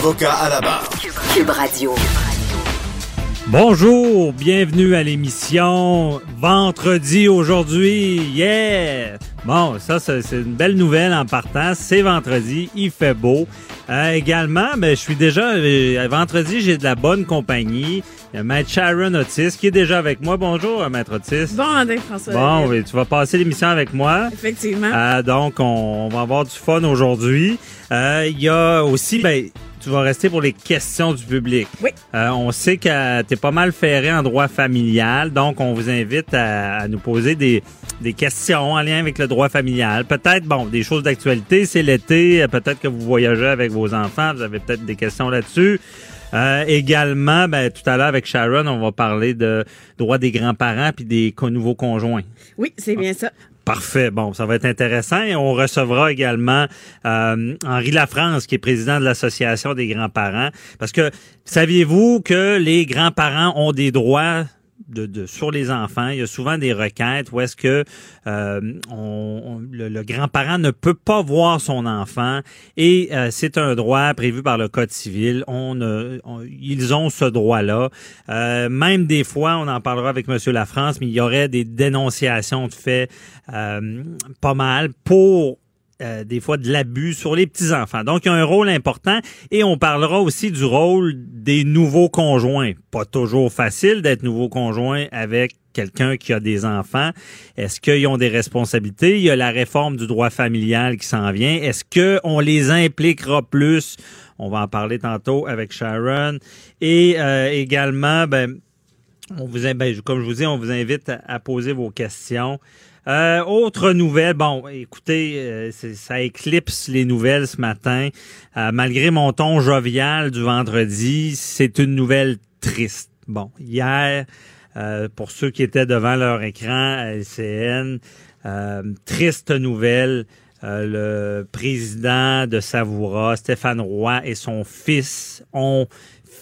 Avocat à la barre. Cube Radio. Bonjour, bienvenue à l'émission Vendredi aujourd'hui. Yeah! Bon, ça, c'est une belle nouvelle en partant. C'est vendredi, il fait beau. Euh, également, ben, je suis déjà... euh, vendredi, j'ai de la bonne compagnie. Il y a Maître Sharon Otis qui est déjà avec moi. Bonjour, euh, Maître Otis. Bon matin, François. Bon, oui, tu vas passer l'émission avec moi. Effectivement. Euh, donc, on, on va avoir du fun aujourd'hui. Euh, Il y a aussi, ben, tu vas rester pour les questions du public. Oui. Euh, on sait que tu es pas mal ferré en droit familial, donc on vous invite à, à nous poser des, des questions en lien avec le droit familial. Peut-être, bon, des choses d'actualité, c'est l'été, peut-être que vous voyagez avec vos enfants, vous avez peut-être des questions là-dessus. Euh, également, ben, tout à l'heure avec Sharon, on va parler de droit des grands-parents puis des nouveaux conjoints. Oui, c'est bien ça. Parfait. Bon, ça va être intéressant. Et on recevra également euh, Henri Lafrance, qui est président de l'Association des grands-parents. Parce que saviez-vous que les grands-parents ont des droits de, sur les enfants? Il y a souvent des requêtes où est-ce que euh, le, grand-parent ne peut pas voir son enfant et euh, c'est un droit prévu par le Code civil. On, ils ont ce droit-là. Euh, même des fois, on en parlera avec Monsieur Lafrance, mais il y aurait des dénonciations de faits pas mal pour euh, des fois de l'abus sur les petits-enfants. Donc, il y a un rôle important et on parlera aussi du rôle des nouveaux conjoints. Pas toujours facile d'être nouveau conjoint avec quelqu'un qui a des enfants. Est-ce qu'ils ont des responsabilités? Il y a la réforme du droit familial qui s'en vient. Est-ce qu'on les impliquera plus? On va en parler tantôt avec Sharon. Et euh, également, ben, on vous, in- ben, comme je vous dis, on vous invite à poser vos questions. Euh, autre nouvelle, bon, écoutez, euh, ça éclipse les nouvelles ce matin. Euh, malgré mon ton jovial du vendredi, c'est une nouvelle triste. Bon, hier, euh, pour ceux qui étaient devant leur écran à LCN, triste nouvelle. Le président de Savoura, Stéphane Roy, et son fils ont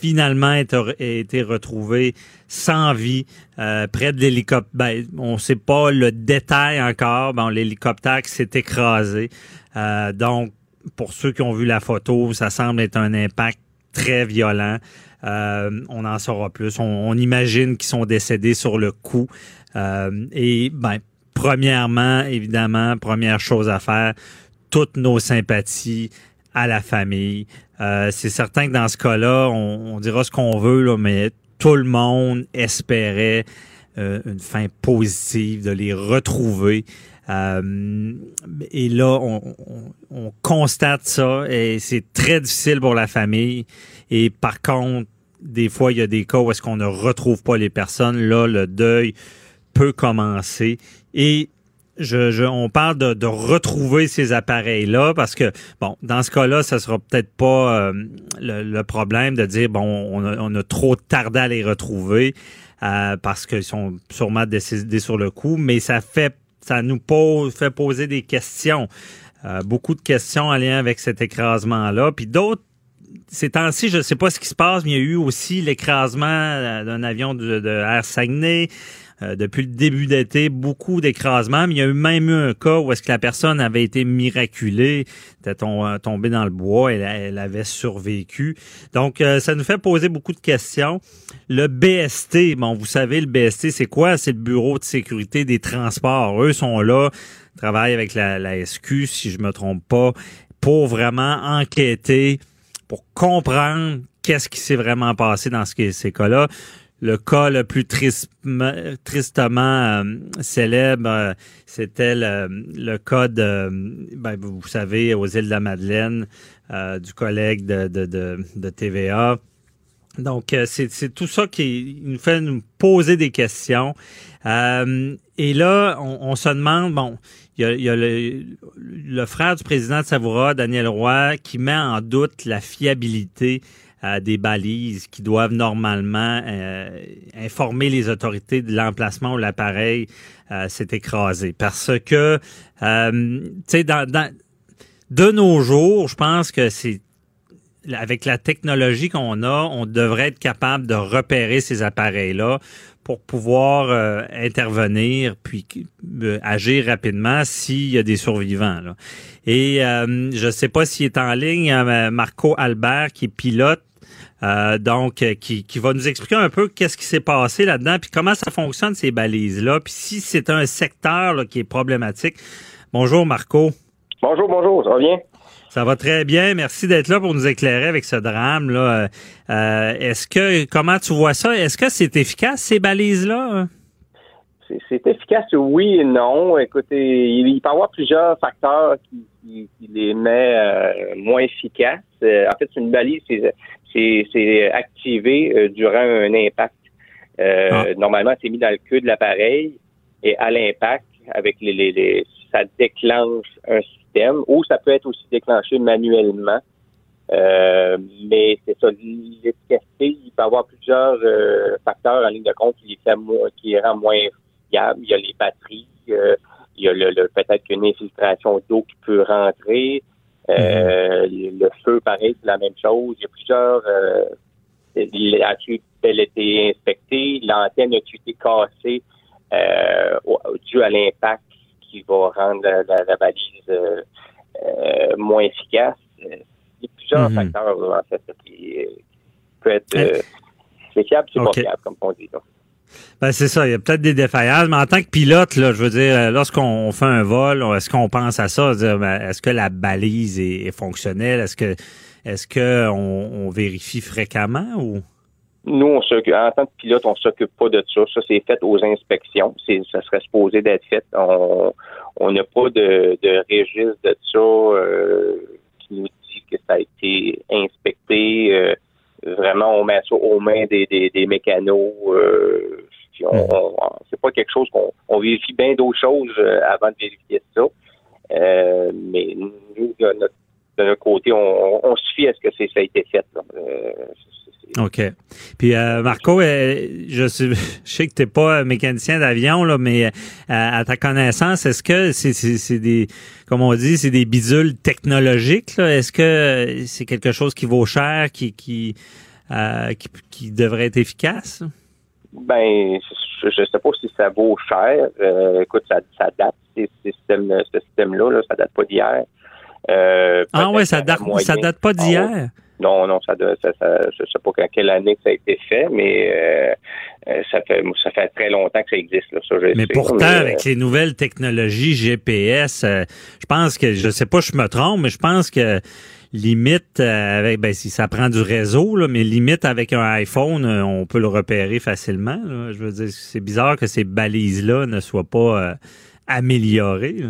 finalement été, été retrouvés sans vie euh, près de l'hélicoptère. Ben, on ne sait pas le détail encore. Bon, l'hélicoptère s'est écrasé. Euh, donc, pour ceux qui ont vu la photo, ça semble être un impact très violent. Euh, on en saura plus. On, on imagine qu'ils sont décédés sur le coup. Euh, et ben, premièrement, évidemment, première chose à faire, toutes nos sympathies à la famille. Euh, c'est certain que dans ce cas-là, on, on dira ce qu'on veut, mais tout le monde espérait euh, une fin positive, de les retrouver. Euh, et là, on, on- on constate ça et c'est très difficile pour la famille. Et par contre, des fois, il y a des cas où est-ce qu'on ne retrouve pas les personnes. Là, le deuil peut commencer. Je, je- on parle de, de retrouver ces appareils-là parce que, bon, dans ce cas-là, ça sera peut-être pas euh, le, le problème de dire, bon, on a, on a trop tardé à les retrouver euh, parce qu'ils sont sûrement décédés sur le coup, mais ça fait, ça nous pose, fait poser des questions. Euh, beaucoup de questions en lien avec cet écrasement-là. Puis d'autres ces temps-ci, je ne sais pas ce qui se passe, mais il y a eu aussi l'écrasement euh, d'un avion de, de Air Saguenay. Euh, depuis le début d'été, beaucoup d'écrasements, mais il y a eu même eu un cas où est-ce que la personne avait été miraculée, était euh, tombée dans le bois, elle, elle avait survécu. Donc, euh, ça nous fait poser beaucoup de questions. Le BST, bon, vous savez, le BST, c'est quoi? C'est le Bureau de sécurité des transports. Eux sont là, travaillent avec la, SQ, si je me trompe pas, pour vraiment enquêter pour comprendre qu'est-ce qui s'est vraiment passé dans ce, ces cas-là. Le cas le plus tristement, euh, célèbre, euh, c'était le, le cas de, ben, vous savez, aux îles de la Madeleine, euh, du collègue de, de, de, TVA. Donc, c'est tout ça qui nous fait nous poser des questions. Et là, on, se demande, bon, il y a, il y a le, le frère du président de Savoura, Daniel Roy, qui met en doute la fiabilité des balises qui doivent normalement euh, informer les autorités de l'emplacement où l'appareil euh, s'est écrasé. Parce que, euh, tu sais, dans, dans, de nos jours, je pense que c'est avec la technologie qu'on a, on devrait être capable de repérer ces appareils-là pour pouvoir euh, intervenir puis euh, agir rapidement s'il y a des survivants. Là. Et euh, je ne sais pas s'il est en ligne, Marco Albert, qui est pilote, donc qui, qui va nous expliquer un peu qu'est-ce qui s'est passé là-dedans, puis comment ça fonctionne ces balises-là, puis si c'est un secteur là, qui est problématique. Bonjour Marco. Bonjour, bonjour, ça va bien? Ça va très bien. Merci d'être là pour nous éclairer avec ce drame. là. Euh, est-ce que comment tu vois ça? Est-ce que c'est efficace, ces balises-là? C'est efficace, oui et non. Écoutez, il, peut y avoir plusieurs facteurs qui, les met euh, moins efficaces. Euh, en fait, une balise, c'est activé durant un impact. Ah. Normalement, c'est mis dans le queue de l'appareil et à l'impact, avec les, les, ça déclenche un ou ça peut être aussi déclenché manuellement. Euh, mais c'est ça, l'efficacité, il peut y avoir plusieurs euh, facteurs en ligne de compte qui, fait moins, qui rend moins fiable. Il y a les batteries, euh, il y a le, peut-être qu'une infiltration d'eau qui peut rentrer. Mm-hmm. Le feu, pareil, c'est la même chose. Il y a plusieurs. elle a été inspectée, l'antenne a été cassée dû à l'impact qui va rendre la, balise euh, euh, moins efficace. Il y a plusieurs mhm. facteurs, en fait, qui, peut être. Euh, c'est fiable, c'est pas fiable, comme on dit. Ben c'est ça, il y a peut-être des défaillances, mais en tant que pilote, là, je veux dire, lorsqu'on fait un vol, est-ce qu'on pense à ça, ben, est-ce que la balise est, fonctionnelle, est-ce que est-ce que on, vérifie fréquemment ou? Nous, on en tant que pilote, on s'occupe pas de ça. Ça, c'est fait aux inspections. Ça serait supposé d'être fait. On n'a pas de, de, registre de ça euh, qui nous dit que ça a été inspecté. Euh, vraiment, on met ça aux mains des, des, des mécanos. Euh, on, c'est pas quelque chose qu'on on vérifie bien d'autres choses avant de vérifier ça. mais nous, de notre, côté, on, on, suffit à ce que c'est, ça a été fait. Là. OK. Puis euh, Marco, euh, je, sais, je sais que tu n'es pas mécanicien d'avion, là, mais euh, à ta connaissance, est-ce que c'est des, comme on dit, c'est des bidules technologiques? Est-ce que c'est quelque chose qui vaut cher, qui, qui, qui, devrait être efficace? Ben, je ne sais pas si ça vaut cher. écoute, ça, ça date, ces systèmes, ce système-là, là, ça date pas d'hier. Ah ouais, ça date, ça date pas d'hier? Non, non, ça, ça, ça je sais pas quelle année que ça a été fait, mais euh, euh, ça fait ça fait très longtemps que ça existe. Là, ça, mais pourtant, avec euh, les nouvelles technologies GPS, je pense que je sais pas, je me trompe, mais je pense que limite avec ben si ça prend du réseau là, mais limite avec un iPhone, on peut le repérer facilement. Je veux dire, c'est bizarre que ces balises là ne soient pas améliorées.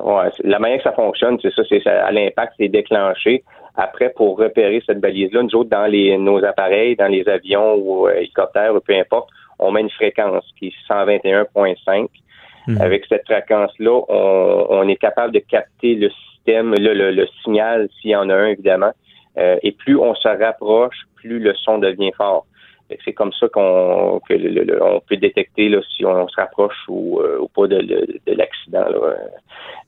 Ouais, la manière que ça fonctionne, c'est ça, c'est à l'impact, c'est déclenché. Après, pour repérer cette balise-là, nous autres, dans les, nos appareils, dans les avions ou euh, hélicoptères, ou peu importe, on met une fréquence qui est 121.5. Mhm. Avec cette fréquence-là, on, est capable de capter le système, le, le, signal, s'il y en a un, évidemment. Euh, et plus on se rapproche, plus le son devient fort. C'est comme ça qu'on que on peut détecter là, si on se rapproche ou, euh, ou pas de, de, l'accident.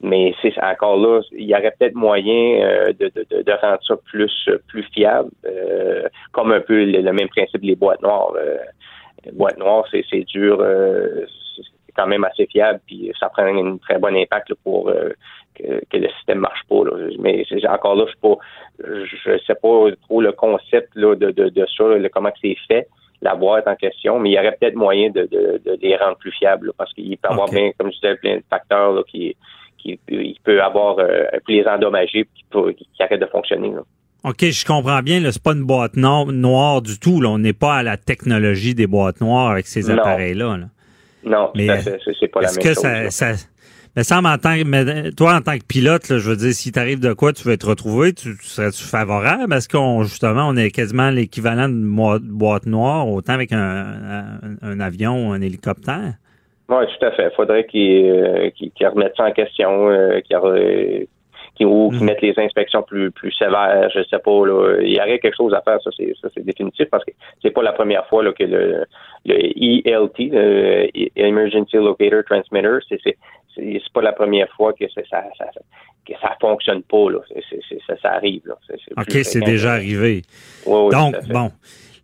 Mais c'est encore là, il y aurait peut-être moyen euh, de, de, de, rendre ça plus plus fiable, euh, comme un peu le, même principe les boîtes noires. les boîtes noires, c'est, dur, c'est quand même assez fiable, puis ça prend un très bon impact pour que, que, le système marche pas. Là. Mais encore là, je pas, je sais pas trop le concept là, de, de, de ça, comment c'est fait la boîte en question, mais il y aurait peut-être moyen de, de, de, les rendre plus fiables parce qu'il peut y avoir bien, comme je disais, plein de facteurs là, qui, qui il peut avoir euh, les endommager qui, qui arrêtent de fonctionner. Là. OK, je comprends bien. C'est pas une boîte noire du tout. Là. On n'est pas à la technologie des boîtes noires avec ces appareils-là. Non, mais c'est pas la même que chose. Ça, ça, mais ça, en tant que, mais toi, en tant que pilote, là, je veux dire, si t'arrive de quoi, tu veux te retrouver, tu, serais-tu favorable? Est-ce qu'on, justement, on est quasiment l'équivalent de boîte noire, autant avec un, un, avion ou un hélicoptère? Oui, tout à fait. Il faudrait qu'ils euh, ça en question, euh, qu'ils ou qu'ils Mhm. mettent les inspections plus plus sévères. Je sais pas. Là. Il y aurait quelque chose à faire, ça c'est ça c'est définitif parce que c'est pas la première fois là, que le, le ELT, le Emergency Locator Transmitter, c'est c'est c'est c'est pas la première fois que ça, ça, ça- que ça fonctionne pas là. C'est- ça, ça arrive là. OK, c'est déjà arrivé. Oui, oui, Donc, bon.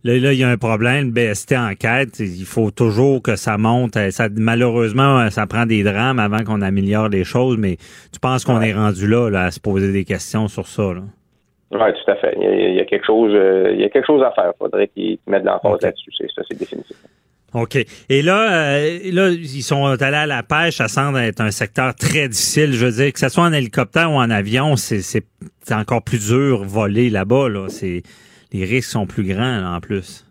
Là, là, il y a un problème. BST enquête. Il faut toujours que ça monte. Euh, Ça, malheureusement, ça prend des drames avant qu'on améliore les choses, mais tu penses qu'on Ouais. est rendu là, là, à se poser des questions sur ça, là? Oui, tout à fait. Il y a, il y a quelque chose, euh, il y a quelque chose à faire. Il faudrait qu'ils mettent de l'emphase là-dessus. C'est ça, c'est définitif. OK. Et là, euh, là, ils sont allés à la pêche. Ça semble être un secteur très difficile. Je veux dire, que ce soit en hélicoptère ou en avion, c'est encore plus dur voler là-bas. Là. C'est, les risques sont plus grands là, en plus.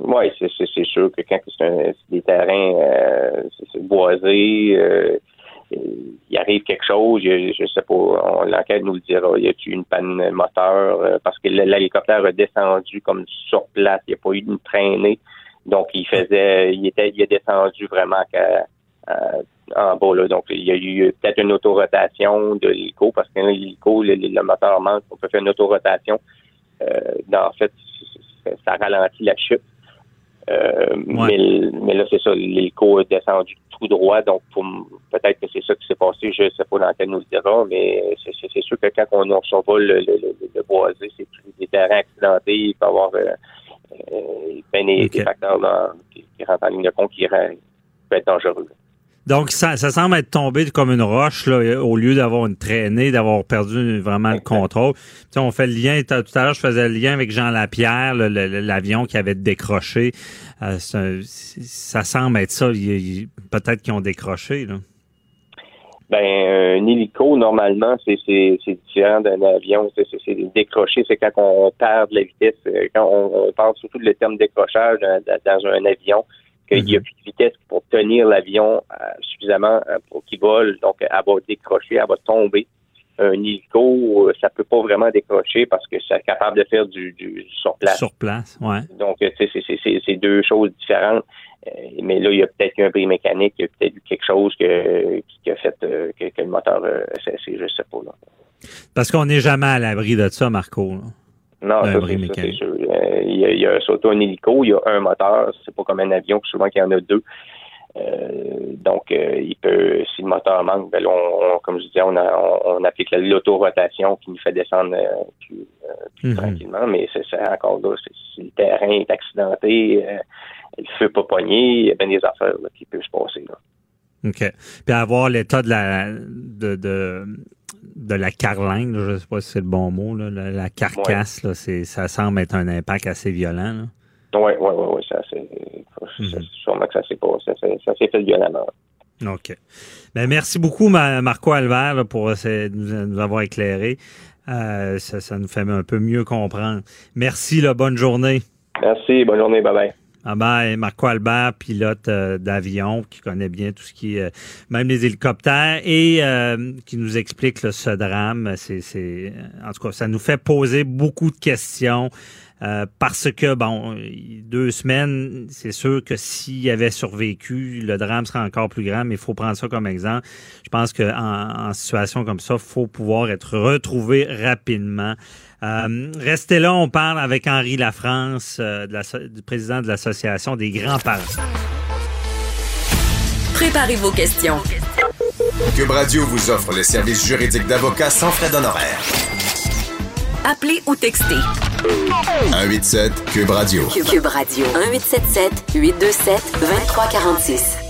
Oui, c'est, sûr que quand c'est, des terrains euh, boisés, euh, il arrive quelque chose, je, je sais pas, l'enquête nous le dira, y a-t-il une panne moteur, euh, parce que l'hélicoptère a descendu comme sur place, il n'y a pas eu une traînée, donc il faisait, il était, il est descendu vraiment en bas, là. donc il y a eu peut-être une autorotation de l'hélico, parce que l'hélico, le, le moteur manque, on peut faire une autorotation, dans, en fait, ça- ralentit la chute. Euh, Ouais. mais, mais là, c'est ça, l'hélico est descendu tout droit, donc peut-être que c'est ça qui s'est passé, je sais pas dans quel nous le dira, mais c'est, sûr que quand on, on survole le, le, le, le boisé, c'est des terrains accidentés, il peut y avoir euh, euh, ben des, facteurs dans- qui, qui rentrent en ligne de compte qui peut être dangereux. Donc, ça, ça semble être tombé comme une roche, là, au lieu d'avoir une traînée, d'avoir perdu vraiment le contrôle. Tu sais, on fait le lien, tout à l'heure, je faisais le lien avec Jean Lapierre, l'avion qui avait décroché. Euh, ça semble être ça. Peut-être qu'ils ont décroché. Là. Ben, un hélico, normalement, c'est, c'est, c'est différent d'un avion. C'est, décrocher, c'est quand on perd de la vitesse. Euh, Quand on, on parle surtout de le terme décrochage dans, dans un avion, qu'il n'y a Mhm. plus de vitesse pour tenir l'avion euh, suffisamment euh, pour qu'il vole. Donc, elle va décrocher, elle va tomber. Un hélico, euh, ça peut pas vraiment décrocher parce que c'est capable de faire du, du sur place. Sur place, ouais. Donc, c'est- deux choses différentes. Mais là, il y a peut-être eu un bris mécanique, il y a peut-être eu quelque chose que, qui a fait que, que le moteur a cessé, je sais pas. Là. Parce qu'on n'est jamais à l'abri de ça, Marco. là. Non, c'est- sûr. Il y a, il y a surtout un hélico, il y a un moteur, c'est pas comme un avion, souvent qu'il y en a deux. Euh, donc, euh, il peut, si le moteur manque, ben là, on, on- comme je disais, on, a- on, on applique la- l'autorotation qui nous fait descendre euh, plus, Mhm. tranquillement, mais c'est c'est encore là, si le terrain est accidenté, le feu pas pogné, il y a bien des affaires là, qui peuvent se passer. Là. OK. Puis avoir l'état de la de, de, de la carlingue, je sais pas si c'est le bon mot, là, la, la carcasse, là, c'est, ça semble être un impact assez violent. Oui, oui, oui, ça c'est Mhm. sûrement que ça s'est ça, ça s'est fait violemment. OK. Ben, merci beaucoup, Ma- Marco Albert, là, pour nous, nous avoir éclairé. Euh, ça, ça nous fait un peu mieux comprendre. Merci, là, bonne journée. Merci, bonne journée, bye bye. Ah ben, Marco Albert, pilote euh, d'avion, qui connaît bien tout ce qui est, euh, même les hélicoptères, et euh, qui nous explique là, ce drame. C'est, c'est, en tout cas, ça nous fait poser beaucoup de questions. euh, parce que, bon, deux semaines, c'est sûr que s'il avait survécu, le drame serait encore plus grand, mais il faut prendre ça comme exemple. Je pense qu'en en, en situation comme ça, il faut pouvoir être retrouvé rapidement. Euh, restez là, on parle avec Henri Lafrance, euh, de la, so- du président de l'Association des grands-parents. Préparez vos questions. Cube Radio vous offre les services juridiques d'avocats sans frais d'honoraires. Appelez ou textez 187 Cube Radio. Cube Radio 1877 827 2346.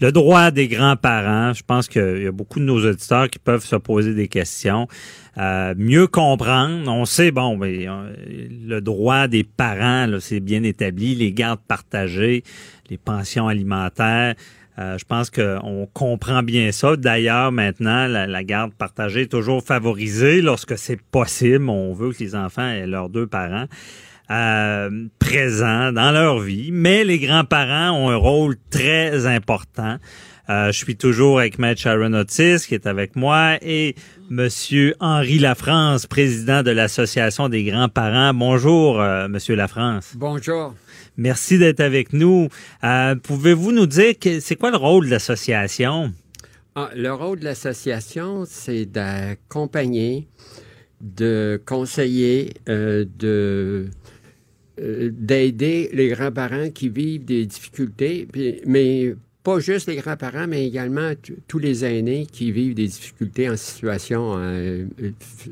Le droit des grands-parents, je pense qu'il y a beaucoup de nos auditeurs qui peuvent se poser des questions. Euh, mieux comprendre, on sait, bon, mais, euh, le droit des parents, c'est bien établi, les gardes partagées, les pensions alimentaires. Euh, je pense qu'on comprend bien ça. D'ailleurs, maintenant, la, la garde partagée est toujours favorisée lorsque c'est possible. On veut que les enfants aient leurs deux parents euh, présents dans leur vie, mais les grands-parents ont un rôle très important. Euh, je suis toujours avec Maître Sharon Otis, qui est avec moi, et Monsieur Henri Lafrance, président de l'Association des grands-parents. Bonjour, euh, Monsieur Lafrance. Bonjour. Merci d'être avec nous. Euh, Pouvez-vous nous dire que c'est quoi le rôle de l'association? Ah, le rôle de l'association, c'est d'accompagner, de conseiller, euh, de euh, d'aider les grands-parents qui vivent des difficultés, puis- mais pas juste les grands-parents, mais également tous les aînés qui vivent des difficultés en situation euh,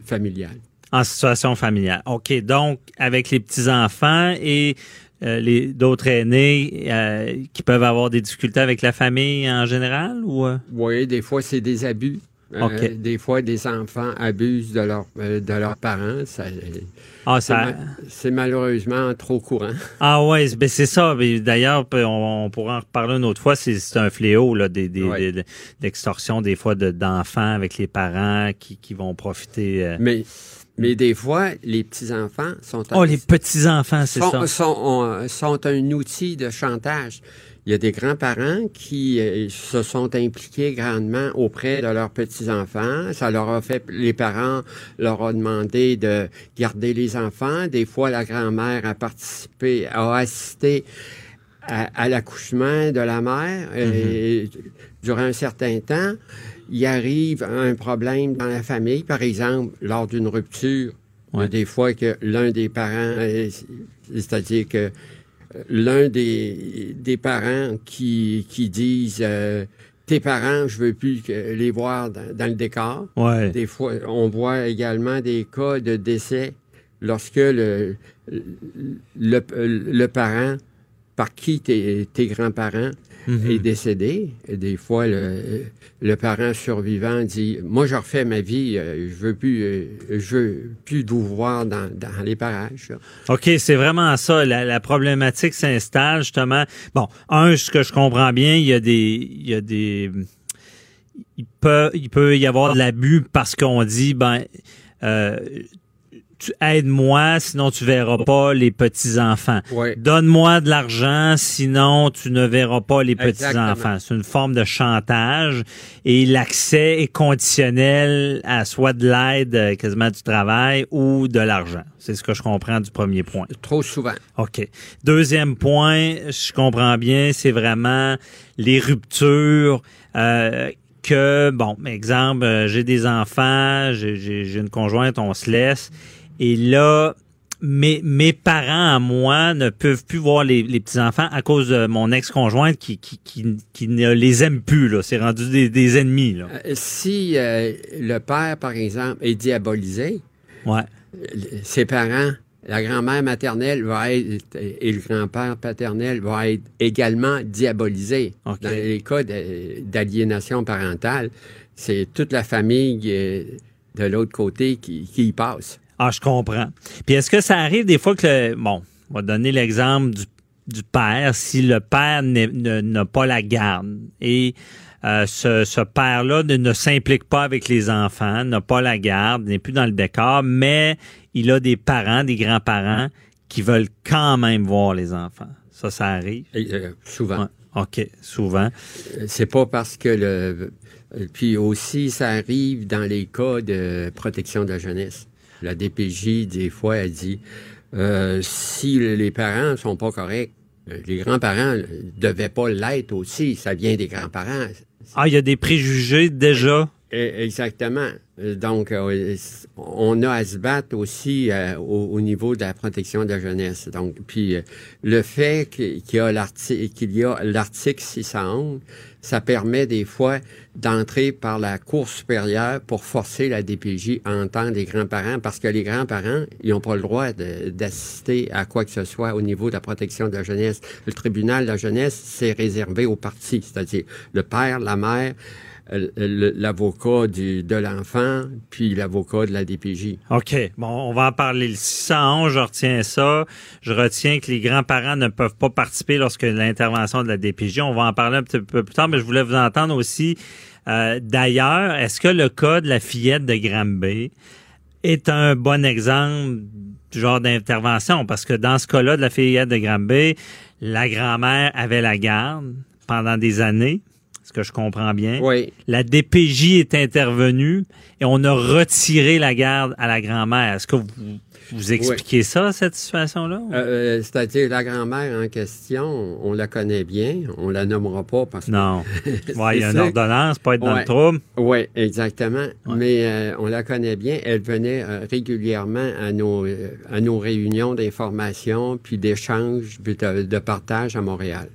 familiale. En situation familiale. OK, donc avec les petits-enfants et euh, les d'autres aînés euh, qui peuvent avoir des difficultés avec la famille en général ou? Oui, des fois, c'est des abus. Euh, des fois, des enfants abusent de, leur, euh, de leurs parents. Ça, Ah c'est, ça ma- c'est malheureusement trop courant. Ah c'est- ben c'est ça. D'ailleurs, on, on pourra en reparler une autre fois. C'est un fléau là, des, des, Ouais. des- d'extorsion des fois de- d'enfants avec les parents qui, qui vont profiter. euh. Mais, mais des fois, les petits-enfants sont, Oh, les petits enfants, c'est ça. sont, ont- sont un outil de chantage. Il y a des grands-parents qui euh, se sont impliqués grandement auprès de leurs petits-enfants. Ça leur a fait, les parents leur ont demandé de garder les enfants. Des fois, la grand-mère a participé, a assisté à, à l'accouchement de la mère. Et durant un certain temps, il arrive un problème dans la famille, par exemple, lors d'une rupture. Ouais. des fois que l'un des parents, euh, c'est-à-dire que l'un des, des parents qui, qui disent euh, tes parents, je veux plus les voir dans, dans le décor. Ouais. Des fois, on voit également des cas de décès lorsque le, le, le parent par qui tes, tes grands-parents Mhm. est décédé. Et des fois, le, le parent survivant dit Moi, je refais ma vie, euh, je veux plus, euh, je veux plus vous voir dans, dans les parages. OK, c'est vraiment ça. La, la problématique s'installe justement. Bon, un, ce que je comprends bien, il y a des, il y a des, il peut, il peut y avoir de l'abus parce qu'on dit, ben, euh, tu aide-moi, sinon tu verras pas les petits enfants. Ouais. Donne-moi de l'argent, sinon tu ne verras pas les petits Exactement. enfants. C'est une forme de chantage et l'accès est conditionnel à soit de l'aide, euh, quasiment du travail ou de l'argent. C'est ce que je comprends du premier point. Trop souvent. OK. Deuxième point, je comprends bien, c'est vraiment les ruptures. euh, que, bon, exemple, euh, j'ai des enfants, j'ai une conjointe, on se laisse. Et là, mes, mes parents à moi ne peuvent plus voir les, les petits-enfants à cause de mon ex-conjointe qui, qui, qui, qui ne les aime plus. là. C'est rendu des, des ennemis. Là. Euh, Si euh, le père, par exemple, est diabolisé, Ouais. le- ses parents, la grand-mère maternelle va être, et le grand-père paternel va être également diabolisé. Dans les cas d'aliénation parentale, c'est toute la famille euh, de l'autre côté qui, qui y passe. Ah, je comprends. Puis est-ce que ça arrive des fois que, le, bon, on va donner l'exemple du, du père, si le père n'a pas la garde et euh, ce, ce père-là ne, ne s'implique pas avec les enfants, n'a pas la garde, n'est plus dans le décor, mais il a des parents, des grands-parents qui veulent quand même voir les enfants. Ça, ça arrive? Et, euh, souvent. Ouais. OK, souvent. Euh, C'est pas parce que le. euh, Puis aussi, ça arrive dans les cas de protection de la jeunesse. La DPJ, des fois, elle dit euh, si les parents sont pas corrects, euh, les grands-parents ne devaient pas l'être aussi. Ça vient des grands-parents. Ah, il y a des préjugés déjà. Eh, Exactement. Donc, euh, on a à se battre aussi euh, au, au niveau de la protection de la jeunesse. Donc, puis euh, le fait qu'il y a l'article qu'il y a l'article 611, ça permet des fois d'entrer par la Cour supérieure pour forcer la DPJ à entendre les grands-parents, parce que les grands-parents, ils n'ont pas le droit d'assister à quoi que ce soit au niveau de la protection de la jeunesse. Le tribunal de la jeunesse, c'est réservé aux parties, c'est-à-dire le père, la mère, l'avocat du- de l'enfant, puis l'avocat de la DPJ. OK. Bon, on va en parler. Le 611, je retiens ça. Je retiens que les grands-parents ne peuvent pas participer lorsque l'intervention de la DPJ. On va en parler un petit peu plus tard, mais je voulais vous entendre aussi. euh, D'ailleurs, est-ce que le cas de la fillette de Granby est un bon exemple du genre d'intervention? Parce que dans ce cas-là de la fillette de Granby, la grand-mère avait la garde pendant des années. Ce que je comprends bien. Oui. La DPJ est intervenue et on a retiré la garde à la grand-mère. Est-ce que vous, vous expliquez ça, cette situation-là? Euh, C'est-à-dire, la grand-mère en question, on la connaît bien. On la nommera pas parce que... Non. Ouais, il y a une ordonnance, pas être dans Ouais. le trouble. Oui, exactement. Mais euh, on la connaît bien. Elle venait euh, régulièrement à nos, euh, à nos réunions d'information puis d'échanges puis de, de partage à Montréal.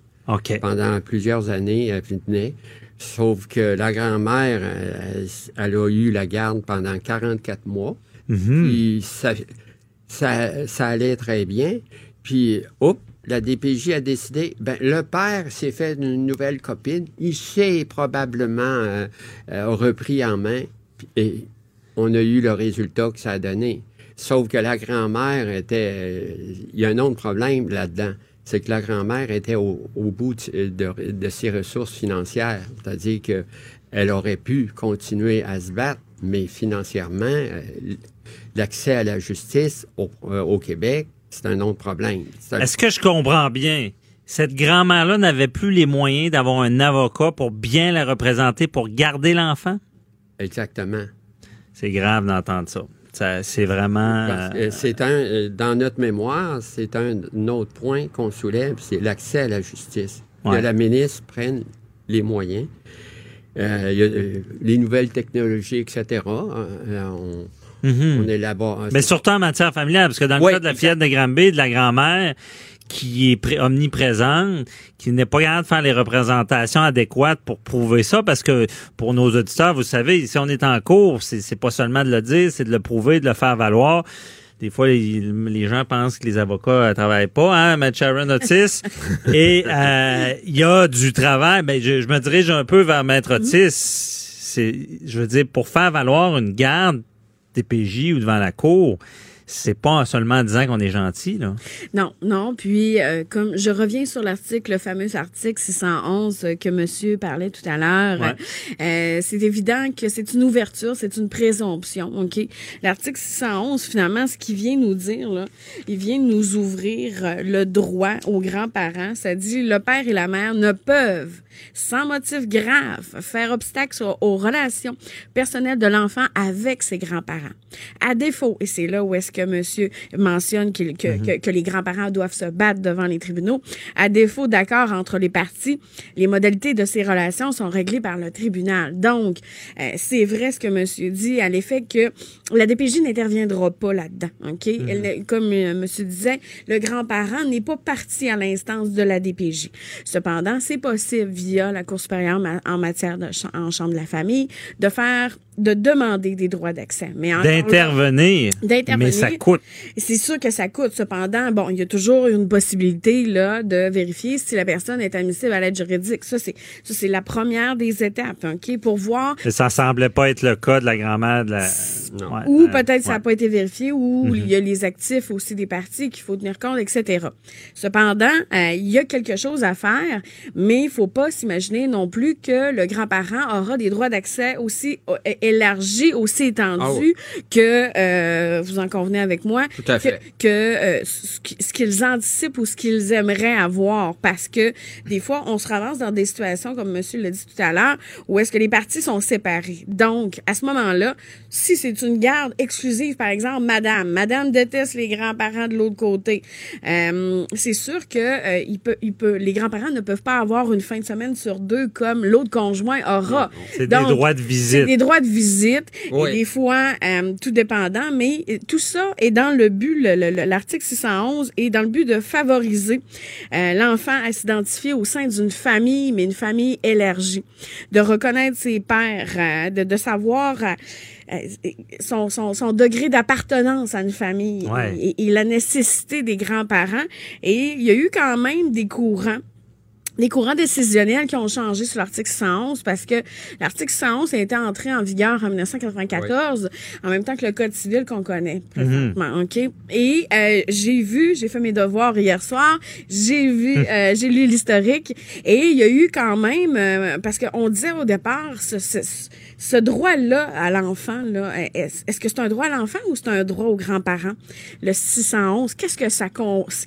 Pendant plusieurs années, elle. Sauf que la grand-mère, elle, elle a eu la garde pendant 44 mois. Mhm. Puis ça, ça, ça allait très bien. Puis, hop, la DPJ a décidé, ben, le père s'est fait une nouvelle copine. Il s'est probablement euh, euh, repris en main. Et on a eu le résultat que ça a donné. Sauf que la grand-mère était... euh, Il y a un autre problème là-dedans. C'est que la grand-mère était au, au bout de, de- de ses ressources financières. C'est-à-dire que elle aurait pu continuer à se battre, mais financièrement, euh, l'accès à la justice au, euh, au Québec, c'est un autre problème. Un- Est-ce que je comprends bien? Cette grand-mère-là n'avait plus les moyens d'avoir un avocat pour bien la représenter, pour garder l'enfant? Exactement. C'est grave d'entendre ça. C'est vraiment... Euh, c'est un, euh, dans notre mémoire, c'est un, un autre point qu'on soulève, c'est l'accès à la justice. Ouais. Que la ministre prenne les moyens. Euh, y a, euh, les nouvelles technologies, etc. on, mhm. on élabore. Mais surtout en matière familiale, parce que dans le cas de la fillette de Granby, de la grand-mère, qui est pré- omniprésente, qui n'est pas capable de faire les représentations adéquates pour prouver ça, parce que pour nos auditeurs, vous savez, si on est en cours, c'est pas seulement de le dire, c'est de le prouver, de le faire valoir. Des fois, les, les gens pensent que les avocats ne travaillent pas, hein, Matt Sharon Otis. Et euh, il y a du travail. Ben, je, je me dirige un peu vers Maître Otis. C'est, je veux dire, pour faire valoir une garde DPJ ou devant la cour, c'est pas seulement en disant qu'on est gentil, là. Non, non. Puis, euh, comme je reviens sur l'article, le fameux article 611 euh, que Monsieur parlait tout à l'heure, Ouais. euh, c'est évident que c'est une ouverture, c'est une présomption. Ok? L'article 611, finalement, ce qu'il vient nous dire là, il vient nous ouvrir le droit aux grands-parents. Ça dit le père et la mère ne peuvent, sans motif grave, faire obstacle aux relations personnelles de l'enfant avec ses grands-parents. À défaut, et c'est là où est-ce que monsieur mentionne qu'il- que, que, que les grands-parents doivent se battre devant les tribunaux, à défaut d'accord entre les parties, les modalités de ces relations sont réglées par le tribunal. Donc, euh, c'est vrai ce que monsieur dit à l'effet que la DPJ n'interviendra pas là-dedans. OK? Elle n'est- comme euh, monsieur disait, le grand-parent n'est pas parti à l'instance de la DPJ. Cependant, c'est possible via la Cour supérieure en matière de ch- en chambre de la famille de faire de demander des droits d'accès. Mais D'intervenir. D'intervenir. Mais ça coûte. c'est sûr que ça coûte. Cependant, bon, il y a toujours une possibilité là de vérifier si la personne est admissible à l'aide juridique. Ça, c'est ça, c'est la première des étapes, ok, pour voir. Ça semblait pas être le cas de la grand-mère de la. Non. Ouais, Ou peut-être ça ouais. n'a pas été vérifié, ou il y a les actifs aussi des parties qu'il faut tenir compte, etc. Cependant, euh, il y a quelque chose à faire, mais il faut pas s'imaginer non plus que le grand-parent aura des droits d'accès aussi euh, élargis, aussi étendus que, euh, vous en convenez avec moi, Tout à fait. que, que, euh, ce qui- ce qu'ils anticipent ou ce qu'ils aimeraient avoir. Parce que des fois, on se ramasse dans des situations, comme monsieur l'a dit tout à l'heure, où est-ce que les parties sont séparées. Donc, à ce moment-là, si c'est une garde exclusive, par exemple, madame, madame déteste les grands-parents de l'autre côté, euh, c'est sûr que il peut, il peut, les grands-parents ne peuvent pas avoir une fin de semaine sur deux comme l'autre conjoint aura. C'est des droits de visite. des droits de visite Oui. et des fois euh, tout dépendant, mais tout ça est dans le but, le- le- le- l'article 611 est dans le but de favoriser euh, l'enfant à s'identifier au sein d'une famille, mais une famille élargie, de reconnaître ses pères, euh, de, de savoir son, son, son degré d'appartenance à une famille Ouais. et, et la nécessité des grands-parents. Et il y a eu quand même des courants les courants décisionnels qui ont changé sur l'article 111 parce que l'article 111 a été entré en vigueur en 1994 en même temps que le code civil qu'on connaît présentement, OK? Et euh, j'ai vu, j'ai fait mes devoirs hier soir, j'ai vu euh, j'ai lu l'historique et il y a eu quand même euh, parce qu'on disait au départ ce, ce, ce droit-là à l'enfant là est-ce est-ce que c'est un droit à l'enfant ou c'est un droit aux grands-parents? Le 611 qu'est-ce que ça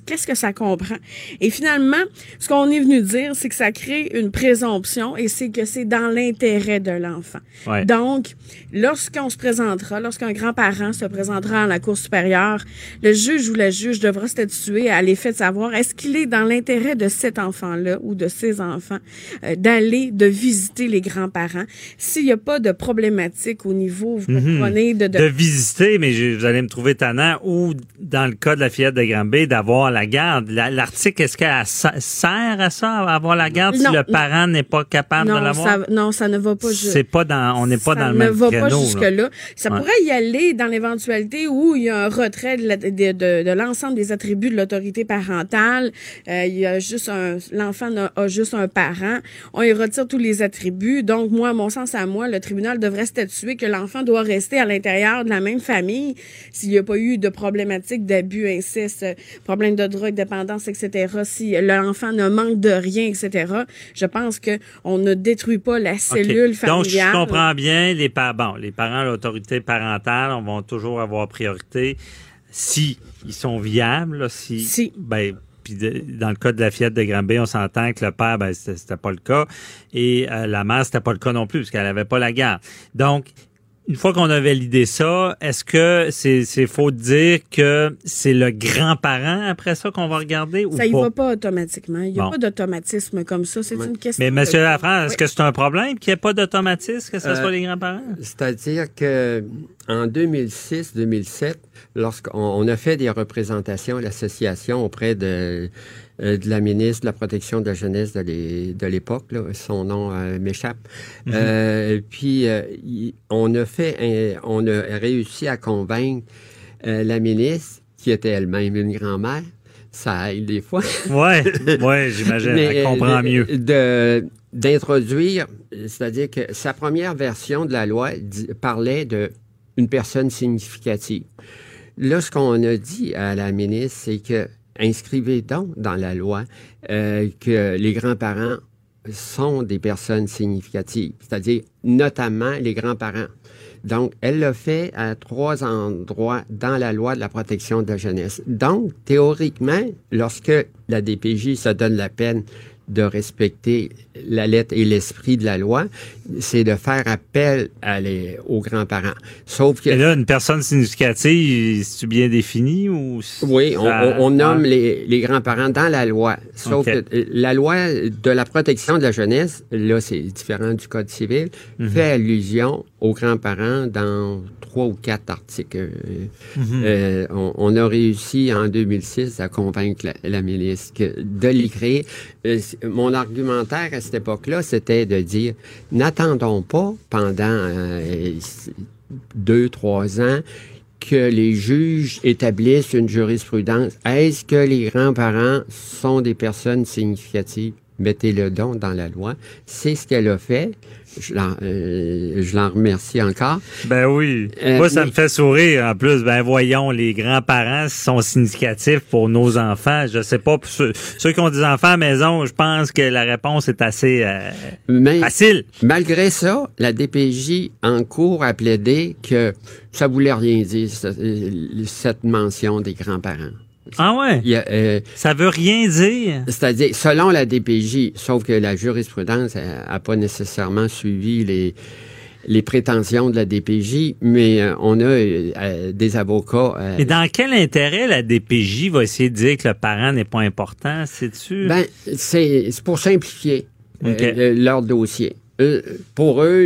qu'est-ce que ça comprend? Et finalement ce qu'on est venu dire dire, c'est que ça crée une présomption et c'est que c'est dans l'intérêt de l'enfant. Ouais. Donc, lorsqu'on se présentera, lorsqu'un grand-parent se présentera à la Cour supérieure, le juge ou la juge devra statuer à l'effet de savoir est-ce qu'il est dans l'intérêt de cet enfant-là ou de ses enfants euh, d'aller, de visiter les grands-parents. S'il n'y a pas de problématique au niveau, vous Mhm. comprenez, de, de- de visiter, mais je- vous allez me trouver tannant, ou dans le cas de la fillette de Granby, d'avoir la garde. La- L'article, est-ce qu'elle sert à ça, à avoir la garde, si le parent n'est pas capable de non, l'avoir? ça, non, ça ne va pas. C'est pas dans, on n'est pas ça dans le ne même va créneau. pas là. jusque-là. Ça Ouais. pourrait y aller dans l'éventualité où il y a un retrait de, de, de- de l'ensemble des attributs de l'autorité parentale. Euh, il y a juste un, l'enfant n'a- a, juste un parent. On y retire tous les attributs. Donc, moi, à mon sens à moi, le tribunal devrait statuer que l'enfant doit rester à l'intérieur de la même famille s'il n'y a pas eu de problématiques d'abus, inceste, problème de drogue, dépendance, etc. Si l'enfant ne manque de rien, etc. Je pense que on ne détruit pas la cellule familiale. Donc, je comprends bien, les, pa- bon, les parents, l'autorité parentale, on va toujours avoir priorité si ils sont viables, là, si, Si. ben, puis dans le cas de la fillette de Granby, on s'entend que le père, ben, c'était c'était pas le cas, et euh, la mère, c'était pas le cas non plus, parce qu'elle avait pas la garde. Donc, une fois qu'on a validé ça, est-ce que c'est c'est faux de dire que c'est le grand-parent après ça qu'on va regarder ou Ça y pas? va pas automatiquement. Il n'y a Bon. pas d'automatisme comme ça. C'est une question. Mais monsieur de- Lafrance, est-ce Oui. que c'est un problème qu'il n'y ait pas d'automatisme, que ce Euh, soit les grands-parents? C'est-à-dire que en 2006-2007, lorsqu'on on a fait des représentations à l'association auprès de, euh, de la ministre de la Protection de la jeunesse de l'é- de l'époque, son nom euh, m'échappe. Euh, puis on a fait, un- on a réussi à convaincre la ministre, qui était elle-même une grand-mère, ça aide des fois. Ouais, ouais, j'imagine. Elle comprend mieux. De, d'introduire, c'est-à-dire que sa première version de la loi parlait de une personne significative. Là, ce qu'on a dit à la ministre, c'est que inscrivez donc dans la loi euh, que les grands-parents sont des personnes significatives, c'est-à-dire notamment les grands-parents. Donc, elle l'a fait à trois endroits dans la loi de la protection de la jeunesse. Donc, théoriquement, lorsque la DPJ se donne la peine de respecter la lettre et l'esprit de la loi, c'est de faire appel à les- aux grands-parents. Sauf que... Et là, une personne significative, c'est-tu bien défini ou... Oui, on, ça- on- on nomme les, les grands-parents dans la loi. Sauf que euh, la loi de la protection de la jeunesse, là, c'est différent du Code civil, Mhm. fait allusion aux grands-parents dans trois ou quatre articles. Mhm. euh, on, on a réussi en 2006 à convaincre la, la ministre de l'écrire. Euh, mon argumentaire à cette époque-là, c'était de dire, n'attendons pas pendant euh, deux, trois ans que les juges établissent une jurisprudence. Est-ce que les grands-parents sont des personnes significatives? Mettez-le donc dans la loi. C'est ce qu'elle a fait. Je l'en, euh, je l'en remercie encore. Ben oui. Euh, Moi, ça mais- me fait sourire. En plus, ben voyons, les grands-parents sont significatifs pour nos enfants. Je sais pas, pour ceux, ceux qui ont des enfants à la maison, je pense que la réponse est assez euh, Mais facile. malgré ça, la DPJ en cours a plaidé que ça voulait rien dire, euh, cette mention des grands-parents. Ah ouais? Il y a, euh, Ça veut rien dire. C'est-à-dire, selon la DPJ, sauf que la jurisprudence n'a pas nécessairement suivi les, les prétentions de la DPJ, mais euh, on a euh, des avocats. euh, Et dans quel intérêt la DPJ va essayer de dire que le parent n'est pas important? C'est-tu? ben, c'est pour simplifier leur dossier. Eux, pour eux,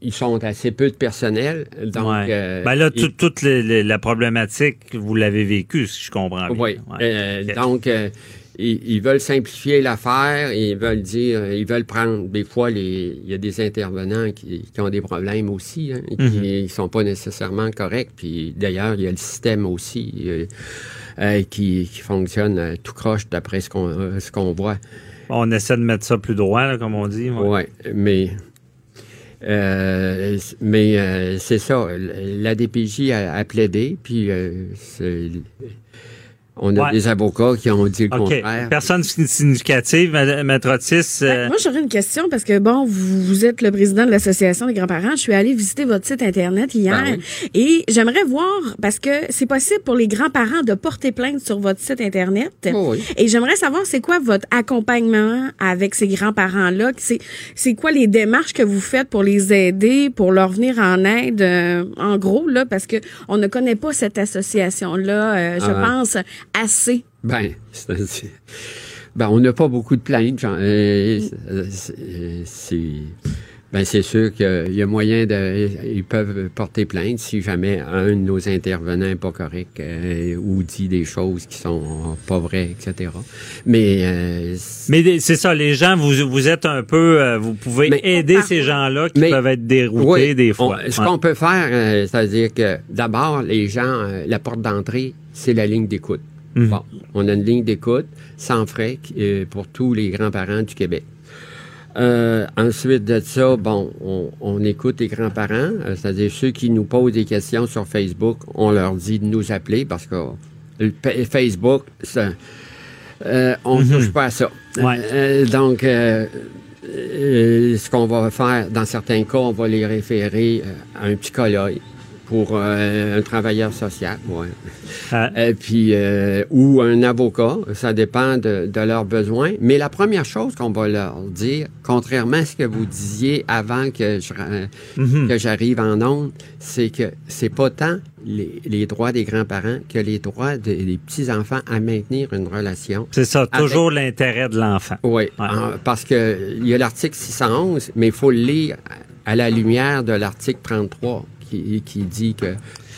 ils, sont assez peu de personnel, donc. Ouais. euh, ben là, ils- toute la problématique, vous l'avez vécue, si je comprends bien. Oui. Ouais. Euh. Donc, euh, ils, ils veulent simplifier l'affaire, ils veulent dire, ils veulent prendre, des fois, les, il y a des intervenants qui, qui ont des problèmes aussi, hein, qui Mhm. ne sont pas nécessairement corrects. Puis d'ailleurs, il y a le système aussi euh, euh, qui, qui fonctionne euh, tout croche d'après ce qu'on euh, ce qu'on voit. On essaie de mettre ça plus droit, comme on dit. Ouais, mais euh, mais euh, c'est ça. La DPJ a, plaidé, puis euh, c'est- On a Ouais. des avocats qui ont dit le OK. contraire. Personne significative, Ma- Maître Otis. euh, Ben, Moi, j'aurais une question parce que, bon, vous, vous êtes le président de l'Association des grands-parents. Je suis allée visiter votre site Internet hier Ben et j'aimerais voir, parce que c'est possible pour les grands-parents de porter plainte sur votre site Internet. Oh oui. Et j'aimerais savoir, c'est quoi votre accompagnement avec ces grands-parents-là? C'est, c'est quoi les démarches que vous faites pour les aider, pour leur venir en aide, euh, en gros, là, parce que on ne connaît pas cette association-là, euh, je Ah. pense, assez. Ben, c'est- c'est- ben, on n'a pas beaucoup de plaintes. genre, euh, c'est- ben, c'est sûr qu'il y a moyen de. Ils peuvent porter plainte si jamais un de nos intervenants n'est pas correct euh, ou dit des choses qui sont pas vraies, etc. Mais euh, Mais c'est ça, les gens, vous, vous êtes un peu, vous pouvez Mais- aider ces gens-là qui Mais- peuvent être déroutés Oui, des fois. on- ce Ouais. qu'on peut faire, euh, c'est-à-dire que d'abord, les gens, la porte d'entrée, c'est la ligne d'écoute. Mhm. Bon, on a une ligne d'écoute sans frais euh, pour tous les grands-parents du Québec. Euh, ensuite de ça, bon, on, on écoute les grands-parents, euh, c'est-à-dire ceux qui nous posent des questions sur Facebook, on leur dit de nous appeler parce que le Facebook, ça, euh, on ne touche pas à ça. Ouais. Donc, ce qu'on va faire, dans certains cas, on va les référer à un psychologue pour euh, un travailleur social, ouais. Euh, Et puis, euh, ou un avocat, ça dépend de, de leurs besoins. Mais la première chose qu'on va leur dire, contrairement à ce que vous disiez avant que je, euh, que j'arrive en onde, c'est que c'est pas tant les, les droits des grands-parents que les droits des, des petits-enfants à maintenir une relation. C'est ça, toujours l'intérêt de l'enfant. Oui, Ouais. en- parce que il y a l'article 611, mais il faut le lire à la lumière de l'article 33 qui, qui dit que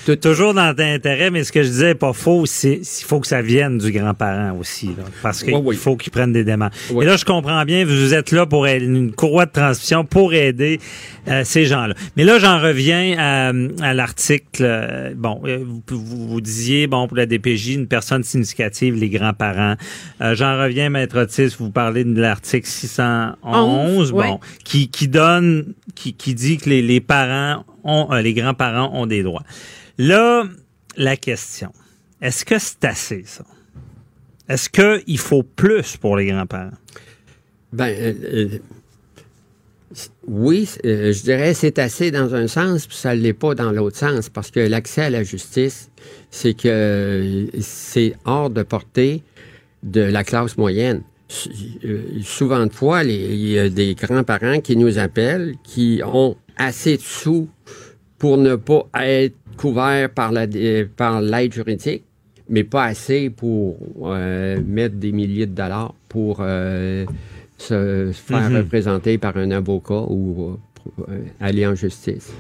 tout, Toujours dans l'intérêt, mais ce que je disais n'est pas faux, c'est il faut que ça vienne du grand-parent aussi, là, parce qu'il Oui, oui. faut qu'il prenne des. Oui. Et là, je comprends bien, vous êtes là pour aider- une courroie de transmission pour aider euh, ces gens-là. Mais là, j'en reviens à, à l'article. euh, bon, euh, vous, vous, vous disiez, bon, pour la DPJ, une personne significative, les grands-parents. Euh, j'en reviens, Maître Otis, vous parlez de l'article 611, Onze, bon, ouais. qui, qui donne, qui, qui dit que les, les parents euh, les grands-parents ont des droits. Là, la question, est-ce que c'est assez, ça? Est-ce qu'il faut plus pour les grands-parents? Ben, euh, euh, oui, je dirais c'est assez dans un sens, puis ça ne l'est pas dans l'autre sens, parce que l'accès à la justice, c'est que c'est hors de portée de la classe moyenne. Souvent de fois, il y a des grands-parents qui nous appellent, qui ont assez de sous pour ne pas être couverts par la euh, par l'aide juridique, mais pas assez pour euh, mettre des milliers de dollars pour euh, se faire Mhm. représenter par un avocat ou euh, aller en justice.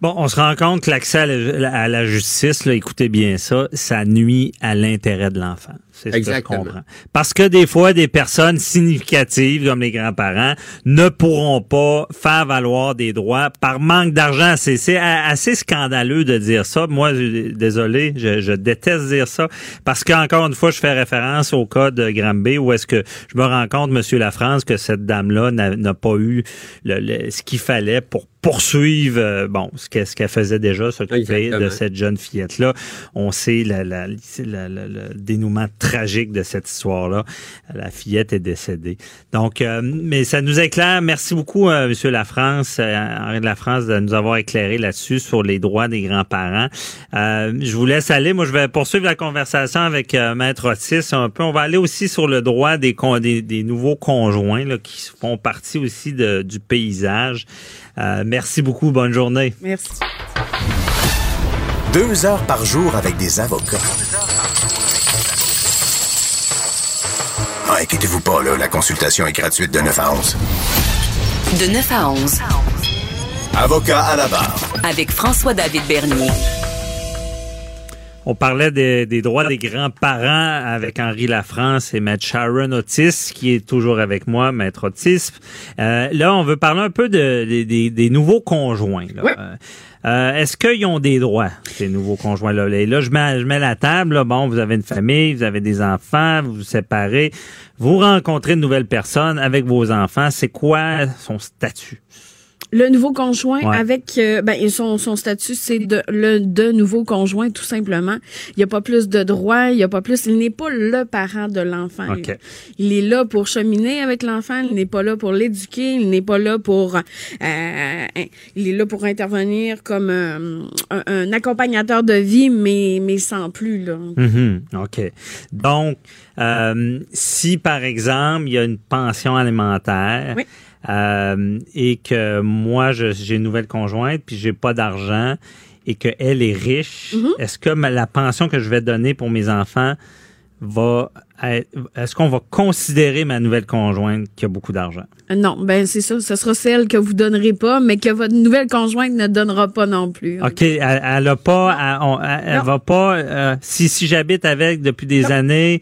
Bon, on se rend compte que l'accès à la, à la justice, là, écoutez bien ça, ça nuit à l'intérêt de l'enfant. C'est ce que je comprends. Parce que des fois, des personnes significatives, comme les grands-parents, ne pourront pas faire valoir des droits par manque d'argent. C'est assez scandaleux de dire ça. Moi, désolé, je, je déteste dire ça. Parce qu'encore une fois, je fais référence au cas de Granby où est-ce que je me rends compte, Monsieur Lafrance, que cette dame-là n'a pas eu le- le- ce qu'il fallait pour poursuivre, euh, bon, ce qu'elle ce qu'elle faisait déjà, s'occuper de cette jeune fillette-là. On sait la, la- la- la- le dénouement tragique de cette histoire-là. La fillette est décédée. Donc, euh, mais ça nous éclaire. Merci beaucoup, euh, Monsieur Lafrance, euh, Henri de la France, de nous avoir éclairé là-dessus sur les droits des grands-parents. Euh, je vous laisse aller. Moi, je vais poursuivre la conversation avec euh, Maître Otis un peu. On va aller aussi sur le droit des, con- des, des nouveaux conjoints là, qui font partie aussi de- du paysage. Euh, merci beaucoup. Bonne journée. Merci. Deux heures par jour avec des avocats. Ah, inquiétez-vous pas, là, la consultation est gratuite de 9 à 11. De 9 à 11, Avocat à la barre. avec François-David Bernier. On parlait des, des droits des grands-parents avec Henri Lafrance et Maître Sharon Otis, qui est toujours avec moi, Maître Otis. Euh, là, on veut parler un peu de, des- nouveaux conjoints. là. Oui. Euh, euh, Est-ce qu'ils ont des droits, ces nouveaux conjoints-là? Et là, je mets, je mets la table. bon, vous avez une famille, vous avez des enfants, vous vous séparez. Vous rencontrez une nouvelle personne avec vos enfants. C'est quoi son statut? Le nouveau conjoint Ouais. avec euh, ben son, son statut c'est de le de nouveau conjoint tout simplement. Il n'y a pas plus de droits, il y a pas plus il n'est pas le parent de l'enfant. OK. Il, est là pour cheminer avec l'enfant, il n'est pas là pour l'éduquer, il n'est pas là pour euh, il est là pour intervenir comme euh, un, un accompagnateur de vie mais mais sans plus là. Mhm, OK. Donc, euh, si par exemple, il y a une pension alimentaire Oui. Euh, et que moi, je- j'ai une nouvelle conjointe puis j'ai pas d'argent et qu'elle est riche, Mhm. est-ce que ma- la pension que je vais donner pour mes enfants va est-ce qu'on va considérer ma nouvelle conjointe qui a beaucoup d'argent? Euh, Non, ben c'est ça, ce sera celle que vous donnerez pas mais que votre nouvelle conjointe ne donnera pas non plus. OK, elle, elle a pas, elle, on- elle- elle Non. va pas. euh, si si j'habite avec depuis des Non. années,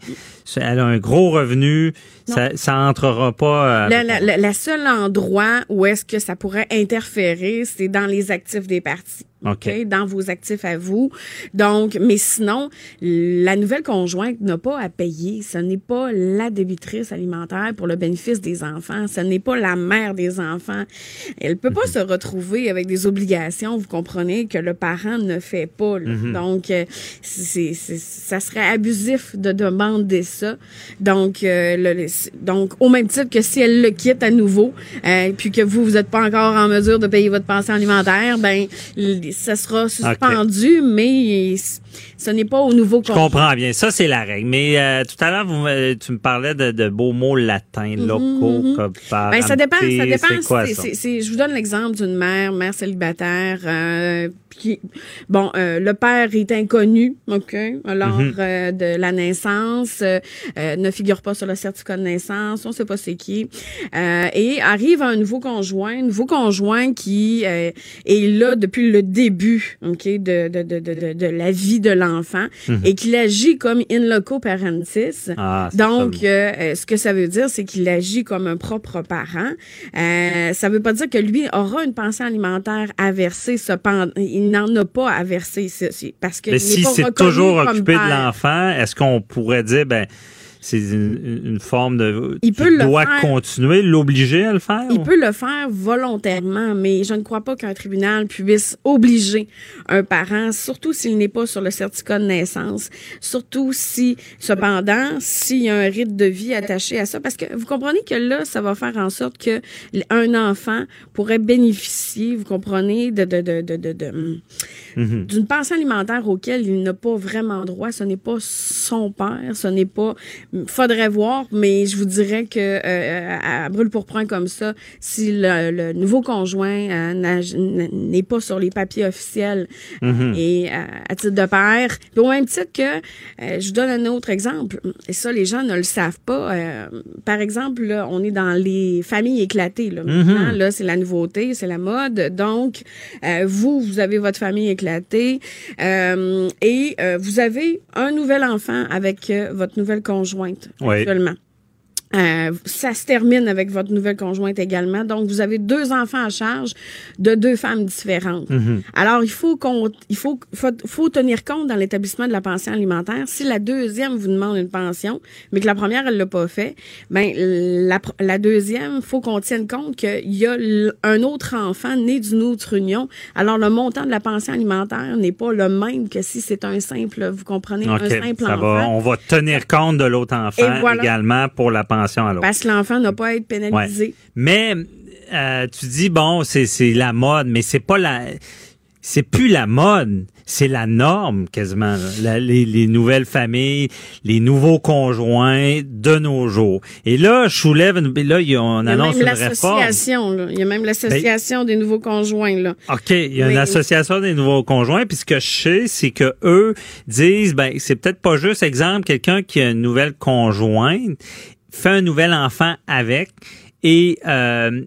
elle a un gros revenu, ça, ça entrera pas. euh, Le, la- la- la seul endroit où est-ce que ça pourrait interférer, c'est dans les actifs des partis. OK? OK? Dans vos actifs à vous. Donc, mais sinon, la nouvelle conjointe n'a pas à payer. Ce n'est pas la débitrice alimentaire pour le bénéfice des enfants. Ce n'est pas la mère des enfants. Elle peut pas se retrouver avec des obligations, vous comprenez, que le parent ne fait pas. là. Donc, euh, c'est, ça serait abusif de demander ça. Donc, euh, le- donc, au même titre que si elle le quitte à nouveau, euh, puis que vous, vous n'êtes pas encore en mesure de payer votre pension alimentaire, ben, ça sera suspendu, mais ce n'est pas au nouveau Je comprends bien. Ça, c'est la règle. Mais euh, tout à l'heure, me- tu me parlais de, de beaux mots latins, locaux, comme par Ben, ça dépend, ça dépend. Je vous donne l'exemple d'une mère, mère célibataire, euh, qui, bon, euh, le père est inconnu, ok, lors Mhm. euh, de la naissance, euh, euh, ne figure pas sur le certificat de naissance, on sait pas c'est qui, euh, et arrive un nouveau conjoint, nouveau conjoint qui euh, est là depuis le début, ok, de de de de, de, la vie de l'enfant et qu'il agit comme in loco parentis. Mhm. Ah, Donc, ce que ça veut dire, c'est qu'il agit comme un propre parent. Euh, ça veut pas dire que lui aura une pension alimentaire à verser. Cependant, il n'en a pas à verser parce que Mais il si c'est toujours occupé de l'enfant, est-ce qu'on pourrait dire, ben, c'est une, une forme de. Il peut le faire. continuer, l'obliger à le faire? Il ou? peut le faire volontairement, mais je ne crois pas qu'un tribunal puisse obliger un parent, surtout s'il n'est pas sur le certificat de naissance, surtout si, cependant, s'il y a un rite de vie attaché à ça, parce que vous comprenez que là, ça va faire en sorte que un enfant pourrait bénéficier, vous comprenez, de, de, de, de, de, de- Mhm. d'une pension alimentaire auquel il n'a pas vraiment droit. Ce n'est pas son père, ce n'est pas. Faudrait voir, mais je vous dirais que euh, à, à brûle pour point comme ça, si le, le nouveau conjoint euh, n'est pas sur les papiers officiels et euh, à titre de père, puis au même titre que euh, je vous donne un autre exemple. Et ça, les gens ne le savent pas. Euh, par exemple, là, on est dans les familles éclatées. Là, maintenant, là, c'est la nouveauté, c'est la mode. Donc, euh, vous, vous avez votre famille éclatée euh, et euh, vous avez un nouvel enfant avec euh, votre nouvelle conjointe Oui. actuellement. Euh, ça se termine avec votre nouvelle conjointe également. Donc, vous avez deux enfants à charge de deux femmes différentes. Mhm. Alors, il faut qu'on, il faut, faut, faut tenir compte dans l'établissement de la pension alimentaire. Si la deuxième vous demande une pension, mais que la première, elle l'a pas fait, ben, la, la deuxième, faut qu'on tienne compte qu'il y a un autre enfant né d'une autre union. Alors, le montant de la pension alimentaire n'est pas le même que si c'est un simple, vous comprenez, un simple Ça enfant. va, on va tenir compte de l'autre enfant voilà. également pour la pension à l'autre. Parce que l'enfant n'a pas à être Ouais. pénalisé. Mais euh, tu dis bon, c'est c'est la mode, mais c'est pas la c'est plus la mode, c'est la norme quasiment. La- les, les nouvelles familles, les nouveaux conjoints de nos jours. Et là, je soulève une, là, il y a- on Il y a annonce même une réforme. Là. Il y a même l'association des nouveaux conjoints, là. OK, il y a une association des nouveaux conjoints, puis ce que je sais, c'est que eux disent ben c'est peut-être pas juste exemple quelqu'un qui a une nouvelle conjointe fait un nouvel enfant avec et euh,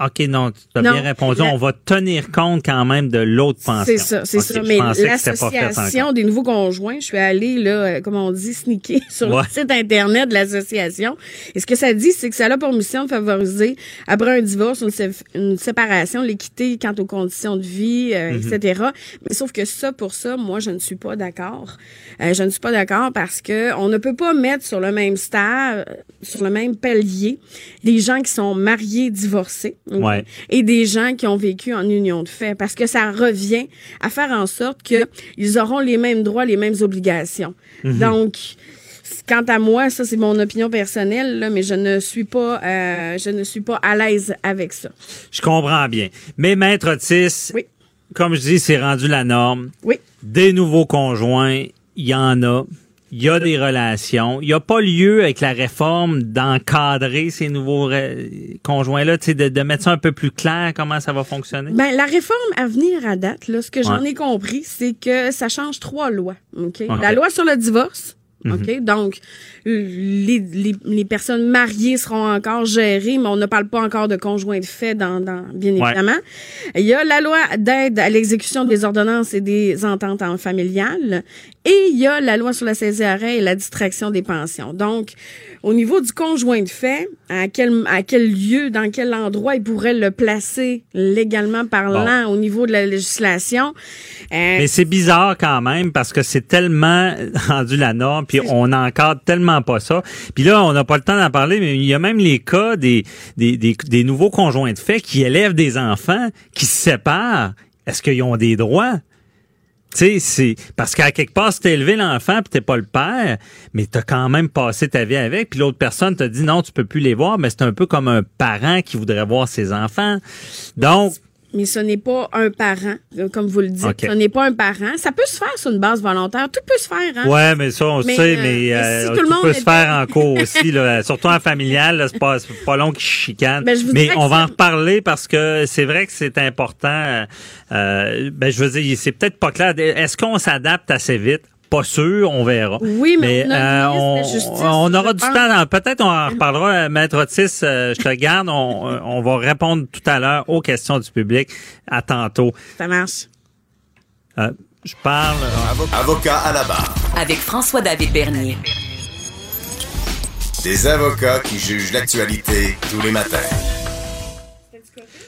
OK, non, tu as Non, bien répondu. la- On va tenir compte quand même de l'autre pension. C'est ça, c'est ça. Mais l'association des nouveaux conjoints, je suis allée, là, euh, comme on dit, sneaker sur Ouais. le site Internet de l'association. Et ce que ça dit, c'est que ça a pour mission de favoriser, après un divorce, une, sé- une séparation, l'équité quant aux conditions de vie, euh, Mm-hmm. etc. Mais sauf que ça, pour ça, moi, je ne suis pas d'accord. Euh, je ne suis pas d'accord parce que on ne peut pas mettre sur le même stade, sur le même palier, des gens qui sont mariés, divorcés Ouais. et des gens qui ont vécu en union de fait, parce que ça revient à faire en sorte que ils auront les mêmes droits, les mêmes obligations. Mhm. Donc, quant à moi, ça c'est mon opinion personnelle, là, mais je ne suis pas, euh, je ne suis pas à l'aise avec ça. Je comprends bien. Mais Maître Otis, Oui. comme je dis, c'est rendu la norme. Oui. Des nouveaux conjoints, il y en a. Il y a des relations. Il n'y a pas lieu avec la réforme d'encadrer ces nouveaux conjoints-là, de, de mettre ça un peu plus clair comment ça va fonctionner? Ben, la réforme à venir à date, là, ce que j'en Ouais. ai compris, c'est que ça change trois lois. La loi sur le divorce. Mhm. OK? Donc, les, les, les personnes mariées seront encore gérées, mais on ne parle pas encore de conjoints de fait, dans, dans, bien Ouais. évidemment. Il y a la loi d'aide à l'exécution des ordonnances et des ententes en familiales. Et il y a la loi sur la saisie arrêt et la distraction des pensions. Donc, au niveau du conjoint de fait, à quel, à quel lieu, dans quel endroit il pourrait le placer légalement parlant au niveau de la législation. Euh, Mais c'est bizarre quand même parce que c'est tellement rendu la norme, puis on n'encadre tellement pas ça. Puis là, on n'a pas le temps d'en parler, mais il y a même les cas des, des, des, nouveaux conjoints de fait qui élèvent des enfants, qui se séparent. Est-ce qu'ils ont des droits? Tu sais, c'est parce qu'à quelque part, si t'as élevé l'enfant puis t'es pas le père, mais t'as quand même passé ta vie avec, puis l'autre personne te dit non, tu peux plus les voir, mais c'est un peu comme un parent qui voudrait voir ses enfants. Donc, mais ce n'est pas un parent, euh, comme vous le dites. Ce n'est pas un parent. Ça peut se faire sur une base volontaire. Tout peut se faire, hein? Ouais, mais ça, on Mais, sait, euh, mais euh, si tout tout, le monde peut se faire en cours aussi, là, surtout en familial, c'est pas, pas long qu'ils chicanent. Ben, mais on va en reparler parce que c'est vrai que c'est important. euh, euh, ben, je veux dire, c'est peut-être pas clair. Est-ce qu'on s'adapte assez vite? Pas sûr, on verra. Oui, mais on euh, on, Justice, on aura du pense. temps. Peut-être on en reparlera. Euh, Maître Otis, euh, je te garde. On, on va répondre tout à l'heure aux questions du public. À tantôt. Ça marche. Euh, je parle. Avocat à la barre. Avec François-David Bernier. Des avocats qui jugent l'actualité tous les matins.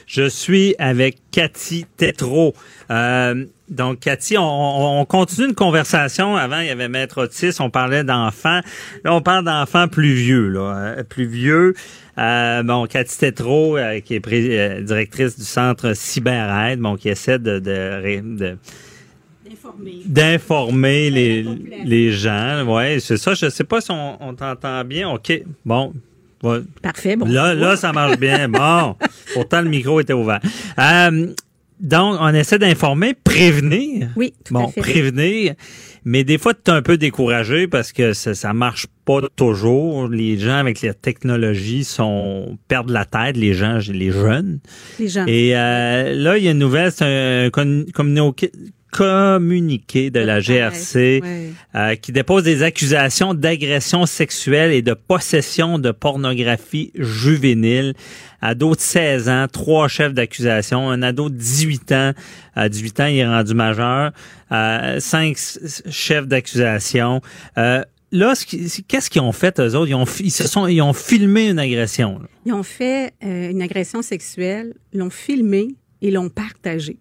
Je suis avec Cathy Tétrault. Euh, donc, Cathy, on, on- on continue une conversation. Avant, il y avait Maître Otis, on parlait d'enfants. Là, on parle d'enfants plus vieux, là, euh, plus vieux. Euh, bon, Cathy Tétrault, euh, qui est euh, directrice du centre CyberAide, bon, qui essaie de, de, de- d'informer les, les gens. Ouais, c'est ça. Je sais pas si on, on t'entend bien. OK. Bon. Ouais. Parfait. Bon. Là, là, ça marche bien. Bon. Pourtant, le micro était ouvert. Euh, donc, on essaie d'informer, prévenir. Oui, tout à Bon, fait. prévenir. Mais des fois, tu es un peu découragé parce que ça, ça marche pas toujours. Les gens avec la technologie sont perdent la tête, les gens, les jeunes. Les gens. Et euh, là, il y a une nouvelle, c'est un communiqué, communiqué de la GRC Ouais. euh, qui dépose des accusations d'agression sexuelle et de possession de pornographie juvénile. Ado de 16 ans, trois chefs d'accusation. Un ado de 18 ans, à 18 ans, il est rendu majeur. Euh, cinq chefs d'accusation. Euh, là, qu'est-ce qu'ils ont fait, eux autres? Ils ont, ils se sont, ils ont filmé une agression. là. Ils ont fait euh, une agression sexuelle, l'ont filmé et l'ont partagé.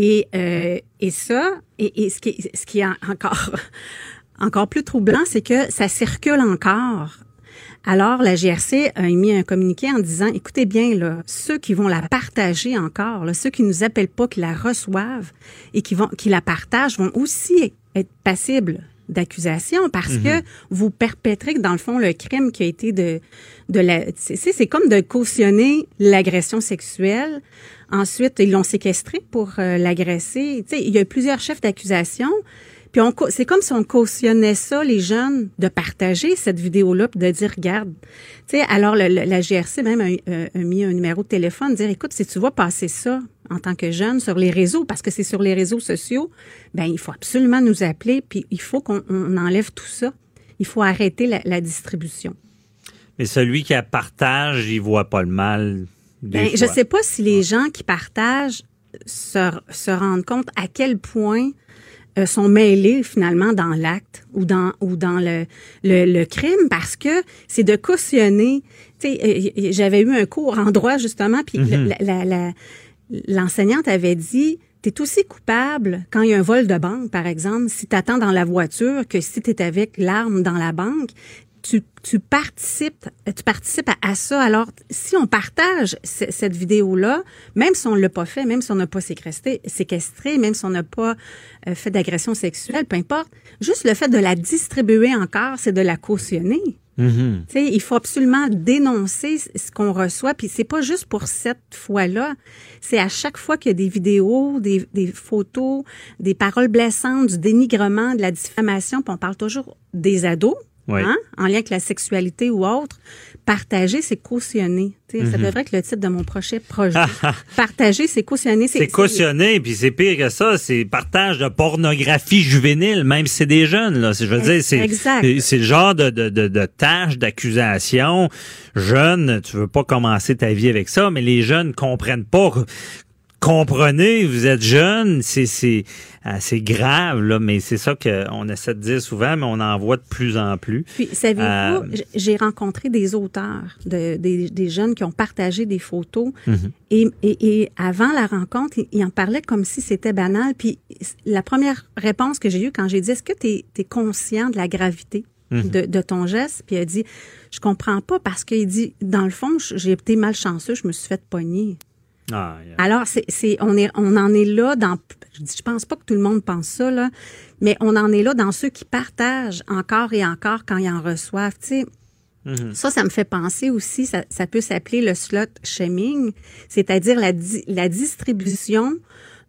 Et, euh, et ça, et, et ce, qui est, ce qui est en- encore, encore plus troublant, c'est que ça circule encore. Alors, la GRC a émis un communiqué en disant, écoutez bien, là, ceux qui vont la partager encore, là, ceux qui nous appellent pas, qui la reçoivent et qui vont, qui la partagent, vont aussi être passibles d'accusation parce que vous perpétrez, dans le fond, le crime qui a été de, de la, c'est, comme de cautionner l'agression sexuelle. Ensuite, ils l'ont séquestré pour euh, l'agresser. Tu sais, il y a plusieurs chefs d'accusation. Puis on, c'est comme si on cautionnait ça, les jeunes, de partager cette vidéo-là, puis de dire, regarde. Tu sais, alors le- le- la GRC même a, euh, a mis un numéro de téléphone, dire, écoute, si tu vois passer ça en tant que jeune sur les réseaux, parce que c'est sur les réseaux sociaux, ben il faut absolument nous appeler, puis il faut qu'on on enlève tout ça. Il faut arrêter la, la distribution. Mais celui qui la partage, il voit pas le mal. Ben, je sais pas si les gens qui partagent se, se rendent compte à quel point euh, sont mêlés finalement dans l'acte ou dans ou dans le, le, le crime parce que c'est de cautionner. Tu sais, euh, j'avais eu un cours en droit justement, puis la- la- la- l'enseignante avait dit. T'es aussi coupable quand il y a un vol de banque, par exemple, si t'attends dans la voiture que si t'es avec l'arme dans la banque, tu, tu participes, tu participes à, à ça. Alors, si on partage cette vidéo-là, même si on l'a pas fait, même si on n'a pas séquestré, séquestré, même si on n'a pas euh, fait d'agression sexuelle, peu importe, juste le fait de la distribuer encore, c'est de la cautionner. Sais, il faut absolument dénoncer ce qu'on reçoit. Puis c'est pas juste pour cette fois-là. C'est à chaque fois qu'il y a des vidéos, des, des photos, des paroles blessantes, du dénigrement, de la diffamation. Puis on parle toujours des ados, Oui. hein, en lien avec la sexualité ou autre. Partager, c'est cautionner. Ça devrait être le titre de mon prochain projet. Partager, c'est cautionner. C'est cautionné, puis c'est pire que ça, c'est partage de pornographie juvénile, même si c'est des jeunes. Là. C'est- Je veux dire, c'est Exact. c'est- c'est le genre de, de, de, de tâche, d'accusation. Jeune, tu veux pas commencer ta vie avec ça, mais les jeunes comprennent pas. Comprenez, vous êtes jeunes, c'est c'est assez grave là, mais c'est ça qu'on essaie de dire souvent, mais on en voit de plus en plus. Puis, savez-vous, Euh, j'ai rencontré des auteurs, de, des, des jeunes qui ont partagé des photos. Mhm. et, et, et avant la rencontre, ils, en parlaient comme si c'était banal. Puis la première réponse que j'ai eue quand j'ai dit, est-ce que tu es, conscient de la gravité Mhm. de, de ton geste? Puis il a dit, je comprends pas parce qu'il dit, dans le fond, j'ai été malchanceux, je me suis fait pogner. Ah, yeah. Alors, c'est, c'est, on, est, on en est là dans. Je, pense pas que tout le monde pense ça, là, mais on en est là dans ceux qui partagent encore et encore quand ils en reçoivent. Tu sais, Ça, ça me fait penser aussi, ça, ça peut s'appeler le slot shaming, c'est-à-dire la, di- la distribution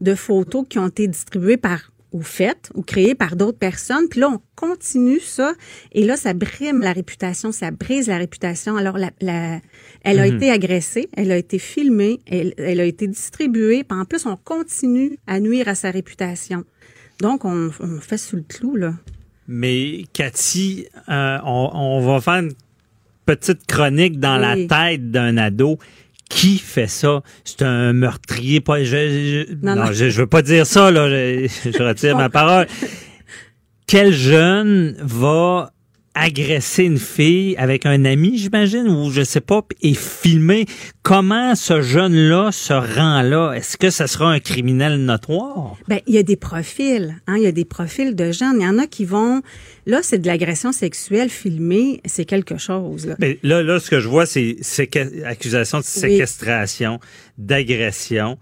de photos qui ont été distribuées par ou faites ou créées par d'autres personnes. Puis là, on continue ça. Et là, ça brime la réputation, ça brise la réputation. Alors, la, la- elle a été agressée, elle a été filmée, elle, elle a été distribuée. Puis en plus, on continue à nuire à sa réputation. Donc, on, on fait sous le clou, là. Mais Cathy, euh, on, on va faire une petite chronique dans Oui. la tête d'un ado. Qui fait ça? C'est un meurtrier. Pas, je, je- Non, non, non. Je, je veux pas dire ça, là. Je, je retire ma parole. Quel jeune va agresser une fille avec un ami, j'imagine, ou je sais pas, et filmer comment ce jeune-là se rend là? Est-ce que ça sera un criminel notoire? Ben, il y a des profils, hein, il y a des profils de jeunes. Il y en a qui vont, là, c'est de l'agression sexuelle filmée, c'est quelque chose, là. Mais là, là, ce que je vois, c'est accusation de séquestration, d'agression,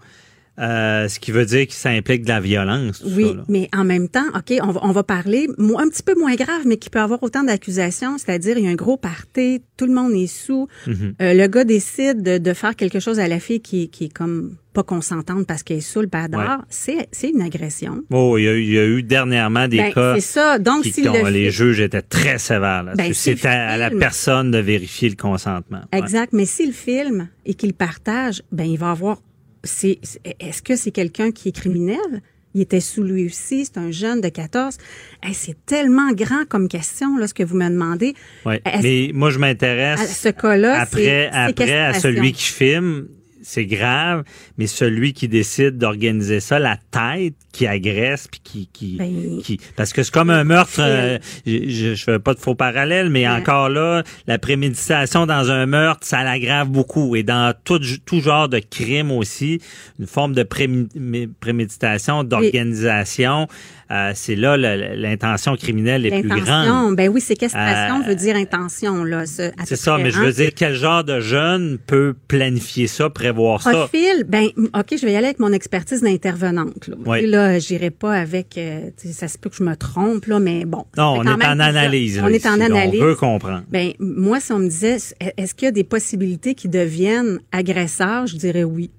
euh, ce qui veut dire que ça implique de la violence. tout Oui, ça, mais en même temps, OK, on va, on va parler un petit peu moins grave, mais qui peut avoir autant d'accusations, c'est-à-dire il y a un gros party, tout le monde est sous, Mhm. euh, le gars décide de, de faire quelque chose à la fille qui, qui est comme pas consentante parce qu'elle est sous le badard, c'est c'est une agression. Oh, il y, a, eu- il y a eu dernièrement des Ben, cas c'est ça. Donc, qui, si le les juges étaient très sévères Ben, si le C'était à la film- personne de vérifier le consentement. Ouais. Exact. Mais s'il filme et qu'il partage, ben il va avoir. C'est, est-ce que c'est quelqu'un qui est criminel? Il était sous lui aussi, c'est un jeune de 14. Hey, c'est tellement grand comme question, là, ce que vous me demandez. Mais moi, je m'intéresse À ce cas-là, après, après à celui qui filme. C'est grave, mais celui qui décide d'organiser ça, la tête qui agresse puis qui qui, Ben, qui parce que c'est comme un meurtre. Euh, je, je, je fais pas de faux parallèles, mais Ouais. encore là, la préméditation dans un meurtre, ça l'aggrave beaucoup et dans tout tout genre de crime aussi, une forme de prémé- préméditation, d'organisation, euh, c'est là l'intention criminelle est plus grande. Ben oui, séquestration Euh, veut dire intention, là. ce- C'est ça, mais je hein? veux dire, quel genre de jeune peut planifier ça, prévoir ça? Profil, ben ok, je vais y aller avec mon expertise d'intervenante. Là, Oui. Là j'irai pas avec, euh, ça se peut que je me trompe là, mais bon. Non, on est en analyse. On est en analyse. On veut comprendre. Ben moi, si on me disait, est-ce qu'il y a des possibilités qui deviennent agresseurs, je dirais oui.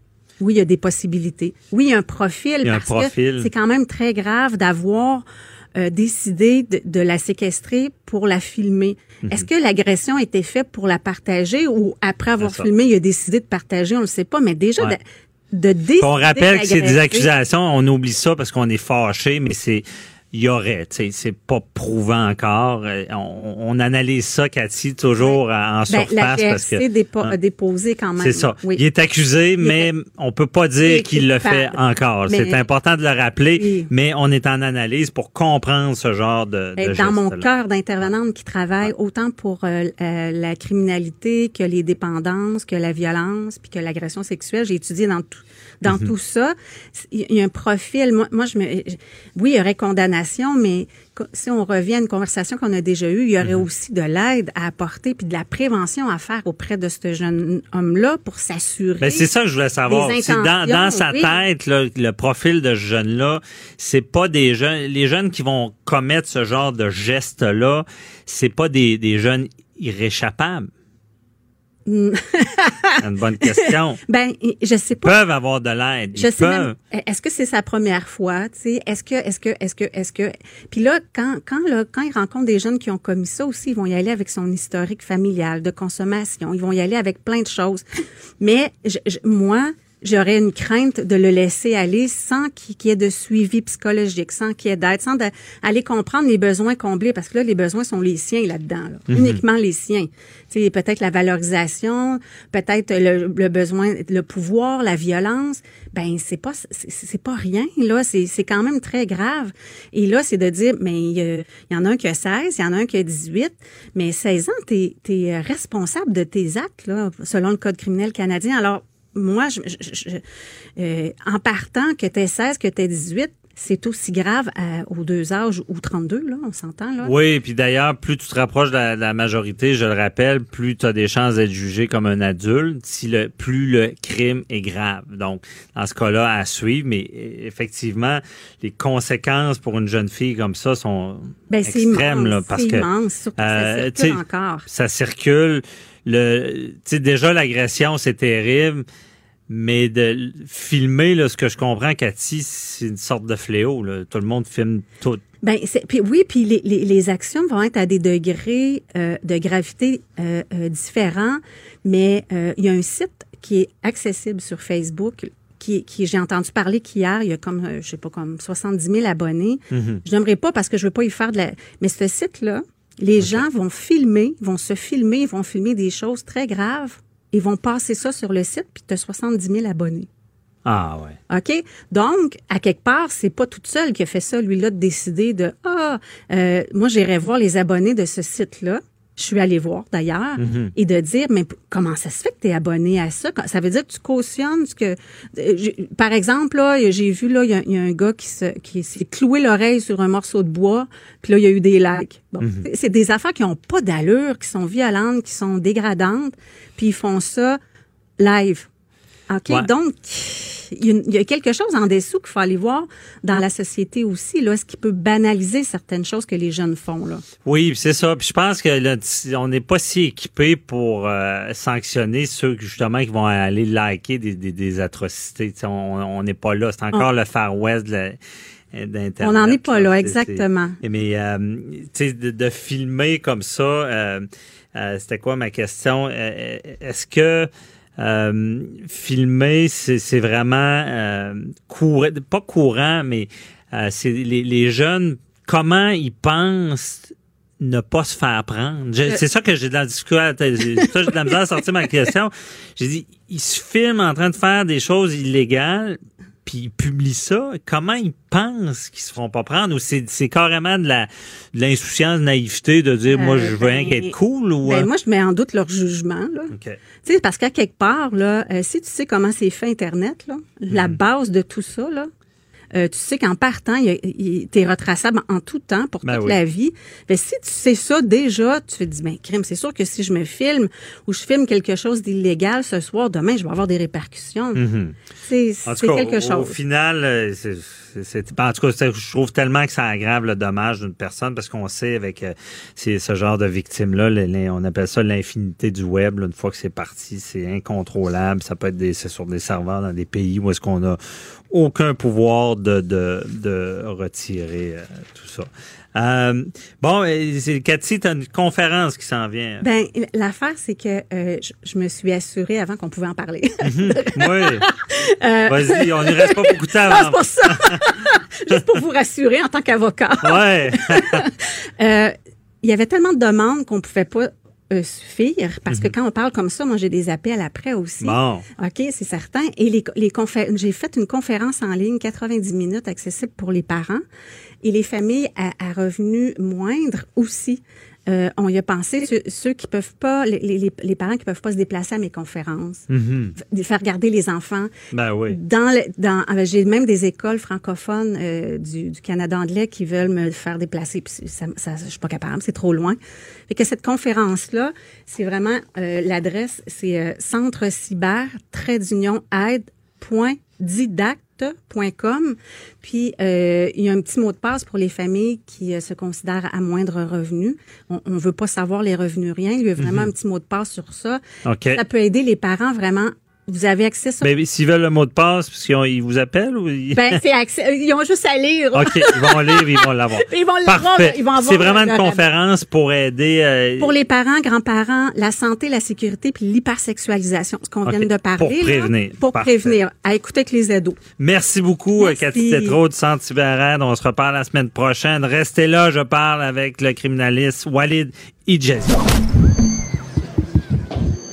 Oui, il y a des possibilités. Oui, il y a un profil. Il y a un parce profil. que c'est quand même très grave d'avoir euh, décidé de, de la séquestrer pour la filmer. Mhm. Est-ce que l'agression a été faite pour la partager ou après avoir filmé, il a décidé de partager, on le sait pas, mais déjà Ouais. de, de décider On rappelle que c'est des accusations, on oublie ça parce qu'on est fâché, mais c'est il y aurait, c'est pas prouvant encore. Euh, On, on analyse ça, Cathy, toujours en Ben, surface la parce que dépo- hein? a déposé quand même. c'est ça. Oui. Il est accusé, Il mais est- on peut pas dire qu'il le fait encore. Mais- C'est important de le rappeler, Oui. mais on est en analyse pour comprendre ce genre de, de dans mon cœur d'intervenante qui travaille autant pour euh, euh, la criminalité que les dépendances, que la violence, puis que l'agression sexuelle, j'ai étudié dans tout dans Mhm. tout ça. Il y a un profil. Moi, moi je me, oui, il y aurait condamnation condamnation, mais si on revient à une conversation qu'on a déjà eue, il y aurait Mhm. aussi de l'aide à apporter puis de la prévention à faire auprès de ce jeune homme-là pour s'assurer. Ben, c'est ça que je voulais savoir. Dans, sa oui. tête, là, le profil de ce jeune-là, c'est pas des jeunes. Les jeunes qui vont commettre ce genre de geste-là, c'est pas des, des jeunes irréchappables. Mm. C'est une bonne question. Ben, je sais Ils pas. peuvent avoir de l'aide. Je Ils sais même. Est-ce que c'est sa première fois, tu sais? Est-ce que, est-ce que, est-ce que, est-ce que? Puis là, quand, quand, là, quand il rencontre des jeunes qui ont commis ça aussi, ils vont y aller avec son historique familial de consommation. Ils vont y aller avec plein de choses. Mais je- je- moi, j'aurais une crainte de le laisser aller sans qu'il y ait de suivi psychologique, sans qu'il y ait d'aide, sans de- aller comprendre les besoins comblés, parce que là, les besoins sont les siens là-dedans, là. uniquement les siens. Tu sais, peut-être la valorisation, peut-être le, le besoin, le pouvoir, la violence. Ben c'est pas c'est pas rien là, c'est quand même très grave. Et là, c'est de dire, mais il y, a- il y en a un qui a 16, il y en a un qui a 18, mais 16 ans, t'es es responsable de tes actes là, selon le code criminel canadien. Alors moi, je, je- je- euh, en partant que tu 16, que tu 18, c'est aussi grave à- aux deux âges ou 32, là, on s'entend, là. Oui, puis d'ailleurs, plus tu te rapproches de la, de la majorité, je le rappelle, plus tu as des chances d'être jugé comme un adulte, si le plus le crime est grave. Donc, dans ce cas-là, à suivre, mais euh, effectivement, les conséquences pour une jeune fille comme ça sont Ben, c'est extrêmes, immense, là, parce c'est que immense, surtout que ça euh, circule tu sais, encore. ça circule. Le, déjà l'agression, c'est terrible. Mais de filmer, là, ce que je comprends, Cathy, c'est une sorte de fléau. Là. Tout le monde filme tout. Ben, puis oui, puis les, les, les actions vont être à des degrés euh, de gravité euh, euh, différents, mais il y a un site qui est accessible sur Facebook qui, qui j'ai entendu parler qu'hier, il y a comme, je sais pas, comme 70 000 abonnés. Je n'aimerais pas parce que je veux pas y faire de la... Mais ce site-là, les gens vont filmer, vont se filmer, vont filmer des choses très graves, ils vont passer ça sur le site, puis tu as 70 000 abonnés. Ah ouais. OK? Donc, à quelque part, c'est pas toute seule qui a fait ça, lui-là, de décider de Ah, euh, moi, j'irai voir les abonnés de ce site-là. Je suis allée voir d'ailleurs et de dire mais comment ça se fait que tu es abonné à ça? Ça veut dire que tu cautionnes ce que par exemple là j'ai vu là il y, a- il y a un gars qui se qui s'est cloué l'oreille sur un morceau de bois puis là il y a eu des likes. Bon c'est- c'est des affaires qui ont pas d'allure qui sont violentes qui sont dégradantes puis ils font ça live OK, Ouais. donc il y, a y quelque chose en dessous qu'il faut aller voir dans la société aussi, là, ce qui peut banaliser certaines choses que les jeunes font. Là. Oui, c'est ça. Puis je pense que là, on n'est pas si équipé pour euh, sanctionner ceux justement qui vont aller liker des, des, des atrocités. On n'est pas là. C'est encore le Far West d'Internet. On n'en est pas là, exactement. Mais euh, tu sais, de, de filmer comme ça, euh, euh, c'était quoi ma question? Est-ce que euh, filmer, c'est vraiment euh, courant, pas courant, mais euh, c'est les, les jeunes, comment ils pensent ne pas se faire prendre? Je- C'est ça que j'ai de la difficulté. j'ai de la misère à sortir ma question. J'ai dit, ils se filment en train de faire des choses illégales, puis ils publient ça. Comment ils pensent qu'ils se feront pas prendre? Ou c'est carrément de la de l'insouciance, de naïveté de dire, moi, Euh, je veux rien ben, qu'être cool ou... Ben, euh, moi, je mets en doute leur jugement. Là. OK. Tu sais, parce qu'à quelque part, là, euh, si tu sais comment c'est fait Internet, là, la Mhm. base de tout ça, là, euh, tu sais qu'en partant, tu es retraçable en tout temps pour Ben toute oui. la vie. Ben, si tu sais ça déjà, tu te dis, ben, crime, c'est sûr que si je me filme ou je filme quelque chose d'illégal ce soir, demain, je vais avoir des répercussions. C'est En c'est quelque au, chose. au final, euh, c'est, ben, en tout cas, je trouve tellement que ça aggrave le dommage d'une personne parce qu'on sait avec euh, ce genre de victimes-là, on appelle ça l'infinité du web. une fois que c'est parti, c'est incontrôlable. Ça peut être des, c'est sur des serveurs dans des pays où est-ce qu'on a aucun pouvoir de retirer euh, tout ça. Euh, bon, euh, Cathy, tu as une conférence qui s'en vient. Ben, l'affaire, c'est que euh, je, je me suis assurée avant qu'on pouvait en parler. oui. Euh, Vas-y, on n'y reste pas beaucoup de temps Ah, c'est pour ça. Juste pour vous rassurer en tant qu'avocat. Ouais. Il y avait tellement de demandes qu'on pouvait pas euh, suffire parce que quand on parle comme ça, moi j'ai des appels après aussi. Mhm. Bon. OK, c'est certain. Et les, j'ai fait une conférence en ligne, 90 minutes, accessible pour les parents et les familles à, à revenus moindres aussi. euh, on y a pensé ceux, ceux qui peuvent pas, les, les, les parents qui peuvent pas se déplacer à mes conférences, f- faire garder les enfants. Ben oui. Dans, le- dans, euh, j'ai même des écoles francophones euh, du, du Canada anglais qui veulent me faire déplacer. Puis ça, ça, je suis pas capable, c'est trop loin. Fait que cette conférence là, c'est vraiment euh, l'adresse, c'est euh, centre cyber trait d'union aide.didact.com. Puis euh, il y a un petit mot de passe pour les familles qui euh, se considèrent à moindre revenu. On, on veut pas savoir les revenus rien. Il y a vraiment un petit mot de passe sur ça. Ça peut aider les parents vraiment. Vous avez accès sur Ben, s'ils veulent le mot de passe, parce qu'ils vous appellent ou ils... ben, c'est accès. Ils ont juste à lire. OK, ils vont lire, ils vont l'avoir. Ils vont l'avoir, Parfait. ils vont avoir C'est vraiment une conférence pour aider. euh, Pour les parents, grands-parents, la santé, la sécurité puis l'hypersexualisation, ce qu'on vient de parler. Pour là, prévenir. pour Parfait. prévenir. À écouter avec les ados. Merci beaucoup, Merci. Cathy Tétrault du Centre. On se reparle la semaine prochaine. Restez là, je parle avec le criminaliste Walid Idjazi.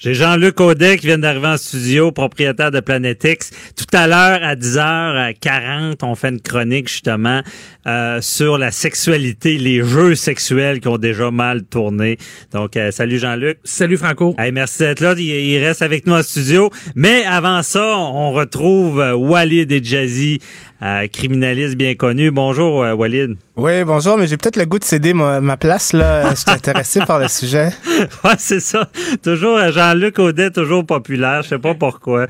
J'ai Jean-Luc Audet qui vient d'arriver en studio, propriétaire de Planet X. Tout à l'heure, à 10h40, on fait une chronique justement euh, sur la sexualité, les jeux sexuels qui ont déjà mal tourné. Donc, euh, salut Jean-Luc. Salut Franco. Hey, merci d'être là. Il, il reste avec nous en studio. Mais avant ça, on retrouve euh, Walid et Jazzy, euh, criminaliste bien connu. Bonjour, euh, Walid. Oui, bonjour, mais j'ai peut-être le goût de céder ma, ma place là. Je suis intéressé par le sujet. Ouais, c'est ça. Toujours euh, Jean-Luc Audet, toujours populaire. Je sais pas pourquoi.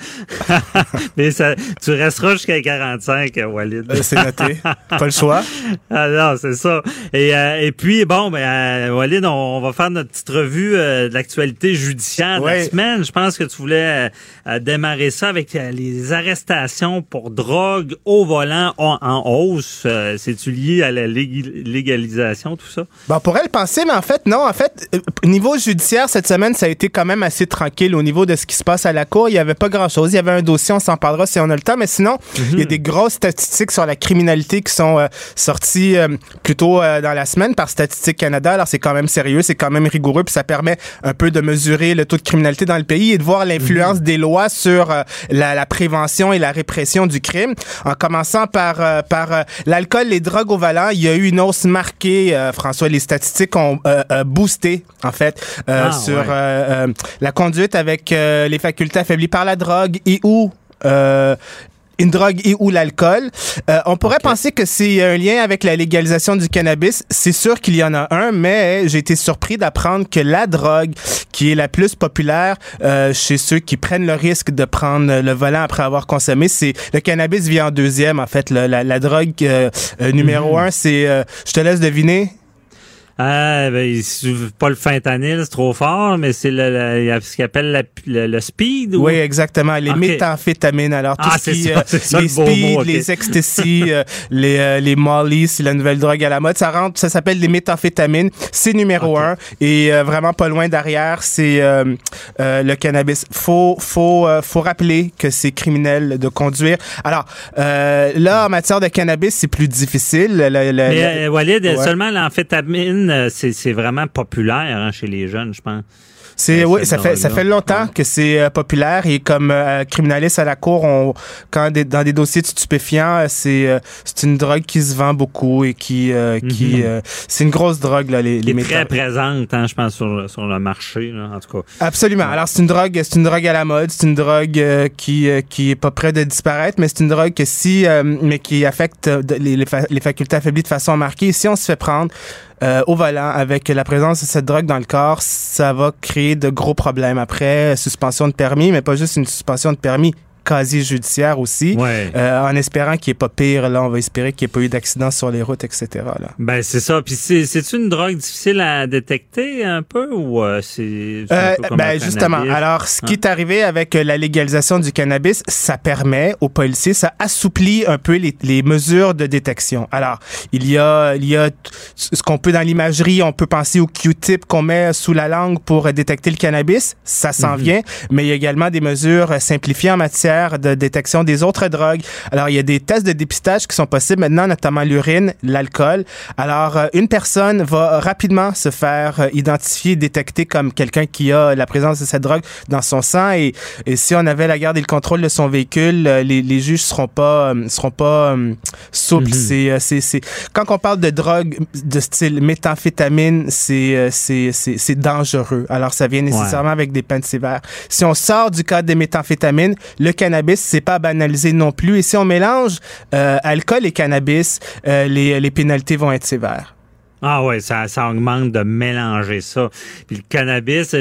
Mais ça, tu resteras jusqu'à 45, euh, Walid. Euh, C'est noté. Pas le choix. Ah non, c'est ça. Et, euh, et puis, bon, ben, euh, Walid, on, on va faire notre petite revue euh, de l'actualité judiciaire de la Ouais. semaine. Je pense que tu voulais euh, euh, démarrer ça avec euh, les arrestations pour drogue au volant en, en hausse. Euh, C'est-tu lié à la lég- légalisation, tout ça? Bon, on pourrait le penser, mais en fait, non. En fait, euh, au niveau judiciaire, cette semaine, ça a été quand même assez tranquille au niveau de ce qui se passe à la cour. Il y avait pas grand-chose. Il y avait un dossier, on s'en parlera si on a le temps. Mais sinon, il y a des grosses statistiques sur la criminalité qui sont euh, sorties euh, plutôt dans la semaine par Statistique Canada. Alors, c'est quand même sérieux, c'est quand même rigoureux, puis ça permet un peu de mesurer le taux de criminalité dans le pays et de voir l'influence des lois sur la, la prévention et la répression du crime. En commençant par, euh, par euh, l'alcool, les drogues au volant, il y a eu une hausse marquée, euh, François. Les statistiques ont boosté, en fait, Ah, sur ouais. la conduite avec les facultés affaiblies par la drogue et ou euh, une drogue et ou l'alcool. Euh, on pourrait penser que c'est un lien avec la légalisation du cannabis. C'est sûr qu'il y en a un, mais j'ai été surpris d'apprendre que la drogue qui est la plus populaire euh, chez ceux qui prennent le risque de prendre le volant après avoir consommé, c'est le cannabis vient en deuxième. En fait, le- la, la drogue euh, euh, numéro un, c'est, euh, je te laisse deviner. Ah, ben, pas le fentanyl, c'est trop fort, mais c'est le, le- ce qu'ils appelle la- le, le speed. Ou... Oui, exactement. Les méthamphétamines. Alors, tout Ah, ce qui, ça, euh, ça les le speed, mot, les ecstasy, euh, les, euh, les molly, c'est la nouvelle drogue à la mode. Ça rentre, ça s'appelle les méthamphétamines. C'est numéro un. Et euh, vraiment pas loin derrière, c'est euh, euh, le cannabis. Faut, faut, euh, faut rappeler que c'est criminel de conduire. Alors, euh, là, en matière de cannabis, c'est plus difficile. Le- le- le- Mais Walid, Ouais. seulement l'amphétamine, euh, c'est c'est vraiment populaire hein, chez les jeunes, je pense. C'est Euh, oui, ça fait ça fait longtemps que c'est euh, populaire et comme euh, criminaliste à la cour, on quand des- dans des dossiers de stupéfiants, c'est euh, c'est une drogue qui se vend beaucoup et qui qui Mhm. c'est une grosse drogue là les les est très présente, hein, je pense, sur, le- sur le marché, là, en tout cas. Absolument. Alors c'est une drogue, c'est une drogue à la mode, c'est une drogue qui qui est pas près de disparaître, mais c'est une drogue que si mais qui affecte les, les facultés affaiblies de façon marquée. Et si on se fait prendre euh, au volant avec la présence de cette drogue dans le corps, ça va créer de gros problèmes. Après, suspension de permis, mais pas juste une suspension de permis quasi judiciaire aussi. Ouais. Euh, en espérant qu'il n'y ait pas pire, là, on va espérer qu'il n'y ait pas eu d'accident sur les routes, etc. Là. Ben, c'est ça. Puis c'est c'est une drogue difficile à détecter un peu ou euh, c'est Euh, ben justement, alors ce qui Hein? est arrivé avec euh, la légalisation du cannabis, ça permet aux policiers, ça assouplit un peu les, les mesures de détection. Alors, il y a il y a ce qu'on peut dans l'imagerie, on peut penser au Q-tip qu'on met sous la langue pour euh, détecter le cannabis, ça s'en Mhm. vient, mais il y a également des mesures simplifiées en matière de détection des autres drogues. Alors, il y a des tests de dépistage qui sont possibles maintenant, notamment l'urine, l'alcool. Alors, euh, une personne va rapidement se faire euh, identifier, détecter comme quelqu'un qui a la présence de cette drogue dans son sang. Et, et si on avait la garde et le contrôle de son véhicule, euh, les, les juges seront pas seront pas souples. Euh, c'est c'est quand on parle de drogue de style méthamphétamine, c'est c'est c'est c'est dangereux. Alors, ça vient nécessairement avec des peines sévères. Si on sort du cadre des méthamphétamines, le cannabis, c'est pas banalisé non plus. Et si on mélange euh, alcool et cannabis, euh, les, les pénalités vont être sévères. Ah ouais, ça, ça augmente de mélanger ça. Puis le cannabis,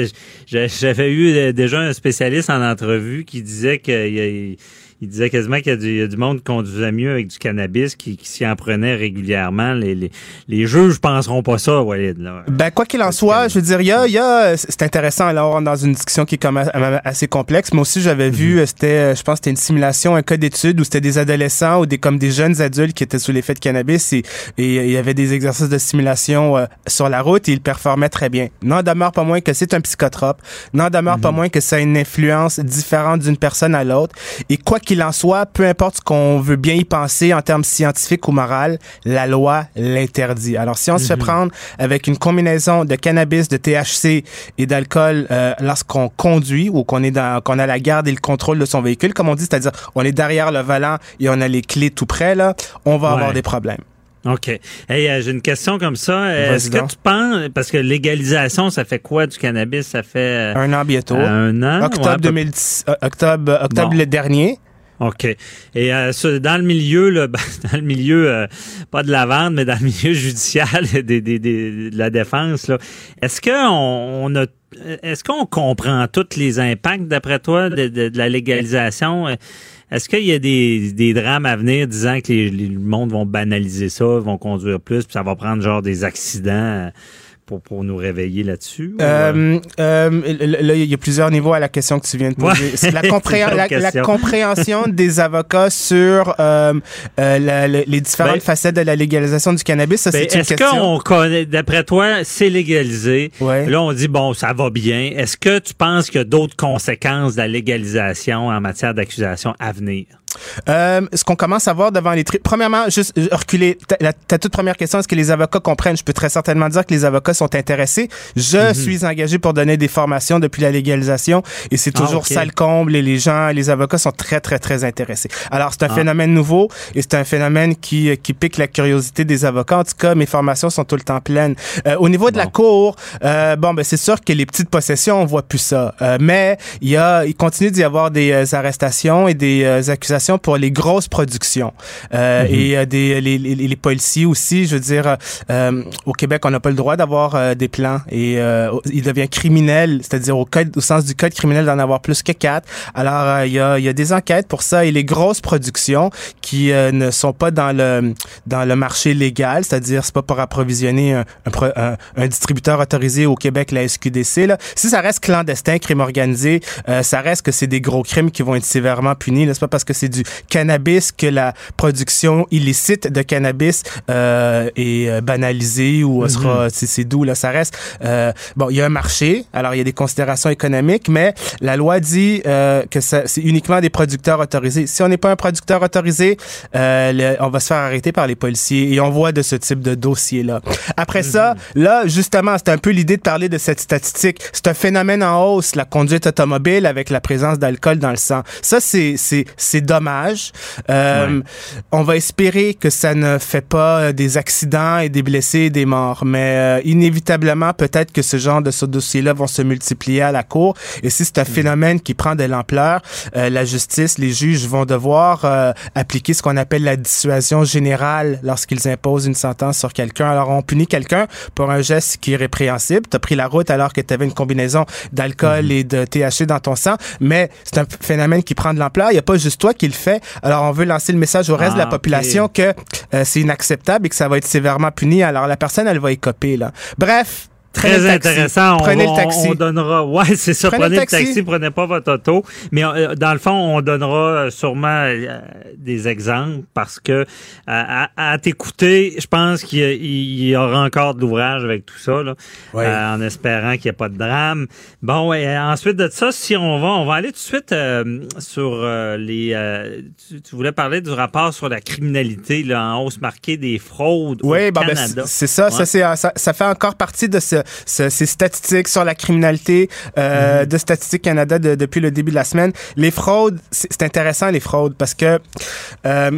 j'avais eu euh, déjà un spécialiste en entrevue qui disait que il disait quasiment qu'il y, a du- il y a du monde qui conduisait mieux avec du cannabis, qui, qui s'y en prenait régulièrement. Les, les, les juges penseront pas ça, Walid. Là. Ben, quoi qu'il en soit, je veux dire, il y a, y a, c'est intéressant, là, on rentre dans une discussion qui est même assez complexe. Moi aussi, j'avais vu, euh, c'était, euh, je pense, que c'était une simulation, un cas d'étude où c'était des adolescents ou des, comme des jeunes adultes qui étaient sous l'effet de cannabis et, il y avait des exercices de simulation euh, sur la route et ils performaient très bien. N'en demeure pas moins que c'est un psychotrope. N'en demeure pas moins que ça a une influence différente d'une personne à l'autre. Et quoi qu'il en soit, peu importe ce qu'on veut bien y penser en termes scientifiques ou moral, la loi l'interdit. Alors, si on se fait prendre avec une combinaison de cannabis, de THC et d'alcool euh, lorsqu'on conduit ou qu'on est dans, qu'on a la garde et le contrôle de son véhicule, comme on dit, c'est-à-dire on est derrière le volant et on a les clés tout près, là, on va avoir des problèmes. OK. Hey, euh, j'ai une question comme ça. Euh, Est-ce que tu penses, parce que légalisation, ça fait quoi du cannabis? Ça fait euh, Un an bientôt. un an? Octobre, Ouais, à peu- 2010, euh, octobre, octobre Bon. le dernier. OK. Et euh, dans le milieu, là, ben, dans le milieu, euh, pas de la vente, mais dans le milieu judiciaire des, des, des- de la défense, est-ce qu'on on a est-ce qu'on comprend tous les impacts, d'après toi, de, de- la légalisation? Est-ce qu'il y a des, des drames à venir disant que les, les- le monde vont banaliser ça, vont conduire plus, puis ça va prendre genre des accidents? euh, pour, pour nous réveiller là-dessus? euh? Euh, euh, là, il y a plusieurs niveaux à la question que tu viens de poser. Ouais. C'est la, compréhension des avocats sur euh, la- les différentes Ben, facettes de la légalisation du cannabis. Ça, Ben, c'est une Est-ce question. qu'on connaît, d'après toi, c'est légalisé? Ouais. Là, on dit, bon, ça va bien. Est-ce que tu penses qu'il y a d'autres conséquences de la légalisation en matière d'accusation à venir? Euh, ce qu'on commence à voir devant les tri- Premièrement, juste euh, reculer. Ta, la- ta toute première question, est-ce que les avocats comprennent? Je peux très certainement dire que les avocats sont intéressés. Je Mhm. suis engagé pour donner des formations depuis la légalisation et c'est Ah, toujours ça le comble et les gens, les avocats sont très, très, très intéressés. Alors, c'est un Ah. phénomène nouveau et c'est un phénomène qui, euh, qui pique la curiosité des avocats. En tout cas, mes formations sont tout le temps pleines. Euh, au niveau de la cour, euh, bon, ben, c'est sûr que les petites possessions, on voit plus ça. Euh, mais il y a, il continue d'y avoir des arrestations et des euh, pour les grosses productions. Euh, Et euh, des, les, les, les policiers aussi, je veux dire, euh, au Québec, on n'a pas le droit d'avoir euh, des plans et il devient criminel, c'est-à-dire au, code, au sens du code criminel d'en avoir plus que quatre. Alors, il y, a, y a des enquêtes pour ça et les grosses productions qui ne sont pas dans le dans le marché légal, c'est-à-dire c'est pas pour approvisionner un, un, distributeur autorisé au Québec, la SQDC. Là. Si ça reste clandestin, crime organisé, ça reste que c'est des gros crimes qui vont être sévèrement punis. C'est pas parce que c'est du cannabis que la production illicite de cannabis euh, est euh, banalisée ou euh, sera c'est c'est doux là. Ça reste euh, bon. Il y a un marché, alors il y a des considérations économiques, mais la loi dit euh, que ça- c'est uniquement des producteurs autorisés. Si on n'est pas un producteur autorisé, le- on va se faire arrêter par les policiers et on voit de ce type de dossier là. Après ça, là justement, c'est un peu l'idée de parler de cette statistique. C'est un phénomène en hausse, la conduite automobile avec la présence d'alcool dans le sang. Ça c'est c'est c'est dommage. Euh, On va espérer que ça ne fait pas euh, des accidents et des blessés et des morts, mais euh, inévitablement peut-être que ce genre de ce dossier-là vont se multiplier à la cour. Et si c'est un phénomène qui prend de l'ampleur, euh, la justice, les juges vont devoir euh, appliquer ce qu'on appelle la dissuasion générale lorsqu'ils imposent une sentence sur quelqu'un. Alors on punit quelqu'un pour un geste qui est répréhensible. Tu as pris la route alors que tu avais une combinaison d'alcool et de THC dans ton sang, mais c'est un phénomène qui prend de l'ampleur. Il n'y a pas juste toi qui le fais. Alors on veut lancer le message au reste de la Ah, population que euh, c'est inacceptable et que ça va être sévèrement puni. Alors la personne, elle va écoper là. Bref. Très intéressant. On, Prenez va- le taxi. on donnera. Ouais, c'est ça. Prenez Prenez, le le taxi. prenez pas votre auto. Mais euh, dans le fond, on donnera euh, sûrement euh, des exemples parce que à, à- à t'écouter, je pense qu'il y, aura encore de l'ouvrage avec tout ça, là, Ouais. euh, en espérant qu'il n'y ait pas de drame. Bon, euh, ensuite de ça, si on va, on va aller tout de suite euh, sur euh, les. euh, tu, tu voulais parler du rapport sur la criminalité là, en hausse marquée des fraudes Oui, au bon, ben, Canada. c'est- ça. Ouais. Ça, c'est, ça, ça fait encore partie de ce, ce- ces statistiques sur la criminalité euh, Mhm. de Statistique Canada de- depuis le début de la semaine. Les fraudes, c'est c'est intéressant, les fraudes, parce que... euh,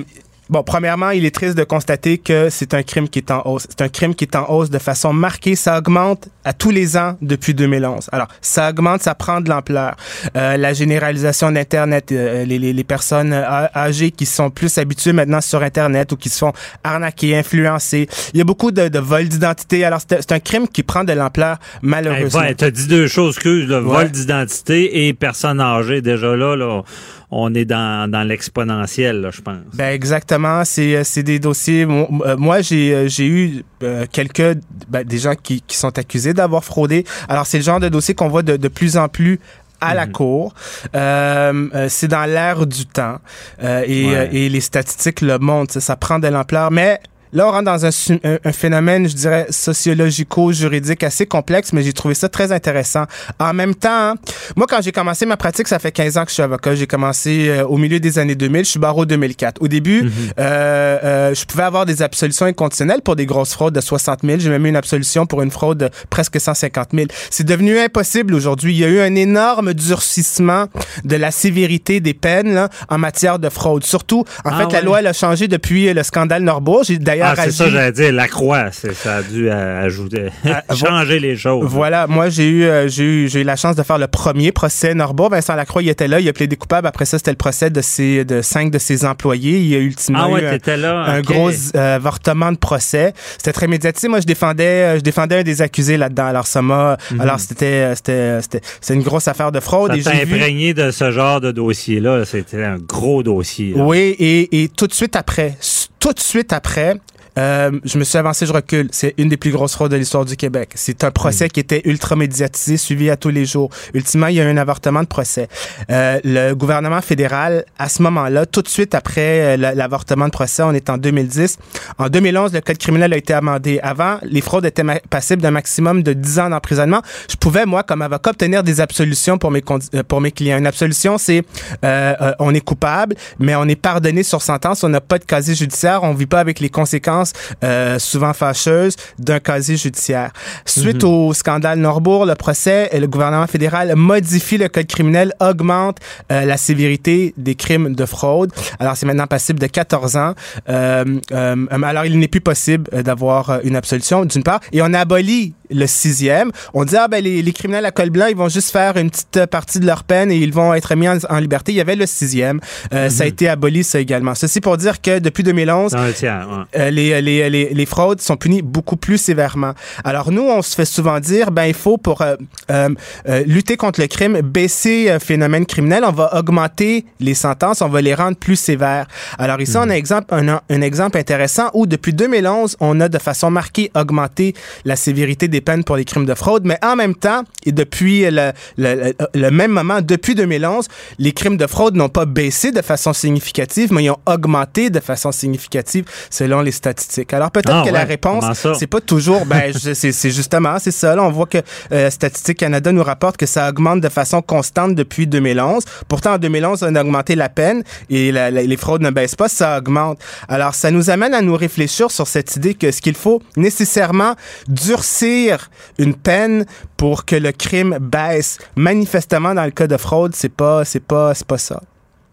Bon, premièrement, il est triste de constater que c'est un crime qui est en hausse. C'est un crime qui est en hausse de façon marquée. Ça augmente à tous les ans depuis 2011. Alors, ça augmente, ça prend de l'ampleur. Euh, la généralisation d'Internet, euh, les, les, les personnes euh, âgées qui sont plus habituées maintenant sur Internet ou qui se font arnaquer, influencer. Il y a beaucoup de, de vols d'identité. Alors, c'est un crime qui prend de l'ampleur, Hey, malheureusement. ouais, t'as dit deux choses, excuse, le Ouais. vol d'identité et personne âgée. Déjà là, là, on est dans, dans l'exponentiel, je pense. Ben exactement, c'est euh, des dossiers. Euh, Moi, j'ai euh, j'ai eu quelques ben, des gens qui, qui sont accusés d'avoir fraudé. Alors c'est le genre de dossier qu'on voit de, de plus en plus à la cour. Euh, euh, c'est dans l'air du temps Euh, et, Ouais. et les statistiques le montrent. Ça, ça prend de l'ampleur, mais Là, on rentre dans un, un- un phénomène, je dirais, sociologico-juridique assez complexe, mais j'ai trouvé ça très intéressant. En même temps, hein, moi, quand j'ai commencé ma pratique, ça fait 15 ans que je suis avocat. J'ai commencé euh, au milieu des années 2000. Je suis barreau 2004. Au début, euh, euh, je pouvais avoir des absolutions inconditionnelles pour des grosses fraudes de 60 000. J'ai même eu une absolution pour une fraude de presque 150 000. C'est devenu impossible aujourd'hui. Il y a eu un énorme durcissement de la sévérité des peines là, en matière de fraude. Surtout, en Ah fait, la loi elle a changé depuis le scandale Norbourg. J'ai d'ailleurs Ah, c'est ça, j'allais dire, la croix, c'est- ça a dû euh, ajouter, Ah, changer les choses. Voilà, moi j'ai eu euh, j'ai eu j'ai eu la chance de faire le premier procès Norbourg. Vincent Lacroix il était là, il a plaidé coupable. Après ça, c'était le procès de ses de cinq de ses employés. Il y a ultimement Ah ouais, eu un- là. gros euh, avortement de procès. C'était très médiatisé. Moi, je défendais, je défendais un des accusés là-dedans. Alors ça m'a, alors c'était, c'était, c'était, c'est une grosse affaire de fraude. Mhm. Ça et j'ai vu- imprégné de ce genre de dossier-là. C'était un gros dossier. là. Oui, et, et tout de suite après, tout de suite après. Euh, je me suis avancé, je recule. C'est une des plus grosses fraudes de l'histoire du Québec. C'est un procès qui était ultra médiatisé, suivi à tous les jours. Ultimement, il y a eu un avortement de procès. Euh, le gouvernement fédéral, à ce moment-là, tout de suite après euh, la- l'avortement de procès, on est en 2010. En 2011, le code criminel a été amendé. Avant, les fraudes étaient passibles d'un maximum de 10 ans d'emprisonnement. Je pouvais, moi, comme avocat, obtenir des absolutions pour mes, euh, pour mes clients. Une absolution, c'est euh, on est coupable, mais on est pardonné sur sentence. On n'a pas de casier judiciaire. On vit pas avec les conséquences euh, souvent fâcheuses d'un casier judiciaire. Suite au scandale Norbourg, le procès, euh, le gouvernement fédéral modifie le code criminel, augmente euh, la sévérité des crimes de fraude. Alors, c'est maintenant passible de 14 ans. Euh, euh, alors, il n'est plus possible d'avoir une absolution, d'une part. Et on abolit le sixième. On dit, ah ben, les, les criminels à col blanc, ils vont juste faire une petite partie de leur peine et ils vont être mis en, en liberté. Il y avait le sixième. Euh, Ça a été aboli, ça également. Ceci pour dire que depuis 2011, Dans le tiers, ouais. euh, les, les, les, les fraudes sont punies beaucoup plus sévèrement. Alors nous, on se fait souvent dire, ben il faut pour euh, euh, euh, lutter contre le crime, baisser un phénomène criminel, on va augmenter les sentences, on va les rendre plus sévères. Alors ici, on a exemple, un, un exemple intéressant où depuis 2011, on a de façon marquée augmenté la sévérité des peines pour les crimes de fraude, mais en même temps, et depuis le, le, le- le même moment, depuis 2011, les crimes de fraude n'ont pas baissé de façon significative, mais ils ont augmenté de façon significative selon les statistiques. Alors peut-être Ah que la réponse, c'est pas toujours, ben c'est justement, c'est ça. Là, on voit que euh, Statistique Canada nous rapporte que ça augmente de façon constante depuis 2011. Pourtant, en 2011, on a augmenté la peine et la- la- les fraudes ne baissent pas, ça augmente. Alors, ça nous amène à nous réfléchir sur cette idée que ce qu'il faut nécessairement durcir une peine pour que le crime baisse. Manifestement, dans le cas de fraude, c'est pas, c'est pas, c'est pas ça.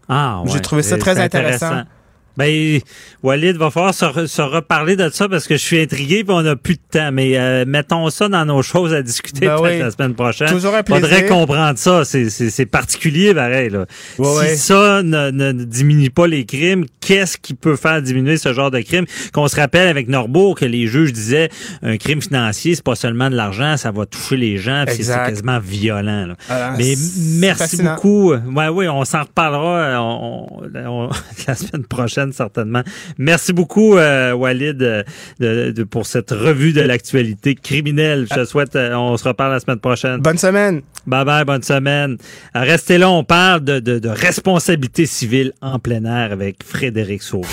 Ah, J'ai ouais. trouvé ça très intéressant. Ben, Walid va falloir se, se reparler de ça parce que je suis intrigué et on n'a plus de temps. Mais euh, mettons ça dans nos choses à discuter Ben peut-être oui. la semaine prochaine. Toujours un plaisir. Faudrait comprendre ça. C'est- particulier, pareil. Là. Ouais, si ouais. ça ne, ne diminue pas les crimes, qu'est-ce qui peut faire diminuer ce genre de crime? Qu'on se rappelle avec Norbourg que les juges disaient un crime financier, c'est pas seulement de l'argent, ça va toucher les gens, puis c'est quasiment violent. là. Alors, Mais merci fascinant. beaucoup. Ouais, oui, on s'en reparlera euh, on- on- la semaine prochaine prochaine, certainement. Merci beaucoup, euh, Walid, euh, de, de- pour cette revue de l'actualité criminelle. Je te souhaite, euh, on se reparle la semaine prochaine. Bonne semaine. Bye bye, bonne semaine. Restez là, on parle de, de, de responsabilité civile en plein air avec Frédéric Sauvé.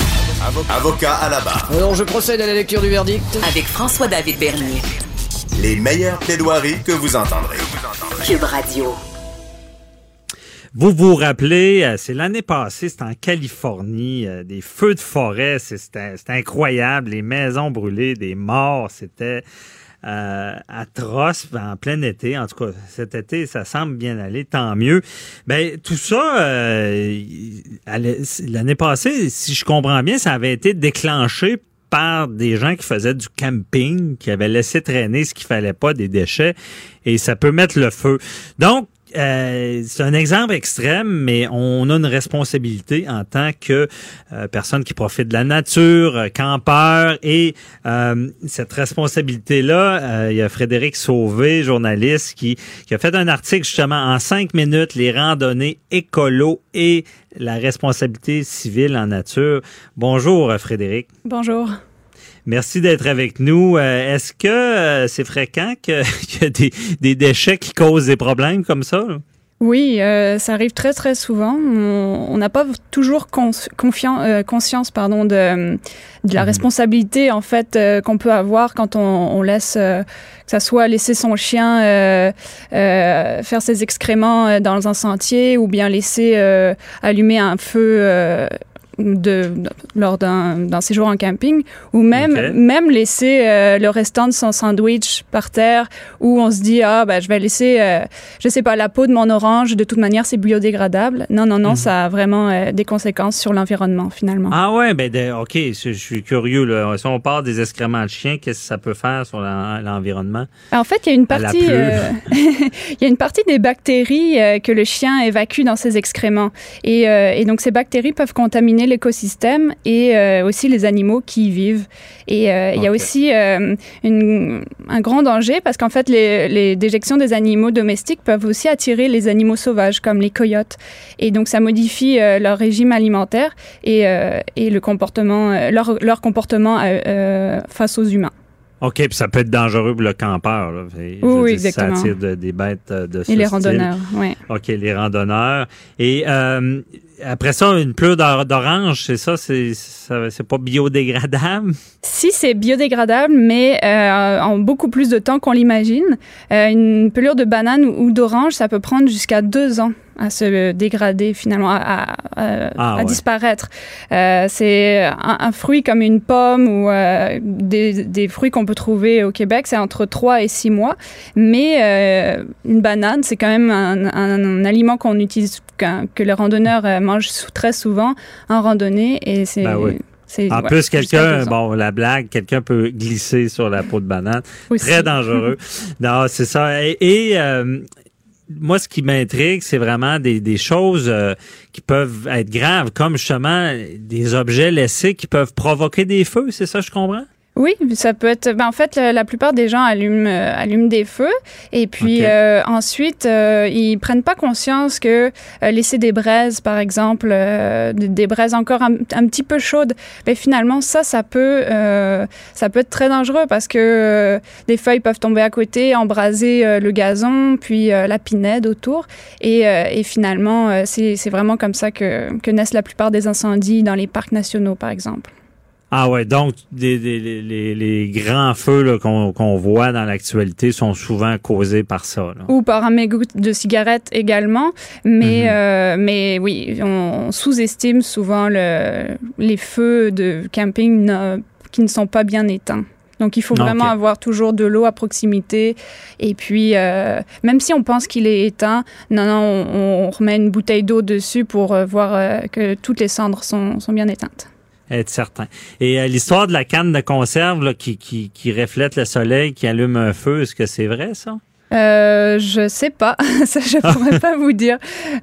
Avocat à la barre. Alors, je procède à la lecture du verdict. Avec François-David Bernier. Les meilleures plaidoiries que vous entendrez. Cube Radio. Vous vous rappelez, euh, c'est l'année passée, c'était en Californie, euh, des feux de forêt, c'était incroyable, les maisons brûlées, des morts, c'était euh, atroce en plein été. En tout cas, cet été, ça semble bien aller, tant mieux. Ben tout ça, l'année passée, si je comprends bien, ça avait été déclenché par des gens qui faisaient du camping, qui avaient laissé traîner ce qu'il fallait pas, des déchets, et ça peut mettre le feu. Donc, euh, c'est un exemple extrême, mais on a une responsabilité en tant que euh, personne qui profite de la nature, euh, campeur, et euh, cette responsabilité-là, euh, il y a Frédéric Sauvé, journaliste, qui, qui a fait un article justement en cinq minutes, les randonnées écolo et la responsabilité civile en nature. Bonjour, euh, Frédéric. Bonjour. Merci d'être avec nous. Euh, Est-ce que euh, c'est fréquent que- qu'il y a des, des déchets qui causent des problèmes comme ça? là? Oui, euh, ça arrive très très souvent. On n'a pas toujours cons- confian- euh, conscience pardon, de, de la responsabilité en fait euh, qu'on peut avoir quand on, on laisse, euh, que ça soit laisser son chien euh, euh, faire ses excréments dans un sentier ou bien laisser euh, allumer un feu. De, lors d'un séjour en camping, ou même, même laisser euh, le restant de son sandwich par terre, où on se dit, ah, ben, je vais laisser, euh, je sais pas, la peau de mon orange, de toute manière, c'est biodégradable. Non, non, non, ça a vraiment euh, des conséquences sur l'environnement, finalement. Ah ouais, ben de- ok, je, je suis curieux. Là. Si on parle des excréments de chiens, qu'est-ce que ça peut faire sur l'en- l'environnement? En fait, il y a une partie, euh, il y a une partie des bactéries que le chien évacue dans ses excréments, et, et donc ces bactéries peuvent contaminer l'écosystème et euh, aussi les animaux qui y vivent. Et euh, il y a aussi euh, une- un grand danger parce qu'en fait, les, les déjections des animaux domestiques peuvent aussi attirer les animaux sauvages comme les coyotes, et donc ça modifie leur régime alimentaire et, et le comportement, leur, leur comportement face aux humains. OK, puis ça peut être dangereux pour le campeur. Là. Oui, oui, si Ça exactement. attire de- des bêtes de ce Et les style. randonneurs, oui. OK, les randonneurs. Et euh, après ça, une pleure d'or- d'orange, c'est ça, c'est pas biodégradable? Si, c'est biodégradable, mais euh, en beaucoup plus de temps qu'on l'imagine. Euh, une pelure de banane ou d'orange, ça peut prendre jusqu'à deux ans à se dégrader finalement, à, Ah, à ouais. disparaître. Euh, c'est un, un fruit comme une pomme ou euh, des, des fruits qu'on peut trouver au Québec, c'est entre trois et six mois. Mais euh, une banane, c'est quand même un, un- un aliment qu'on utilise, que les randonneurs sou- très souvent en randonnée. Et c'est... Ben oui. En ouais, plus, quelqu'un, bon, la blague, quelqu'un peut glisser sur la peau de banane. Aussi. Très dangereux. non, c'est ça. Et, et, euh, moi, ce qui m'intrigue, c'est vraiment des, des choses euh, qui peuvent être graves, comme justement des objets laissés qui peuvent provoquer des feux. C'est ça, je comprends? Oui, ça peut être. Ben, en fait, la, la plupart des gens allument, euh, allument des feux et puis euh, ensuite, euh, ils prennent pas conscience que euh, laisser des braises, par exemple, euh, des, des braises encore un, un petit peu chaudes, ben, finalement, ça, ça peut, euh, ça peut être très dangereux parce que euh, des feuilles peuvent tomber à côté, embraser euh, le gazon, puis euh, la pinède autour. Et, euh, et finalement, euh, c'est c'est vraiment comme ça que, que naissent la plupart des incendies dans les parcs nationaux, par exemple. Ah ouais, donc des, des- les, les- grands feux là, qu'on qu'on voit dans l'actualité sont souvent causés par ça. là. ou par un mégot de cigarette également. Mais, euh, mais oui, on sous-estime souvent le, les feux de camping ne- qui ne sont pas bien éteints. Donc, il faut Ah, vraiment avoir toujours de l'eau à proximité. Et puis, euh, même si on pense qu'il est éteint, non, non, on, on remet une bouteille d'eau dessus pour euh, voir euh, que toutes les cendres sont, sont bien éteintes. Être certain. Et euh, l'histoire de la canne de conserve là, qui, qui, qui reflète le soleil, qui allume un feu, est-ce que c'est vrai ça? Euh, je sais pas, ça je pourrais pas vous dire.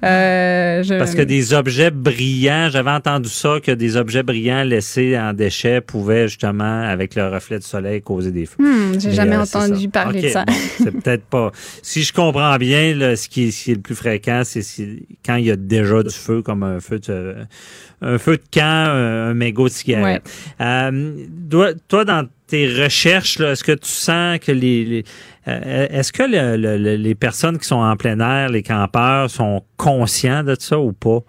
Euh, je- Parce que des objets brillants, j'avais entendu ça, que des objets brillants laissés en déchets pouvaient justement, avec le reflet du soleil, causer des feux. Hmm, j'ai Mais, jamais euh, entendu parler de ça. bon, c'est peut-être pas. Si je comprends bien, là, ce, qui est, ce qui est le plus fréquent, c'est si- quand il y a déjà du feu, comme un feu de, un feu de camp, un, mégot de cigarette. Toi, toi, dans tes recherches, est-ce que tu sens que les, euh, est-ce que le- le- le- les personnes qui sont en plein air, les campeurs, sont conscients de ça ou pas?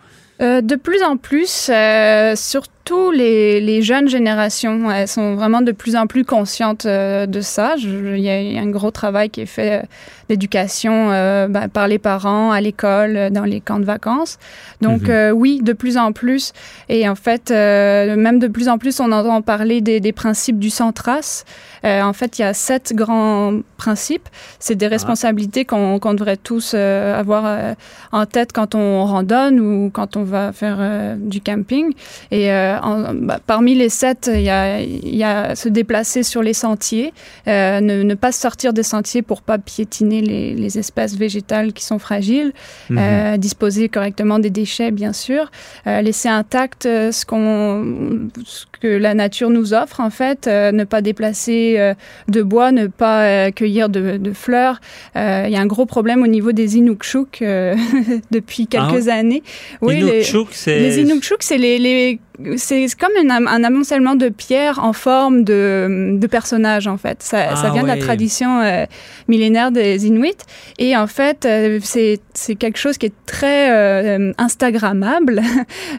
Euh, de plus en plus, euh, surtout les, les jeunes générations, elles sont vraiment de plus en plus conscientes euh, de ça. Il y, a il y a un gros travail qui est fait euh, d'éducation euh, ben, par les parents, à l'école, dans les camps de vacances. Donc Mhm. oui, de plus en plus. Et en fait, même de plus en plus, on entend parler des, des principes du Centras. Euh, en fait, il y a sept grands principes. C'est des responsabilités qu'on devrait tous avoir en tête quand on randonne ou quand on va faire du camping. Et en- bah, parmi les sept, il y a, y a se déplacer sur les sentiers, euh, ne, ne pas sortir des sentiers pour pas piétiner les, les espèces végétales qui sont fragiles, Mhm. euh, disposer correctement des déchets, bien sûr, euh, laisser intact euh, ce, qu'on, ce que la nature nous offre, en fait, euh, ne pas déplacer euh, de bois, ne pas euh, cueillir de, de fleurs. Euh, Il y a un gros problème au niveau des Inukshuk euh, depuis quelques Ah, années. les- Inukshuk, Les Inukshuk, c'est les, les- c'est comme un, am- un amoncellement de pierres en forme de, de personnages, en fait. Ça, Ah ça vient de la tradition euh, millénaire des Inuits. Et en fait, euh, c'est quelque chose qui est très euh, Instagrammable.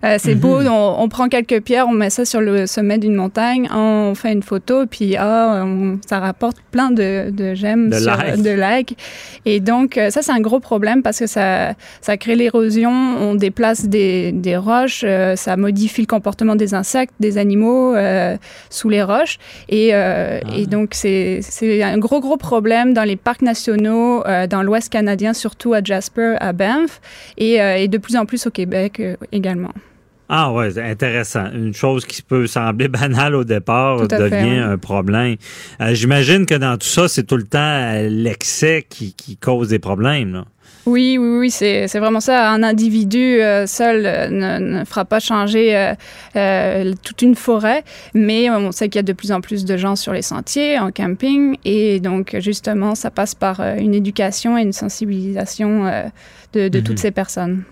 Euh, c'est Mhm. beau, on, on prend quelques pierres, on met ça sur le sommet d'une montagne, on fait une photo, puis on- ça rapporte plein de, de j'aime, De likes. de likes. Et donc, ça, c'est un gros problème parce que ça, ça crée l'érosion, on déplace des, des roches, ça modifie le comportement des insectes, des animaux euh, sous les roches. Et, euh, et donc, c'est un gros, gros problème dans les parcs nationaux, euh, dans l'Ouest canadien, surtout à Jasper, à Banff, et, et de plus en plus au Québec également. Ah ouais, intéressant. Une chose qui peut sembler banale au départ devient fait, un problème. Euh, J'imagine que dans tout ça, c'est tout le temps l'excès qui, qui cause des problèmes. Là. Oui, oui, oui, c'est c'est vraiment ça. Un individu euh, seul euh, ne, ne fera pas changer euh, euh, toute une forêt, mais on sait qu'il y a de plus en plus de gens sur les sentiers, en camping, et donc justement, ça passe par euh, une éducation et une sensibilisation euh, de, de Mhm. toutes ces personnes.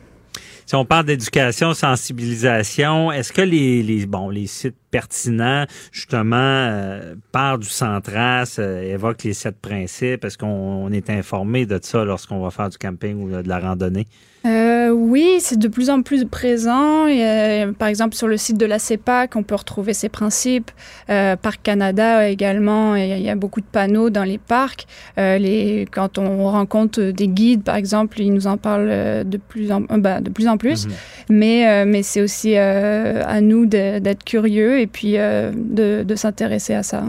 Si on parle d'éducation, sensibilisation, est-ce que les, les, bon, les sites pertinents, justement, euh, parlent du centras, euh, évoquent les sept principes? Est-ce qu'on on est informé de ça lorsqu'on va faire du camping ou de la randonnée? Euh, oui, c'est de plus en plus présent. Et, euh, par exemple, sur le site de la CEPAC, on peut retrouver ces principes. Euh, Parc Canada également, il y, a- il y a beaucoup de panneaux dans les parcs. Euh, les, quand on rencontre des guides, par exemple, ils nous en parlent euh, de plus en, euh, bah, de plus, en plus. Mais, euh, mais c'est aussi euh, à nous d'être curieux et puis euh, de, de s'intéresser à ça.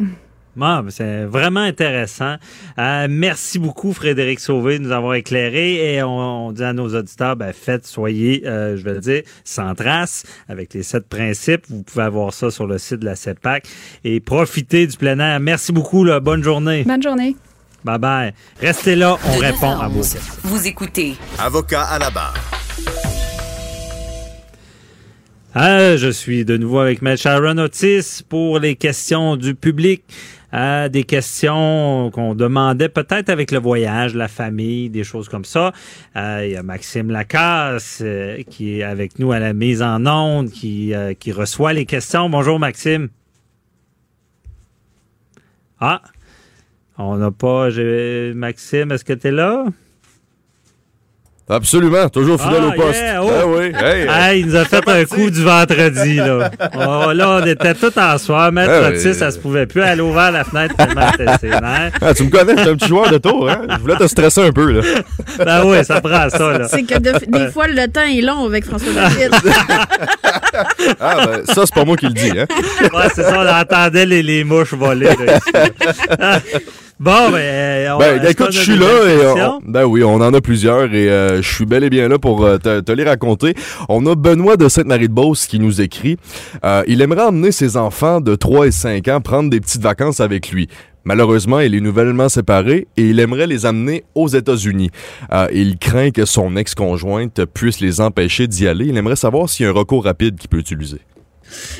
Ah, ben, c'est vraiment intéressant. Euh, merci beaucoup, Frédéric Sauvé, de nous avoir éclairé. Et on, on dit à nos auditeurs, ben, faites, soyez, euh, je vais le dire, sans trace, avec les sept principes. Vous pouvez avoir ça sur le site de la CEPAC. Et profitez du plein air. Merci beaucoup. Là. Bonne journée. Bonne journée. Bye bye. Restez là, on De répond 9 à 11. Vous écoutez Avocat à la barre. Ah, je suis de nouveau avec M. Sharon Otis pour les questions du public. Ah, des questions qu'on demandait peut-être avec le voyage, la famille, des choses comme ça. Ah, Il y a Maxime Lacasse euh, qui est avec nous à la mise en onde, qui, euh, qui reçoit les questions. Bonjour Maxime. Ah, on n'a pas... Maxime, est-ce que tu es là? Absolument, toujours fidèle Ah, au poste. yeah, oh. Ah oui, hey, Ah, il nous a fait un coup du vendredi, là. Oh, là, on était tout en soir. Maître Ah, Otis, oui. ça se pouvait plus. Elle a ouvert la fenêtre tellement. Ah, tu me connais, je suis un petit joueur de tour, hein? Je voulais te stresser un peu, là. Ben oui, ça prend ça, là. C'est que de- des fois, le temps est long avec François David. Ah, ben, ça, c'est pas moi qui le dis, hein? Ouais, c'est ça, on entendait les, les mouches voler, là, ici, là. Bon, ben, on, Ben, écoute, je suis là et on- ben oui, on en a plusieurs et euh, je suis bel et bien là pour euh, te, te les raconter. On a Benoît de Sainte-Marie-de-Beauce qui nous écrit. Euh, il aimerait emmener ses enfants de 3 et 5 ans prendre des petites vacances avec lui. Malheureusement, il est nouvellement séparé et il aimerait les amener aux États-Unis. Euh, il craint que son ex-conjointe puisse les empêcher d'y aller. Il aimerait savoir s'il y a un recours rapide qu'il peut utiliser.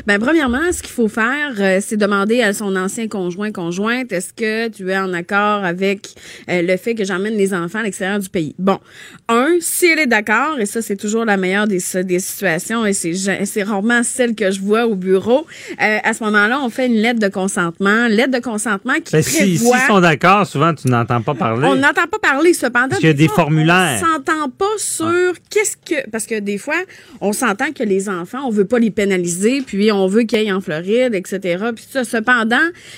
Ben, premièrement, ce qu'il faut faire, euh, c'est demander à son ancien conjoint, conjointe, est-ce que tu es en accord avec euh, le fait que j'emmène les enfants à l'extérieur du pays? Bon. Un, si elle est d'accord, et ça, c'est toujours la meilleure des, des situations, et c'est, c'est rarement celle que je vois au bureau, euh, à ce moment-là, on fait une lettre de consentement. Lettre de consentement qui Ben, prévoit... si, s'ils sont d'accord, souvent, tu n'entends pas parler. On n'entend pas parler, cependant. Parce qu'il y a des fois, formulaires. On s'entend pas sur qu'est-ce que. Parce que des fois, on s'entend que les enfants, on veut pas les pénaliser, puis on veut qu'ils aillent en Floride, etc. Puis ça. Cependant,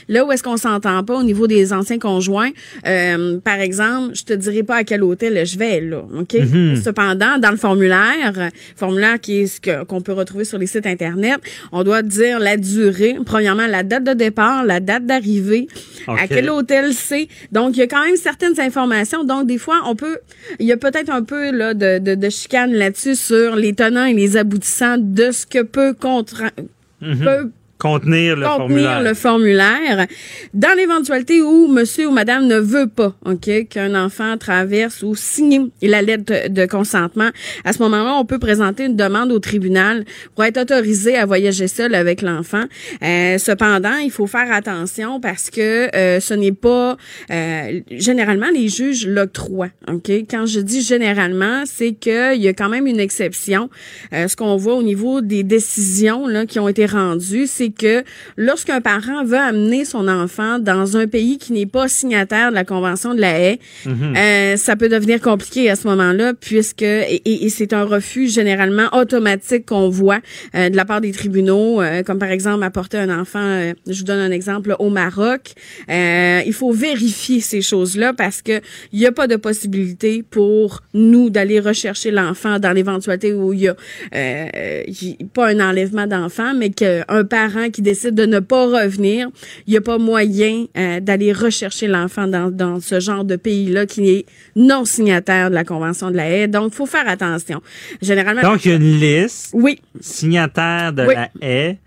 là où est-ce qu'on s'entend pas au niveau des anciens conjoints, euh, par exemple, je te dirai pas à quel hôtel je vais, là. OK? Mhm. Cependant, dans le formulaire, formulaire qui est ce qu'on peut retrouver sur les sites Internet, on doit dire la durée. Premièrement, la date de départ, la date d'arrivée, à quel hôtel c'est. Donc, il y a quand même certaines informations. Donc, des fois, on peut, il y a peut-être un peu là, de, de, de chicane là-dessus sur les tenants et les aboutissants de ce que peut, contra- Mhm. peut Contenir le contenir formulaire. le formulaire. Dans l'éventualité où monsieur ou madame ne veut pas, OK, qu'un enfant traverse ou signe la lettre de, consentement, à ce moment-là, on peut présenter une demande au tribunal pour être autorisé à voyager seul avec l'enfant. Euh, cependant, il faut faire attention parce que euh, ce n'est pas euh, généralement les juges l'octroient, OK? Quand je dis généralement, c'est qu'il y a quand même une exception. Euh, ce qu'on voit au niveau des décisions là, qui ont été rendues, c'est que lorsqu'un parent veut amener son enfant dans un pays qui n'est pas signataire de la Convention de la haie, Mhm. euh, ça peut devenir compliqué à ce moment-là, puisque et, et- et c'est un refus généralement automatique qu'on voit euh, de la part des tribunaux, euh, comme par exemple apporter un enfant, euh, je vous donne un exemple, au Maroc. Euh, il faut vérifier ces choses-là parce que il n'y a pas de possibilité pour nous d'aller rechercher l'enfant dans l'éventualité où il y a euh, pas un enlèvement d'enfant, mais qu'un parent qui décide de ne pas revenir, il n'y a pas moyen euh, d'aller rechercher l'enfant dans, dans ce genre de pays-là qui est non signataire de la Convention de la haie. Donc, il faut faire attention. Généralement, Donc, il y a une liste. Oui. Signataire de Oui. la haie.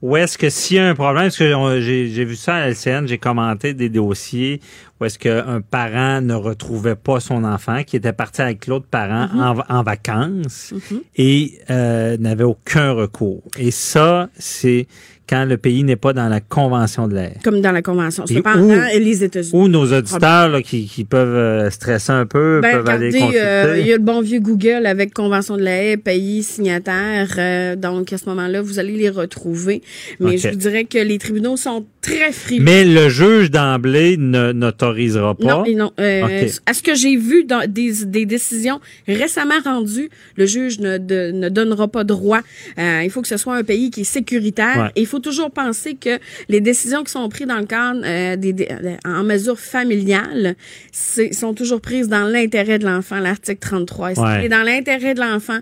Où est-ce que s'il y a un problème, parce que j'ai vu ça à LCN, j'ai commenté des dossiers où est-ce qu'un parent ne retrouvait pas son enfant, qui était parti avec l'autre parent Mhm. en, en vacances et euh, n'avait aucun recours. Et ça, c'est quand le pays n'est pas dans la Convention de la haie. comme dans la Convention. Cependant, où- les États-Unis. Ou nos auditeurs là, qui, qui peuvent euh, stresser un peu, Ben, peuvent aller regardez, consulter. euh, il y a le bon vieux Google avec Convention de la haie, pays signataire. euh, donc, à ce moment-là, vous allez les retrouver. Mais je vous dirais que les tribunaux sont très frileux. Mais le juge d'emblée n'autorisera pas? Non, et non. Euh. À ce que j'ai vu dans des, des décisions récemment rendues, le juge ne, de- ne donnera pas droit. Euh, il faut que ce soit un pays qui est sécuritaire. Ouais. Et il faut toujours penser que les décisions qui sont prises dans le cadre euh, des, des- en mesure familiale sont toujours prises dans l'intérêt de l'enfant, l'article 33. Et Ouais. C'est dans l'intérêt de l'enfant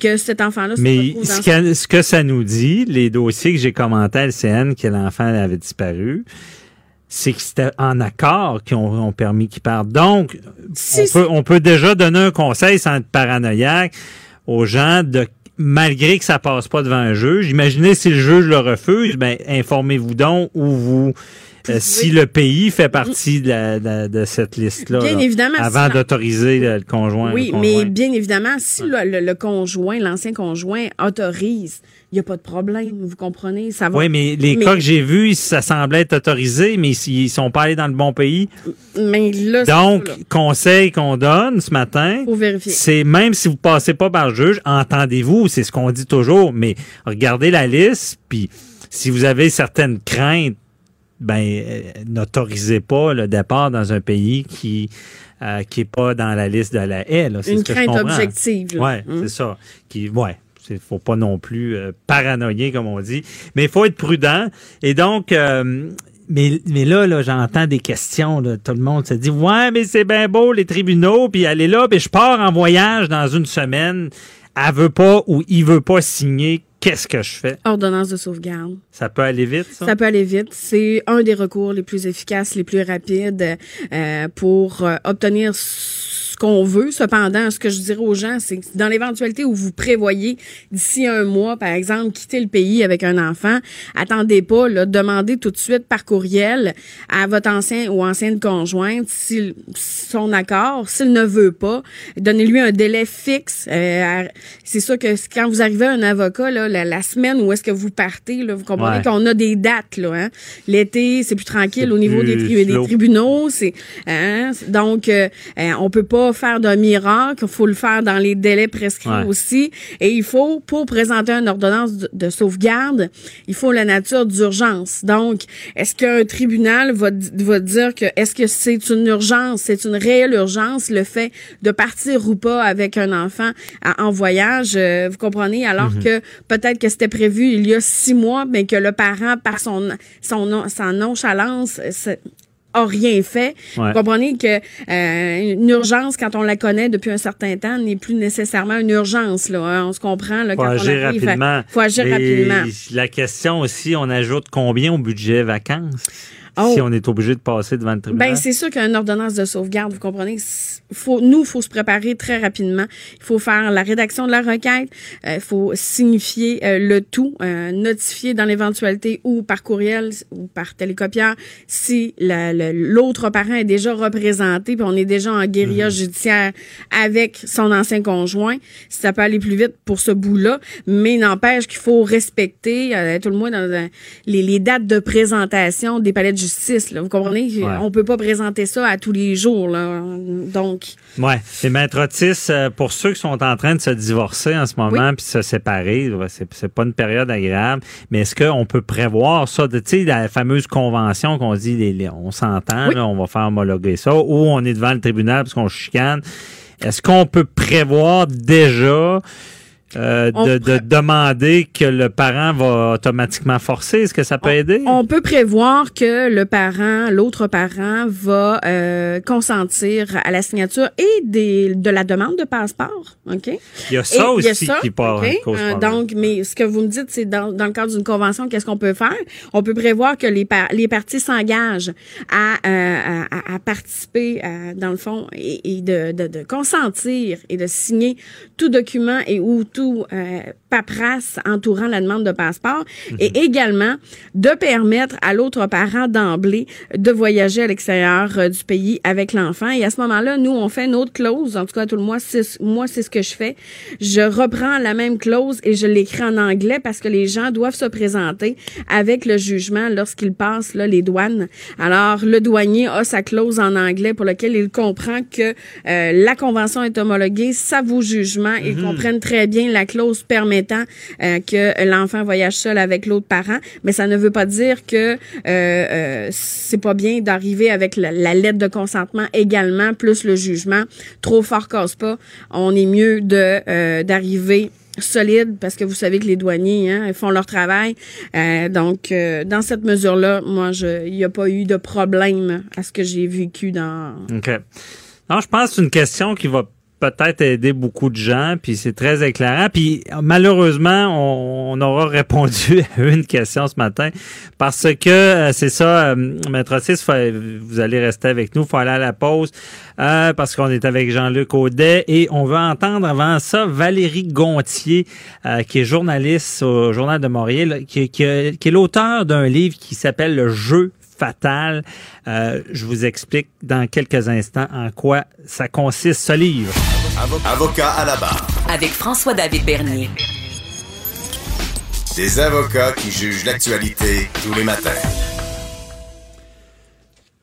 que cet enfant-là se Mais retrouve dans ce que, ce que ça nous dit, les dossiers que j'ai commentés à LCN, que l'enfant avait disparu, c'est que c'était en accord qui ont, ont permis qu'il parte. Donc, on, peut, on peut déjà donner un conseil sans être paranoïaque aux gens de malgré que ça passe pas devant un juge, imaginez si le juge le refuse, ben informez-vous donc ou vous euh, si le pays fait partie de, la- de- de cette liste-là Bien là, évidemment, avant si- d'autoriser le, le conjoint. Oui, le mais bien évidemment, si le, le- le conjoint, l'ancien conjoint autorise, il n'y a pas de problème, vous comprenez? Ça va. Oui, mais les cas que j'ai vus, ça semblait être autorisé, mais ils sont pas allés dans le bon pays. Mais là, c'est Donc, là. conseil qu'on donne ce matin, c'est même si vous passez pas par le juge, entendez-vous, c'est ce qu'on dit toujours, mais regardez la liste, puis si vous avez certaines craintes, ben euh, n'autorisez pas le départ dans un pays qui euh, qui est pas dans la liste de la haie. là. Une ce que je crainte objective. Ouais, Hum. c'est ça. Qui, ouais. Il faut pas non plus euh, paranoïer, comme on dit. Mais il faut être prudent. Et donc, euh, mais, mais là, là j'entends des questions. Là, tout le monde se dit Ouais, mais c'est bien beau, les tribunaux, puis aller là, puis je pars en voyage dans une semaine. Elle veut pas ou il veut pas signer. Qu'est-ce que je fais? Ordonnance de sauvegarde. Ça peut aller vite, ça? Ça peut aller vite. C'est un des recours les plus efficaces, les plus rapides euh, pour euh, obtenir ce qu'on veut. Cependant, ce que je dirais aux gens, c'est que dans l'éventualité où vous prévoyez d'ici un mois, par exemple, quitter le pays avec un enfant, attendez pas, là, demandez tout de suite par courriel à votre ancien ou ancienne conjointe s'il son accord. S'il ne veut pas, donnez-lui un délai fixe. Euh, c'est sûr que quand vous arrivez à un avocat, là, la, la semaine où est-ce que vous partez, là, vous comprenez Ouais. qu'on a des dates. Là, hein. L'été, c'est plus tranquille au niveau des, tri- des tribunaux. C'est hein, donc euh, euh, on peut pas faire d'un miracle. Il faut le faire dans les délais prescrits Ouais. aussi. Et il faut pour présenter une ordonnance de, de sauvegarde, il faut la nature d'urgence. Donc, est-ce qu'un tribunal va, va dire que est-ce que c'est une urgence, c'est une réelle urgence le fait de partir ou pas avec un enfant à- en voyage, euh, vous comprenez, alors Mhm. que peut-être que c'était prévu il y a six mois, mais que le parent par son son sa nonchalance euh, a rien fait. Ouais. Vous comprenez que euh, une urgence, quand on la connaît depuis un certain temps, n'est plus nécessairement une urgence. Là, hein. On se comprend. Là, faut quand agir on arrive, rapidement. faut agir Et rapidement. La question aussi, on ajoute combien au budget vacances? Oh. si on est obligé de passer devant le tribunal? Ben, c'est sûr qu'une ordonnance de sauvegarde, vous comprenez, faut, nous, il faut se préparer très rapidement. Il faut faire la rédaction de la requête, il faut signifier euh, le tout, euh, notifier dans l'éventualité ou par courriel ou par télécopieur si la- la- l'autre parent est déjà représenté, puis on est déjà en guérilla judiciaire avec son ancien conjoint. Ça peut aller plus vite pour ce bout-là, mais n'empêche qu'il faut respecter, euh, tout le moins dans les, les dates de présentation des palais de justice. Là, vous comprenez? Ouais. On peut pas présenter ça à tous les jours. Là. Donc, Ouais. Et Maître Otis, euh, pour ceux qui sont en train de se divorcer en ce moment puis se séparer, c'est pas une période agréable, mais est-ce qu'on peut prévoir ça? de- Tu sais, la fameuse convention qu'on dit, les- les- on s'entend, Oui. on va faire homologuer ça, ou on est devant le tribunal parce qu'on chicane. Est-ce qu'on peut prévoir déjà euh, On de, de demander que le parent va automatiquement forcer? Est-ce que ça peut aider? on peut prévoir que le parent, l'autre parent, va euh, consentir à la signature et des, de la demande de passeport. OK? Il y a ça Et il y a aussi ça, qui part OK? cause Euh, donc, mais ce que vous me dites, c'est dans, dans le cadre d'une convention, qu'est-ce qu'on peut faire? On peut prévoir que les, par- les parties s'engagent à, euh, à, à participer, euh, dans le fond, et, et de, de, de consentir et de signer tout document et ou tout euh, paperasse entourant la demande de passeport et également de permettre à l'autre parent d'emblée de voyager à l'extérieur euh, du pays avec l'enfant. Et à ce moment-là, nous, on fait une autre clause. En tout cas, tout le mois, moi, c'est ce que je fais. Je reprends la même clause et je l'écris en anglais parce que les gens doivent se présenter avec le jugement lorsqu'ils passent là, les douanes. Alors, le douanier a sa clause en anglais pour laquelle il comprend que euh, la convention est homologuée, ça vaut jugement. Ils comprennent très bien la clause permettant euh, que l'enfant voyage seul avec l'autre parent, mais ça ne veut pas dire que euh, euh, c'est pas bien d'arriver avec la, lettre de consentement également, plus le jugement. Trop fort casse pas. On est mieux de euh, d'arriver solide parce que vous savez que les douaniers hein, font leur travail. Donc, dans cette mesure-là, moi, il n'y a pas eu de problème à ce que j'ai vécu dans... OK. Non, je pense que c'est une question qui va peut-être aider beaucoup de gens, puis c'est très éclairant. Puis malheureusement, on, on aura répondu à une question ce matin parce que euh, c'est ça, euh, Maître Otis, vous allez rester avec nous, il faut aller à la pause euh, parce qu'on est avec Jean-Luc Audet et on veut entendre avant ça Valérie Gontier, euh, qui est journaliste au Journal de Montréal, qui, qui, qui est l'auteur d'un livre qui s'appelle Le jeu fatal. Euh, je vous explique dans quelques instants en quoi ça consiste ce livre. Avocat à la barre. Avec François-David Bernier. Des avocats qui jugent l'actualité tous les matins.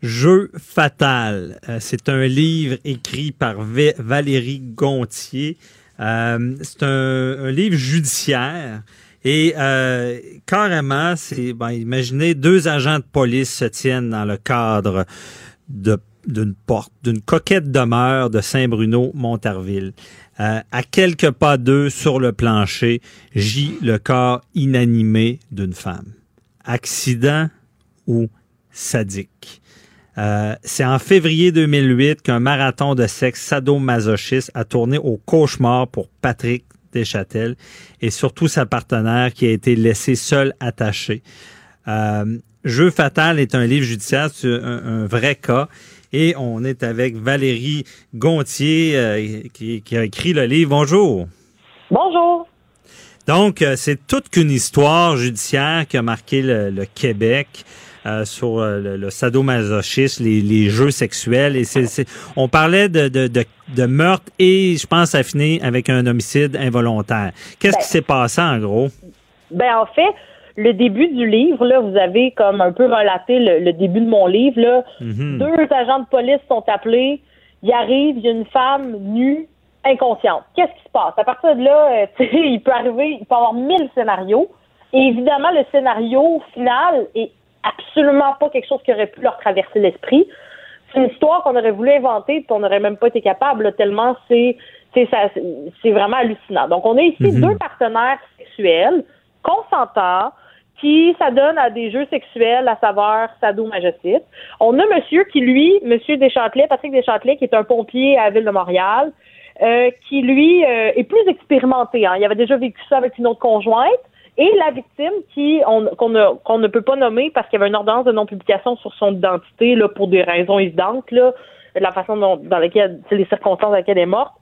Jeu fatal. Euh, c'est un livre écrit par V- Valérie Gontier. Euh, c'est un, un livre judiciaire. Et euh, carrément, c'est ben, imaginez deux agents de police se tiennent dans le cadre de d'une porte, d'une coquette demeure de Saint-Bruno-Montarville. Euh, à quelques pas d'eux, sur le plancher, gît le corps inanimé d'une femme. Accident ou sadique. Euh, c'est en février 2008 qu'un marathon de sexe sadomasochiste a tourné au cauchemar pour Patrick Deschâtel et surtout sa partenaire qui a été laissée seule attachée. Euh, Jeu fatal est un livre judiciaire, un, un vrai cas. Et on est avec Valérie Gontier euh, qui, qui a écrit le livre. Bonjour. Bonjour. Donc, euh, c'est toute qu'une histoire judiciaire qui a marqué le, le Québec. euh, sur euh, le, le sadomasochisme, les, les jeux sexuels. Et c'est, on parlait de, de, de, de meurtre et je pense à finir avec un homicide involontaire. Qu'est-ce qui s'est passé en gros? Ben en fait, le début du livre, là, vous avez comme un peu relaté le, le début de mon livre. Là. Mhm. Deux agents de police sont appelés. Il arrive, il y a une femme nue, inconsciente. Qu'est-ce qui se passe? À partir de là, euh, il peut arriver, il peut y avoir mille scénarios. Et évidemment, le scénario final est absolument pas quelque chose qui aurait pu leur traverser l'esprit. C'est une histoire qu'on aurait voulu inventer, puis on n'aurait même pas été capable, là, tellement c'est c'est ça- c'est vraiment hallucinant. Donc, on a ici Mhm. deux partenaires sexuels consentants qui s'adonnent à des jeux sexuels à saveur sadomasochisme. On a monsieur qui, lui, monsieur Deschâtelet, Patrick Deschâtelet, qui est un pompier à la ville de Montréal, euh, qui, lui, euh, est plus expérimenté. hein. Il avait déjà vécu ça avec une autre conjointe. Et la victime qui on- qu'on ne, peut pas nommer parce qu'il y avait une ordonnance de non-publication sur son identité là, pour des raisons évidentes, là, la façon dont, dans laquelle, les circonstances dans lesquelles elle est morte.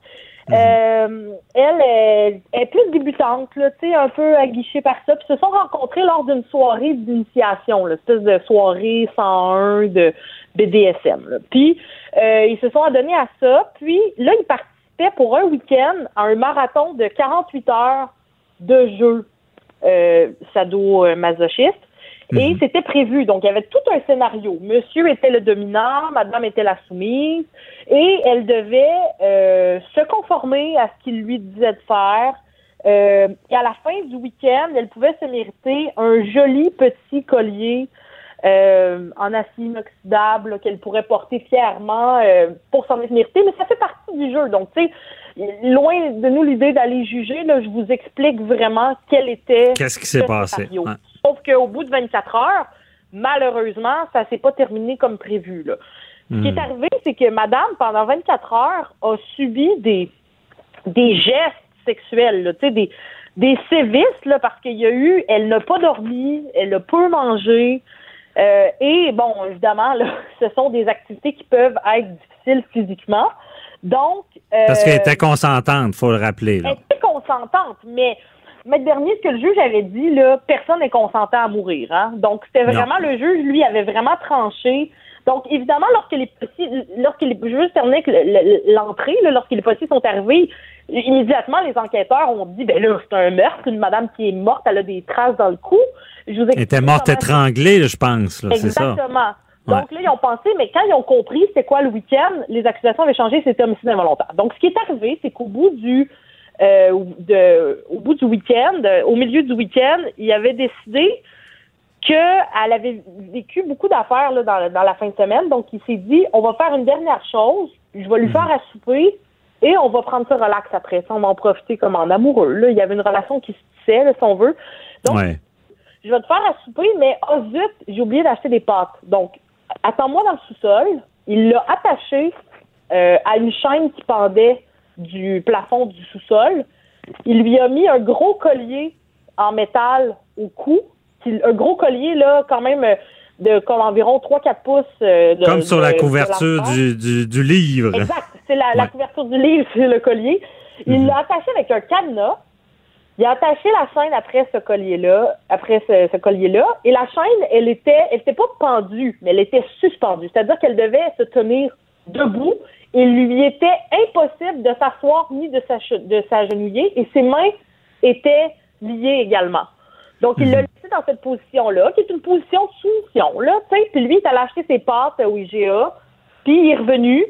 Euh, elle, elle est plus débutante, là, un peu aguichée par ça. Puis se sont rencontrés lors d'une soirée d'initiation, là, espèce de soirée 101 de BDSM. là. Puis euh, ils se sont adonnés à ça. Puis là, ils participaient pour un week-end à un marathon de 48 heures de jeux euh, sado-masochistes. Et c'était prévu. Donc, il y avait tout un scénario. Monsieur était le dominant, madame était la soumise, et elle devait euh, se conformer à ce qu'il lui disait de faire. Euh, et à la fin du week-end, elle pouvait se mériter un joli petit collier euh, en acier inoxydable qu'elle pourrait porter fièrement euh, pour s'en méritée. Mais ça fait partie du jeu. Donc, tu sais, loin de nous l'idée d'aller juger, là, je vous explique vraiment quel était Qu'est-ce qui s'est passé? Ouais. Sauf qu'au bout de 24 heures, malheureusement, ça s'est pas terminé comme prévu. Là. Ce qui Hmm. est arrivé, c'est que madame, pendant 24 heures, a subi des, des gestes sexuels, là, tu sais, des, des sévices, là, parce qu'il y a eu, elle n'a pas dormi, elle a peu mangé, euh, et bon, évidemment, là, ce sont des activités qui peuvent être difficiles physiquement. Donc, euh, Parce qu'elle était consentante, faut le rappeler. Là. elle était consentante, mais Maître Dernier, ce que le juge avait dit, là, personne n'est consentant à mourir. Hein? Donc, c'était Non. vraiment le juge, lui, avait vraiment tranché. Donc, évidemment, lorsque les policiers, lorsque les, le- le- l'entrée, lorsque les policiers sont arrivés, immédiatement, les enquêteurs ont dit, ben là, c'est un meurtre, une madame qui est morte, elle a des traces dans le cou. Je vous Elle était morte étranglée, je pense. là, C'est ça. Exactement. Donc là, ils ont pensé, mais quand ils ont compris c'est quoi le week-end, les accusations avaient changé, c'était homicide involontaire. Donc, ce qui est arrivé, c'est qu'au bout du euh, de, au bout du week-end, euh, au milieu du week-end, il avait décidé qu'elle avait vécu beaucoup d'affaires là, dans, dans la fin de semaine. Donc, il s'est dit, on va faire une dernière chose, je vais lui Mhm. faire à souper et on va prendre ça relax après. Ça, on va en profiter comme en amoureux. Là. Il y avait une relation qui se tissait, là, si on veut. Donc, Ouais. je vais te faire à souper, mais oh zut, j'ai oublié d'acheter des pâtes. Donc, attends-moi dans le sous-sol. Il l'a attaché euh, à une chaîne qui pendait du plafond du sous-sol. Il lui a mis un gros collier en métal au cou. Un gros collier, là, quand même, euh, de comme environ 3-4 pouces. euh, de- Comme sur la de- couverture du, du, du livre. Exact. C'est la, couverture du livre, c'est le collier. Il l'a attaché avec un cadenas. Il a attaché la chaîne après ce collier-là, après ce, ce collier-là. Et la chaîne, elle était, elle était pas pendue, mais elle était suspendue. C'est-à-dire qu'elle devait se tenir debout. Il lui était impossible de s'asseoir ni de s'agenouiller. Et ses mains étaient liées également. Donc, il l'a laissé dans cette position-là, qui est une position de soumission, là, tu sais. Puis lui, il est allé acheter ses pâtes au IGA, puis il est revenu,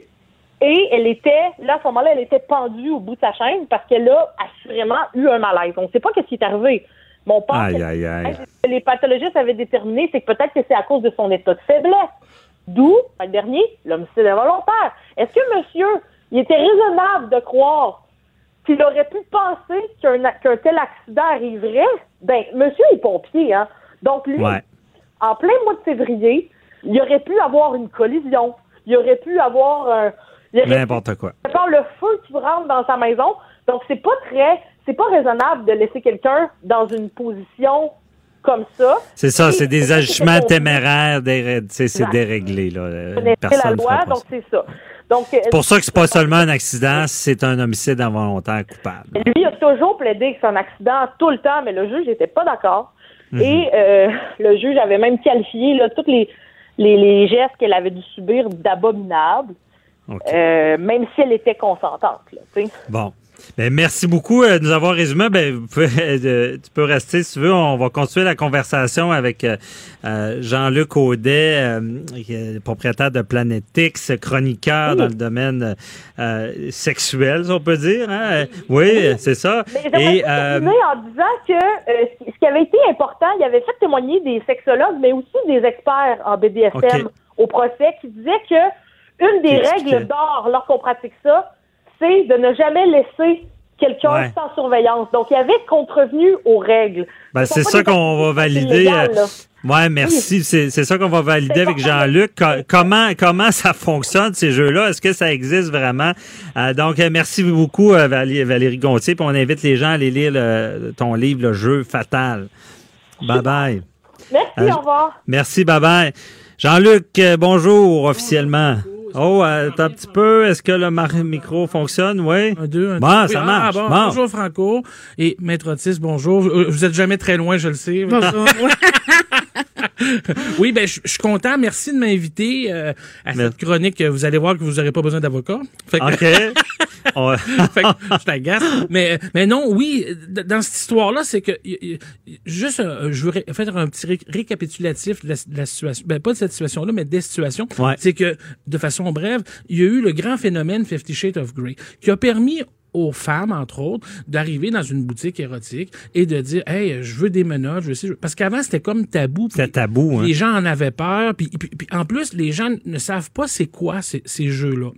et elle était, là, à ce moment-là, elle était pendue au bout de sa chaîne parce qu'elle a assurément eu un malaise. On ne sait pas ce qui est arrivé. Mon père, Aïe, aïe, aïe. les pathologistes avaient déterminé, c'est que peut-être que c'est à cause de son état de faiblesse. D'où, le dernier, l'homicide involontaire. Est-ce que monsieur, il était raisonnable de croire qu'il aurait pu penser qu'un tel accident arriverait? Ben, monsieur est pompier, hein. Donc, lui, Ouais. en plein mois de février, il aurait pu avoir une collision. Il aurait pu avoir un. N'importe quoi. avoir le feu qui rentre dans sa maison. Donc, c'est pas très. C'est pas raisonnable de laisser quelqu'un dans une position comme ça. C'est ça, c'est des agissements téméraires, c'est déréglé. Là. Euh, Personne la loi, donc c'est ça. Euh, C'est pour ça que c'est pas seulement un accident, c'est un homicide involontaire coupable. Lui a toujours plaidé que c'est un accident tout le temps, mais le juge n'était pas d'accord. Mhm. Et euh, le juge avait même qualifié là, tous les, les, les gestes qu'elle avait dû subir d'abominables, euh, même si elle était consentante. Là. Bon. Ben, merci beaucoup euh, de nous avoir résumé. Ben, vous pouvez, euh, tu peux rester si tu veux. On va continuer la conversation avec euh, euh, Jean-Luc Audet, euh, propriétaire de Planète X, chroniqueur dans le domaine euh, sexuel, si on peut dire. Hein? Oui, c'est ça. Mais Et en disant que euh, ce qui avait été important, il avait fait témoigner des sexologues, mais aussi des experts en BDSM au procès qui disaient que une des règles d'or lorsqu'on pratique ça, c'est de ne jamais laisser quelqu'un Ouais. sans surveillance. Donc, il y avait contrevenu aux règles. Ben, Ce c'est ça qu'on va valider. illégales, Ouais, merci. C'est c'est ça qu'on va valider avec Jean-Luc. Co- comment comment ça fonctionne ces jeux-là? Est-ce que ça existe vraiment? Euh, Donc euh, merci beaucoup euh, Valérie, Valérie Gontier. Puis on invite les gens à aller lire le- ton livre, le jeu fatal. Bye bye. Merci, Euh, au revoir. Merci, bye bye. Jean-Luc, bonjour officiellement. Oh, euh, attends un petit peu. Est-ce que le micro fonctionne? Oui. Un, deux, un, Bon, deux. ça marche. ah, bon, Bon. Bonjour Franco et Maître Otis, bonjour. Euh, Vous êtes jamais très loin, je le sais. Bonjour. oui, ben je suis content. Merci de m'inviter euh, à cette chronique. Vous allez voir que vous n'aurez pas besoin d'avocat. OK. On- fait que je t'agace. Mais, mais non, oui, dans cette histoire-là, c'est que juste, je veux faire un petit ré- récapitulatif de la, de la situation. Ben, pas de cette situation-là, mais des situations. Ouais. C'est que, de façon brève, il y a eu le grand phénomène Fifty Shades of Grey qui a permis aux femmes, entre autres, d'arriver dans une boutique érotique et de dire, hey, je veux des menottes, je veux ci, je veux- parce qu'avant c'était comme tabou. C'était tabou, hein. Les gens en avaient peur, puis, puis- puis en plus les gens ne savent pas c'est quoi ces, ces jeux-là.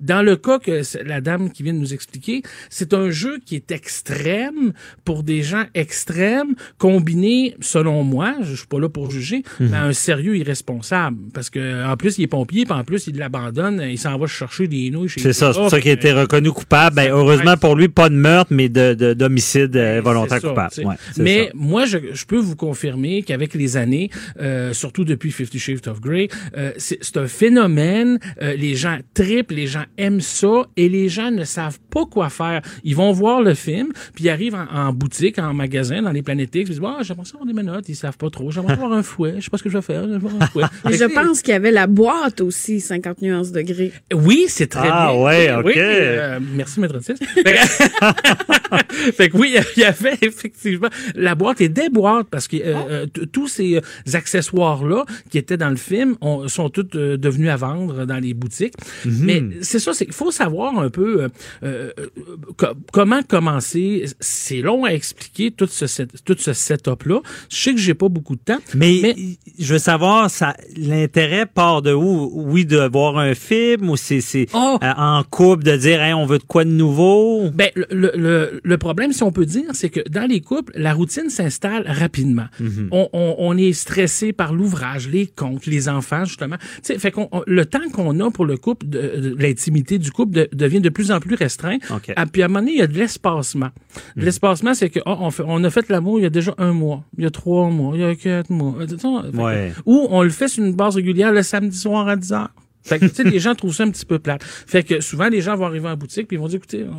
Dans le cas que la dame qui vient de nous expliquer, c'est un jeu qui est extrême pour des gens extrêmes, combiné, selon moi, je suis pas là pour juger, mais à un sérieux irresponsable, parce que en plus il est pompier, puis en plus il l'abandonne, il s'en va chercher des nouilles chez C'est ça, c'est ça qu'il a été reconnu coupable. Ben, heureusement pour lui, pas de meurtre, mais de de- d'homicide euh, volontaire ça, coupable. Ouais, Mais ça. moi, je, je peux vous confirmer qu'avec les années, euh, surtout depuis Fifty Shades of Grey, euh, c'est c'est un phénomène. euh, les gens tripent, les gens aiment ça, et les gens ne savent pas quoi faire. Ils vont voir le film, puis ils arrivent en, en boutique, en magasin, dans les Planètes X, ils disent ah, j'aimerais ça avoir des menottes. Ils savent pas trop. J'aimerais avoir un fouet. Je sais pas ce que je vais faire. Avoir un fouet. Mais Fait je pense qu'il y avait la boîte aussi, 50 nuances degrés. Oui, c'est très Ah, bien. ouais, Oui, ok. euh, merci, Maître Otis. Fait que, oui, il y avait effectivement la boîte et des boîtes parce que euh, euh, t- tous ces euh, accessoires-là qui étaient dans le film ont- sont tous euh, devenus à vendre dans les boutiques. Mhm. Mais c'est ça, c'est qu'il faut savoir un peu euh, euh, co- comment commencer. C'est long à expliquer tout ce, set- tout ce setup-là. Je sais que j'ai pas beaucoup de temps. Mais, je veux savoir, ça, l'intérêt part de où? Oui, de voir un film ou c'est, c'est Oh! euh, en couple de dire, Hey, on veut de quoi de nouveau? Ben, le, le, le, problème, si on peut dire, c'est que dans les couples, la routine s'installe rapidement. Mhm. on, on, on est stressé par l'ouvrage, les comptes, les enfants, justement. Tu sais, fait qu'on, on- le temps qu'on a pour le couple, de, de l'intimité du couple de- devient de plus en plus restreint. OK. Ah, puis à un moment donné, il y a de l'espacement. Mhm. L'espacement, c'est que oh, on, fait- on a fait l'amour il y a déjà un mois, il y a trois mois, il y a quatre mois. Ouais. Ou on le fait sur une base régulière le samedi soir à 10 heures. Fait que, tu sais, les gens trouvent ça un petit peu plate. Fait que souvent, les gens vont arriver en boutique puis ils vont dire, écoutez, euh,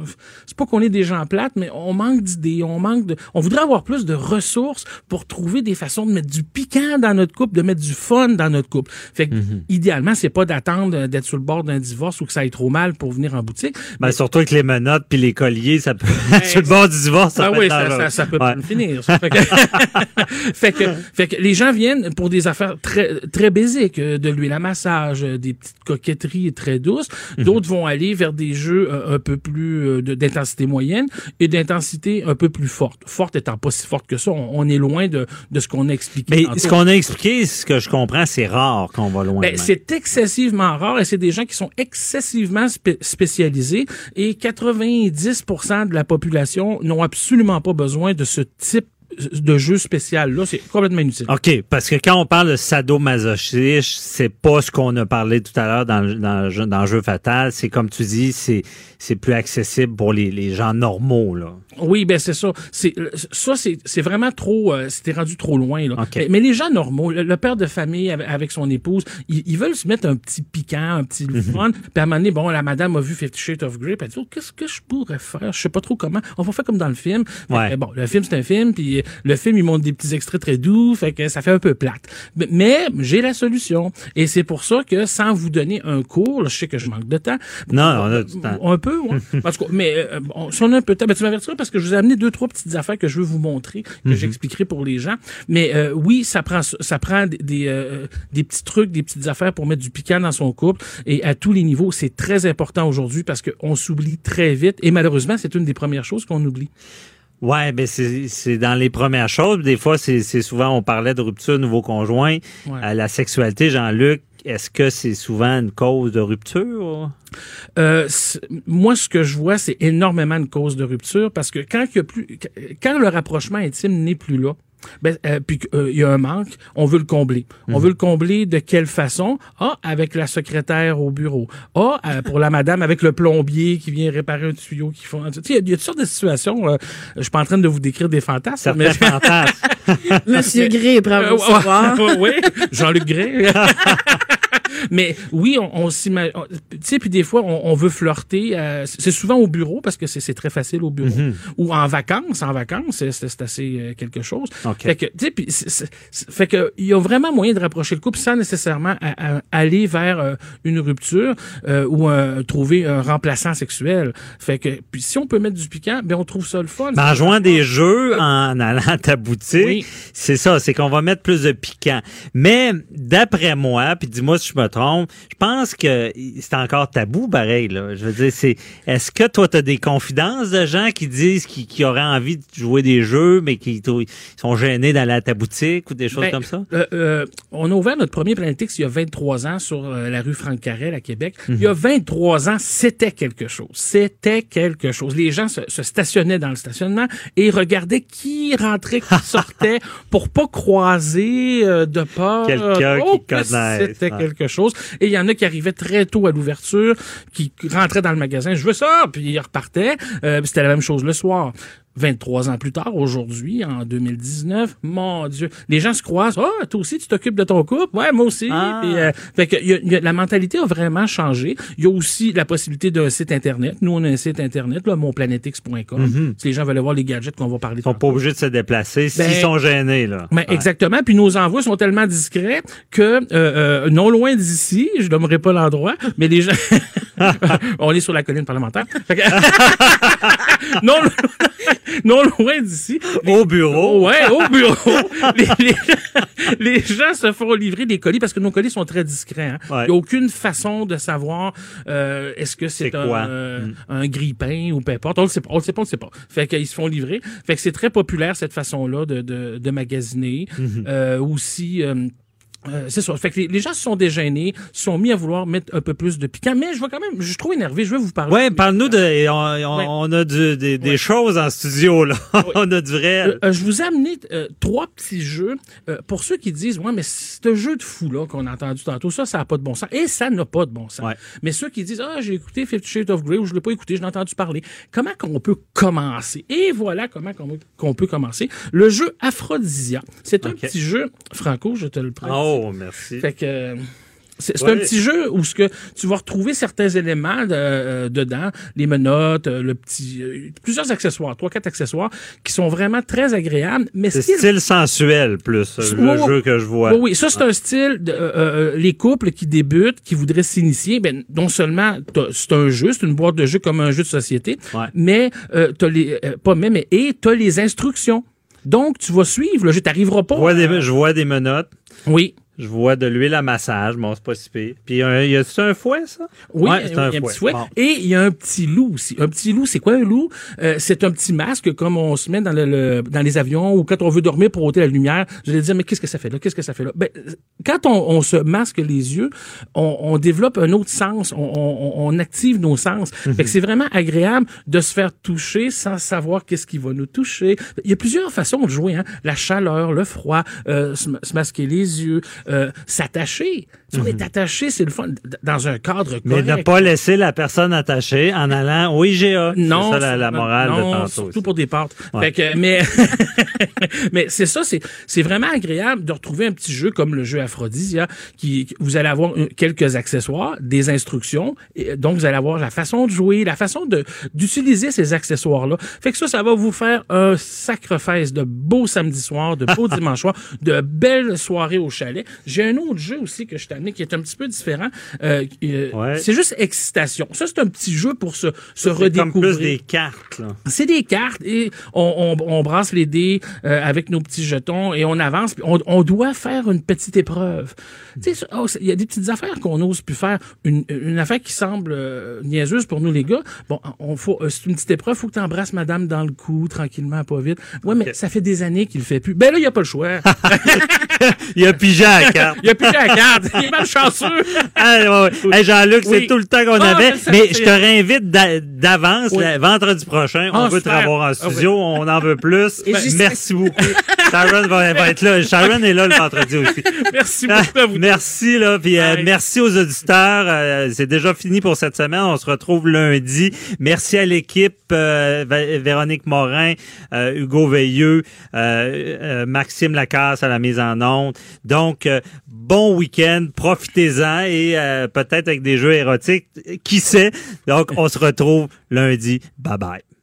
c'est pas qu'on est des gens plates, mais on manque d'idées, on manque de, on voudrait avoir plus de ressources pour trouver des façons de mettre du piquant dans notre couple, de mettre du fun dans notre couple. Fait que, Mhm. idéalement, c'est pas d'attendre d'être sur le bord d'un divorce ou que ça aille trop mal pour venir en boutique. Ben, surtout avec les menottes puis les colliers, ça peut, sur le bord du divorce, ça Ah peut oui, ça, ça, ça peut Ouais. pas finir. ça. Fait que, fait que, fait que les gens viennent pour des affaires très, très basiques, euh, de l'huile à massage, euh, des petites coquetteries très douces. Mhm. D'autres vont aller vers des jeux euh, un peu plus euh, d'intensité moyenne et d'intensité un peu plus forte. Forte étant pas si forte que ça, on, on est loin de, de ce qu'on a expliqué. Mais ce qu'on a expliqué, ce que je comprends, c'est rare qu'on va loin. Ben, c'est excessivement rare et c'est des gens qui sont excessivement spé- spécialisés et 90% de la population n'ont absolument pas besoin de ce type de jeu spécial là, c'est complètement inutile. OK, parce que quand on parle de sadomasochisme, c'est pas ce qu'on a parlé tout à l'heure dans, dans, dans jeu fatal. C'est comme tu dis, c'est c'est plus accessible pour les, les gens normaux. Là. Oui, ben c'est ça. C'est ça, c'est vraiment trop. euh, C'était rendu trop loin. Là. Mais, mais les gens normaux, le, le père de famille avec, son épouse, ils, ils veulent se mettre un petit piquant, un petit Mhm. fun. Puis à un moment donné, bon, la madame a vu Fifty Shades of Grey, puis elle dit oh, qu'est-ce que je pourrais faire? Je sais pas trop comment. On va faire comme dans le film. Que, Ouais. bon, le film c'est un film, puis le film il montre des petits extraits très doux, fait que ça fait un peu plate. Mais, j'ai la solution, et c'est pour ça que sans vous donner un cours, là, je sais que je manque de temps. Non, on a du temps. Un peu, ouais. En tout cas, mais euh, bon, si on a un peu de temps, ben, tu m'avertiras parce que je vous ai amené deux, trois petites affaires que je veux vous montrer, que Mhm. j'expliquerai pour les gens. Mais euh, oui, ça prend ça prend des, des, euh, des petits trucs, des petites affaires pour mettre du piquant dans son couple. Et à tous les niveaux, c'est très important aujourd'hui parce qu'on s'oublie très vite. Et malheureusement, c'est une des premières choses qu'on oublie. Ouais, ben c'est dans les premières choses. Des fois, c'est c'est souvent, on parlait de rupture, nouveau conjoint. Ouais. Euh, la sexualité, Jean-Luc, est-ce que c'est souvent une cause de rupture? Euh, moi, ce que je vois, c'est énormément une cause de rupture parce que quand il y a plus, quand le rapprochement intime n'est plus là, ben, euh, puis qu'il y a un manque, on veut le combler. On veut le combler de quelle façon? Ah, avec la secrétaire au bureau. Ah, euh, pour la madame, avec le plombier qui vient réparer un tuyau qui font. Tu sais, il y a- il y, a toutes sortes de situations. euh, je suis pas en train de vous décrire des fantasmes. Certains mais- fantasmes. Monsieur Gray, bravo, Euh, oui, Jean-Luc Gray. Mais oui, on, on s'imagine. Tu sais, puis des fois, on, on veut flirter. euh, c'est souvent au bureau parce que c'est très facile au bureau. Mhm. Ou en vacances. En vacances, c'est- assez euh, quelque chose. OK. Fait que, tu sais, puis fait que il y a vraiment moyen de rapprocher le couple sans nécessairement à- à- aller vers euh, une rupture euh, ou euh, trouver un remplaçant sexuel. Fait que, puis si on peut mettre du piquant, ben on trouve ça le fun. Ben, en jouant des jeux, en allant à ta boutique, Oui. c'est ça, c'est qu'on va mettre plus de piquant. Mais d'après moi, puis dis-moi si je me trompe, je pense que c'est encore tabou, pareil. Là. Je veux dire, c'est est-ce que toi, tu as des confidences de gens qui disent qu'ils qui auraient envie de jouer des jeux, mais qui sont gênés d'aller à ta boutique ou des choses Ben, comme ça? euh, euh, on a ouvert notre premier Planetix il y a 23 ans sur euh, la rue Franck Carrel à Québec. Mhm. Il y a 23 ans, c'était quelque chose. C'était quelque chose. Les gens se, se stationnaient dans le stationnement et regardaient qui rentrait, qui sortait pour pas croiser de peur. Quelqu'un Oh, qui connaisse, C'était ouais. quelque chose. Et il y en a qui arrivaient très tôt à l'ouverture, qui rentraient dans le magasin, je veux ça, puis ils repartaient. Euh, c'était la même chose le soir. 23 ans plus tard, aujourd'hui, en 2019, mon Dieu, les gens se croisent. Ah, toi aussi, tu t'occupes de ton couple? Ouais, moi aussi. Ah. Euh, fait que, il y a- il y a- la mentalité a vraiment changé. Il y a aussi la possibilité d'un site Internet. Nous, on a un site Internet, là, monplanetix.com. Mhm. Si les gens veulent voir les gadgets qu'on va parler Ils sont pas obligés de se déplacer s'ils Ben, sont gênés. Là. ben, Exactement. Puis nos envois sont tellement discrets que euh, euh, non loin d'ici, je nommerai pas l'endroit, mais les gens, on est sur la colline parlementaire. Non, non loin d'ici. Au bureau. Ouais, au bureau. les, les- les gens se font livrer des colis parce que nos colis sont très discrets. hein. Il Ouais. n'y a aucune façon de savoir euh, est-ce que c'est un, euh, Mm. un grille-pain ou peu importe. On le sait pas. On le sait pas, on le sait pas. Fait qu'ils se font livrer. Fait que c'est très populaire cette façon-là de, de, de magasiner. Mhm. Euh, aussi. Euh, c'est ça. Fait que les, les gens se sont déjeunés, se sont mis à vouloir mettre un peu plus de piquant. Mais je vois quand même, je suis trop énervé. Je vais vous parler. Ouais, parle-nous de. On, on- Ouais. on a du- des, des choses en studio, là. on a du réel. Euh, euh, je vous ai amené trois petits jeux pour ceux qui disent ouais mais ce jeu de fou là qu'on a entendu tantôt ça ça n'a pas de bon sens et ça n'a pas de bon sens. Mais ceux qui disent ah j'ai écouté Fifty Shades of Grey ou je l'ai pas écouté, je l'ai entendu parler. Comment qu'on peut commencer? Et voilà comment qu'on peut commencer. Le jeu Aphrodisia. C'est un petit jeu Franco, je te le prête. Oh, merci. Fait que euh, c'est Ouais. un petit jeu où ce que tu vas retrouver certains éléments de- euh, dedans, les menottes, euh, le petit, euh, plusieurs accessoires, trois quatre accessoires qui sont vraiment très agréables. Mais C'est est- style sensuel, plus, le jeu que je vois. Oui, oui, ça c'est un style de euh, les couples qui débutent, qui voudraient s'initier. Ben non seulement c'est un jeu, c'est une boîte de jeu comme un jeu de société, Ouais. mais t'as les pas mais mais et t'as les instructions. Donc tu vas suivre le jeu, t'arriveras pas. Je vois, à- des, je vois des menottes. oui. Je vois de l'huile à massage, bon, c'est pas si pire. Puis, un- y a-tu un fouet, ça? Oui, Ouais, il c'est y a un, petit fouet. Bon. Et il y a un petit loup aussi. Un petit loup, c'est quoi un loup? Euh, c'est un petit masque comme on se met dans, le, le- dans les avions ou quand on veut dormir pour ôter la lumière. Je vais dire, mais qu'est-ce que ça fait là? Qu'est-ce que ça fait là? Ben, quand on, on se masque les yeux, on, on développe un autre sens. On, on- on active nos sens. Fait que c'est vraiment agréable de se faire toucher sans savoir qu'est-ce qui va nous toucher. Il y a plusieurs façons de jouer. Hein? La chaleur, le froid, euh, se, se masquer les yeux, euh, s'attacher. Si on est attaché, c'est le fun. Dans un cadre Mais correct. ne pas laisser la personne attachée en allant au IGA. Non, c'est ça la, la morale non, de tantôt. surtout pour des pâtes. Ouais. Fait que, mais mais c'est ça, c'est c'est vraiment agréable de retrouver un petit jeu comme le jeu Aphrodisia, qui vous allez avoir euh, quelques accessoires, des instructions, et donc vous allez avoir la façon de jouer, la façon de d'utiliser ces accessoires là. Fait que ça, ça va vous faire un sacrifice de beaux samedis soirs, de beaux dimanches soirs, de belles soirées au chalet. J'ai un autre jeu aussi que je t'ai qui est un petit peu différent. Euh, euh, C'est juste excitation. Ça, c'est un petit jeu pour se, se C'est redécouvrir. plus des cartes, là. C'est des cartes et on, on, on brasse les dés euh, avec nos petits jetons et on avance. puis On, on doit faire une petite épreuve. Tu sais, oh, c'est- il y a des petites affaires qu'on n'ose plus faire. Une, une affaire qui semble euh, niaiseuse pour nous les gars. Bon, on faut euh, c'est une petite épreuve. Faut que tu embrasses madame dans le cou tranquillement, pas vite. Ouais, mais ça fait des années qu'il le fait plus. Ben là, il y a pas le choix. Il a pigé à la carte. il a pigé à la carte. Il malchanceux. Ah, ouais. Hey, Jean-Luc, Oui. c'est tout le temps qu'on Ah, avait. mais je te réinvite d'a- d'avance, Oui. le vendredi prochain. Ah, on veut te revoir en Ah, studio. oui. On en veut plus. Merci beaucoup. Sharon va, va être là. Sharon est là le vendredi aussi. Merci Ah, beaucoup à vous. Merci, là. Puis euh, merci aux auditeurs. Euh, c'est déjà fini pour cette semaine. On se retrouve lundi. Merci à l'équipe, euh, Véronique Morin, euh, Hugo Veilleux, euh, Maxime Lacasse à la mise en onde. Donc, euh, bon week-end. Profitez-en et euh, peut-être avec des jeux érotiques. Qui sait? Donc, on se retrouve lundi. Bye bye.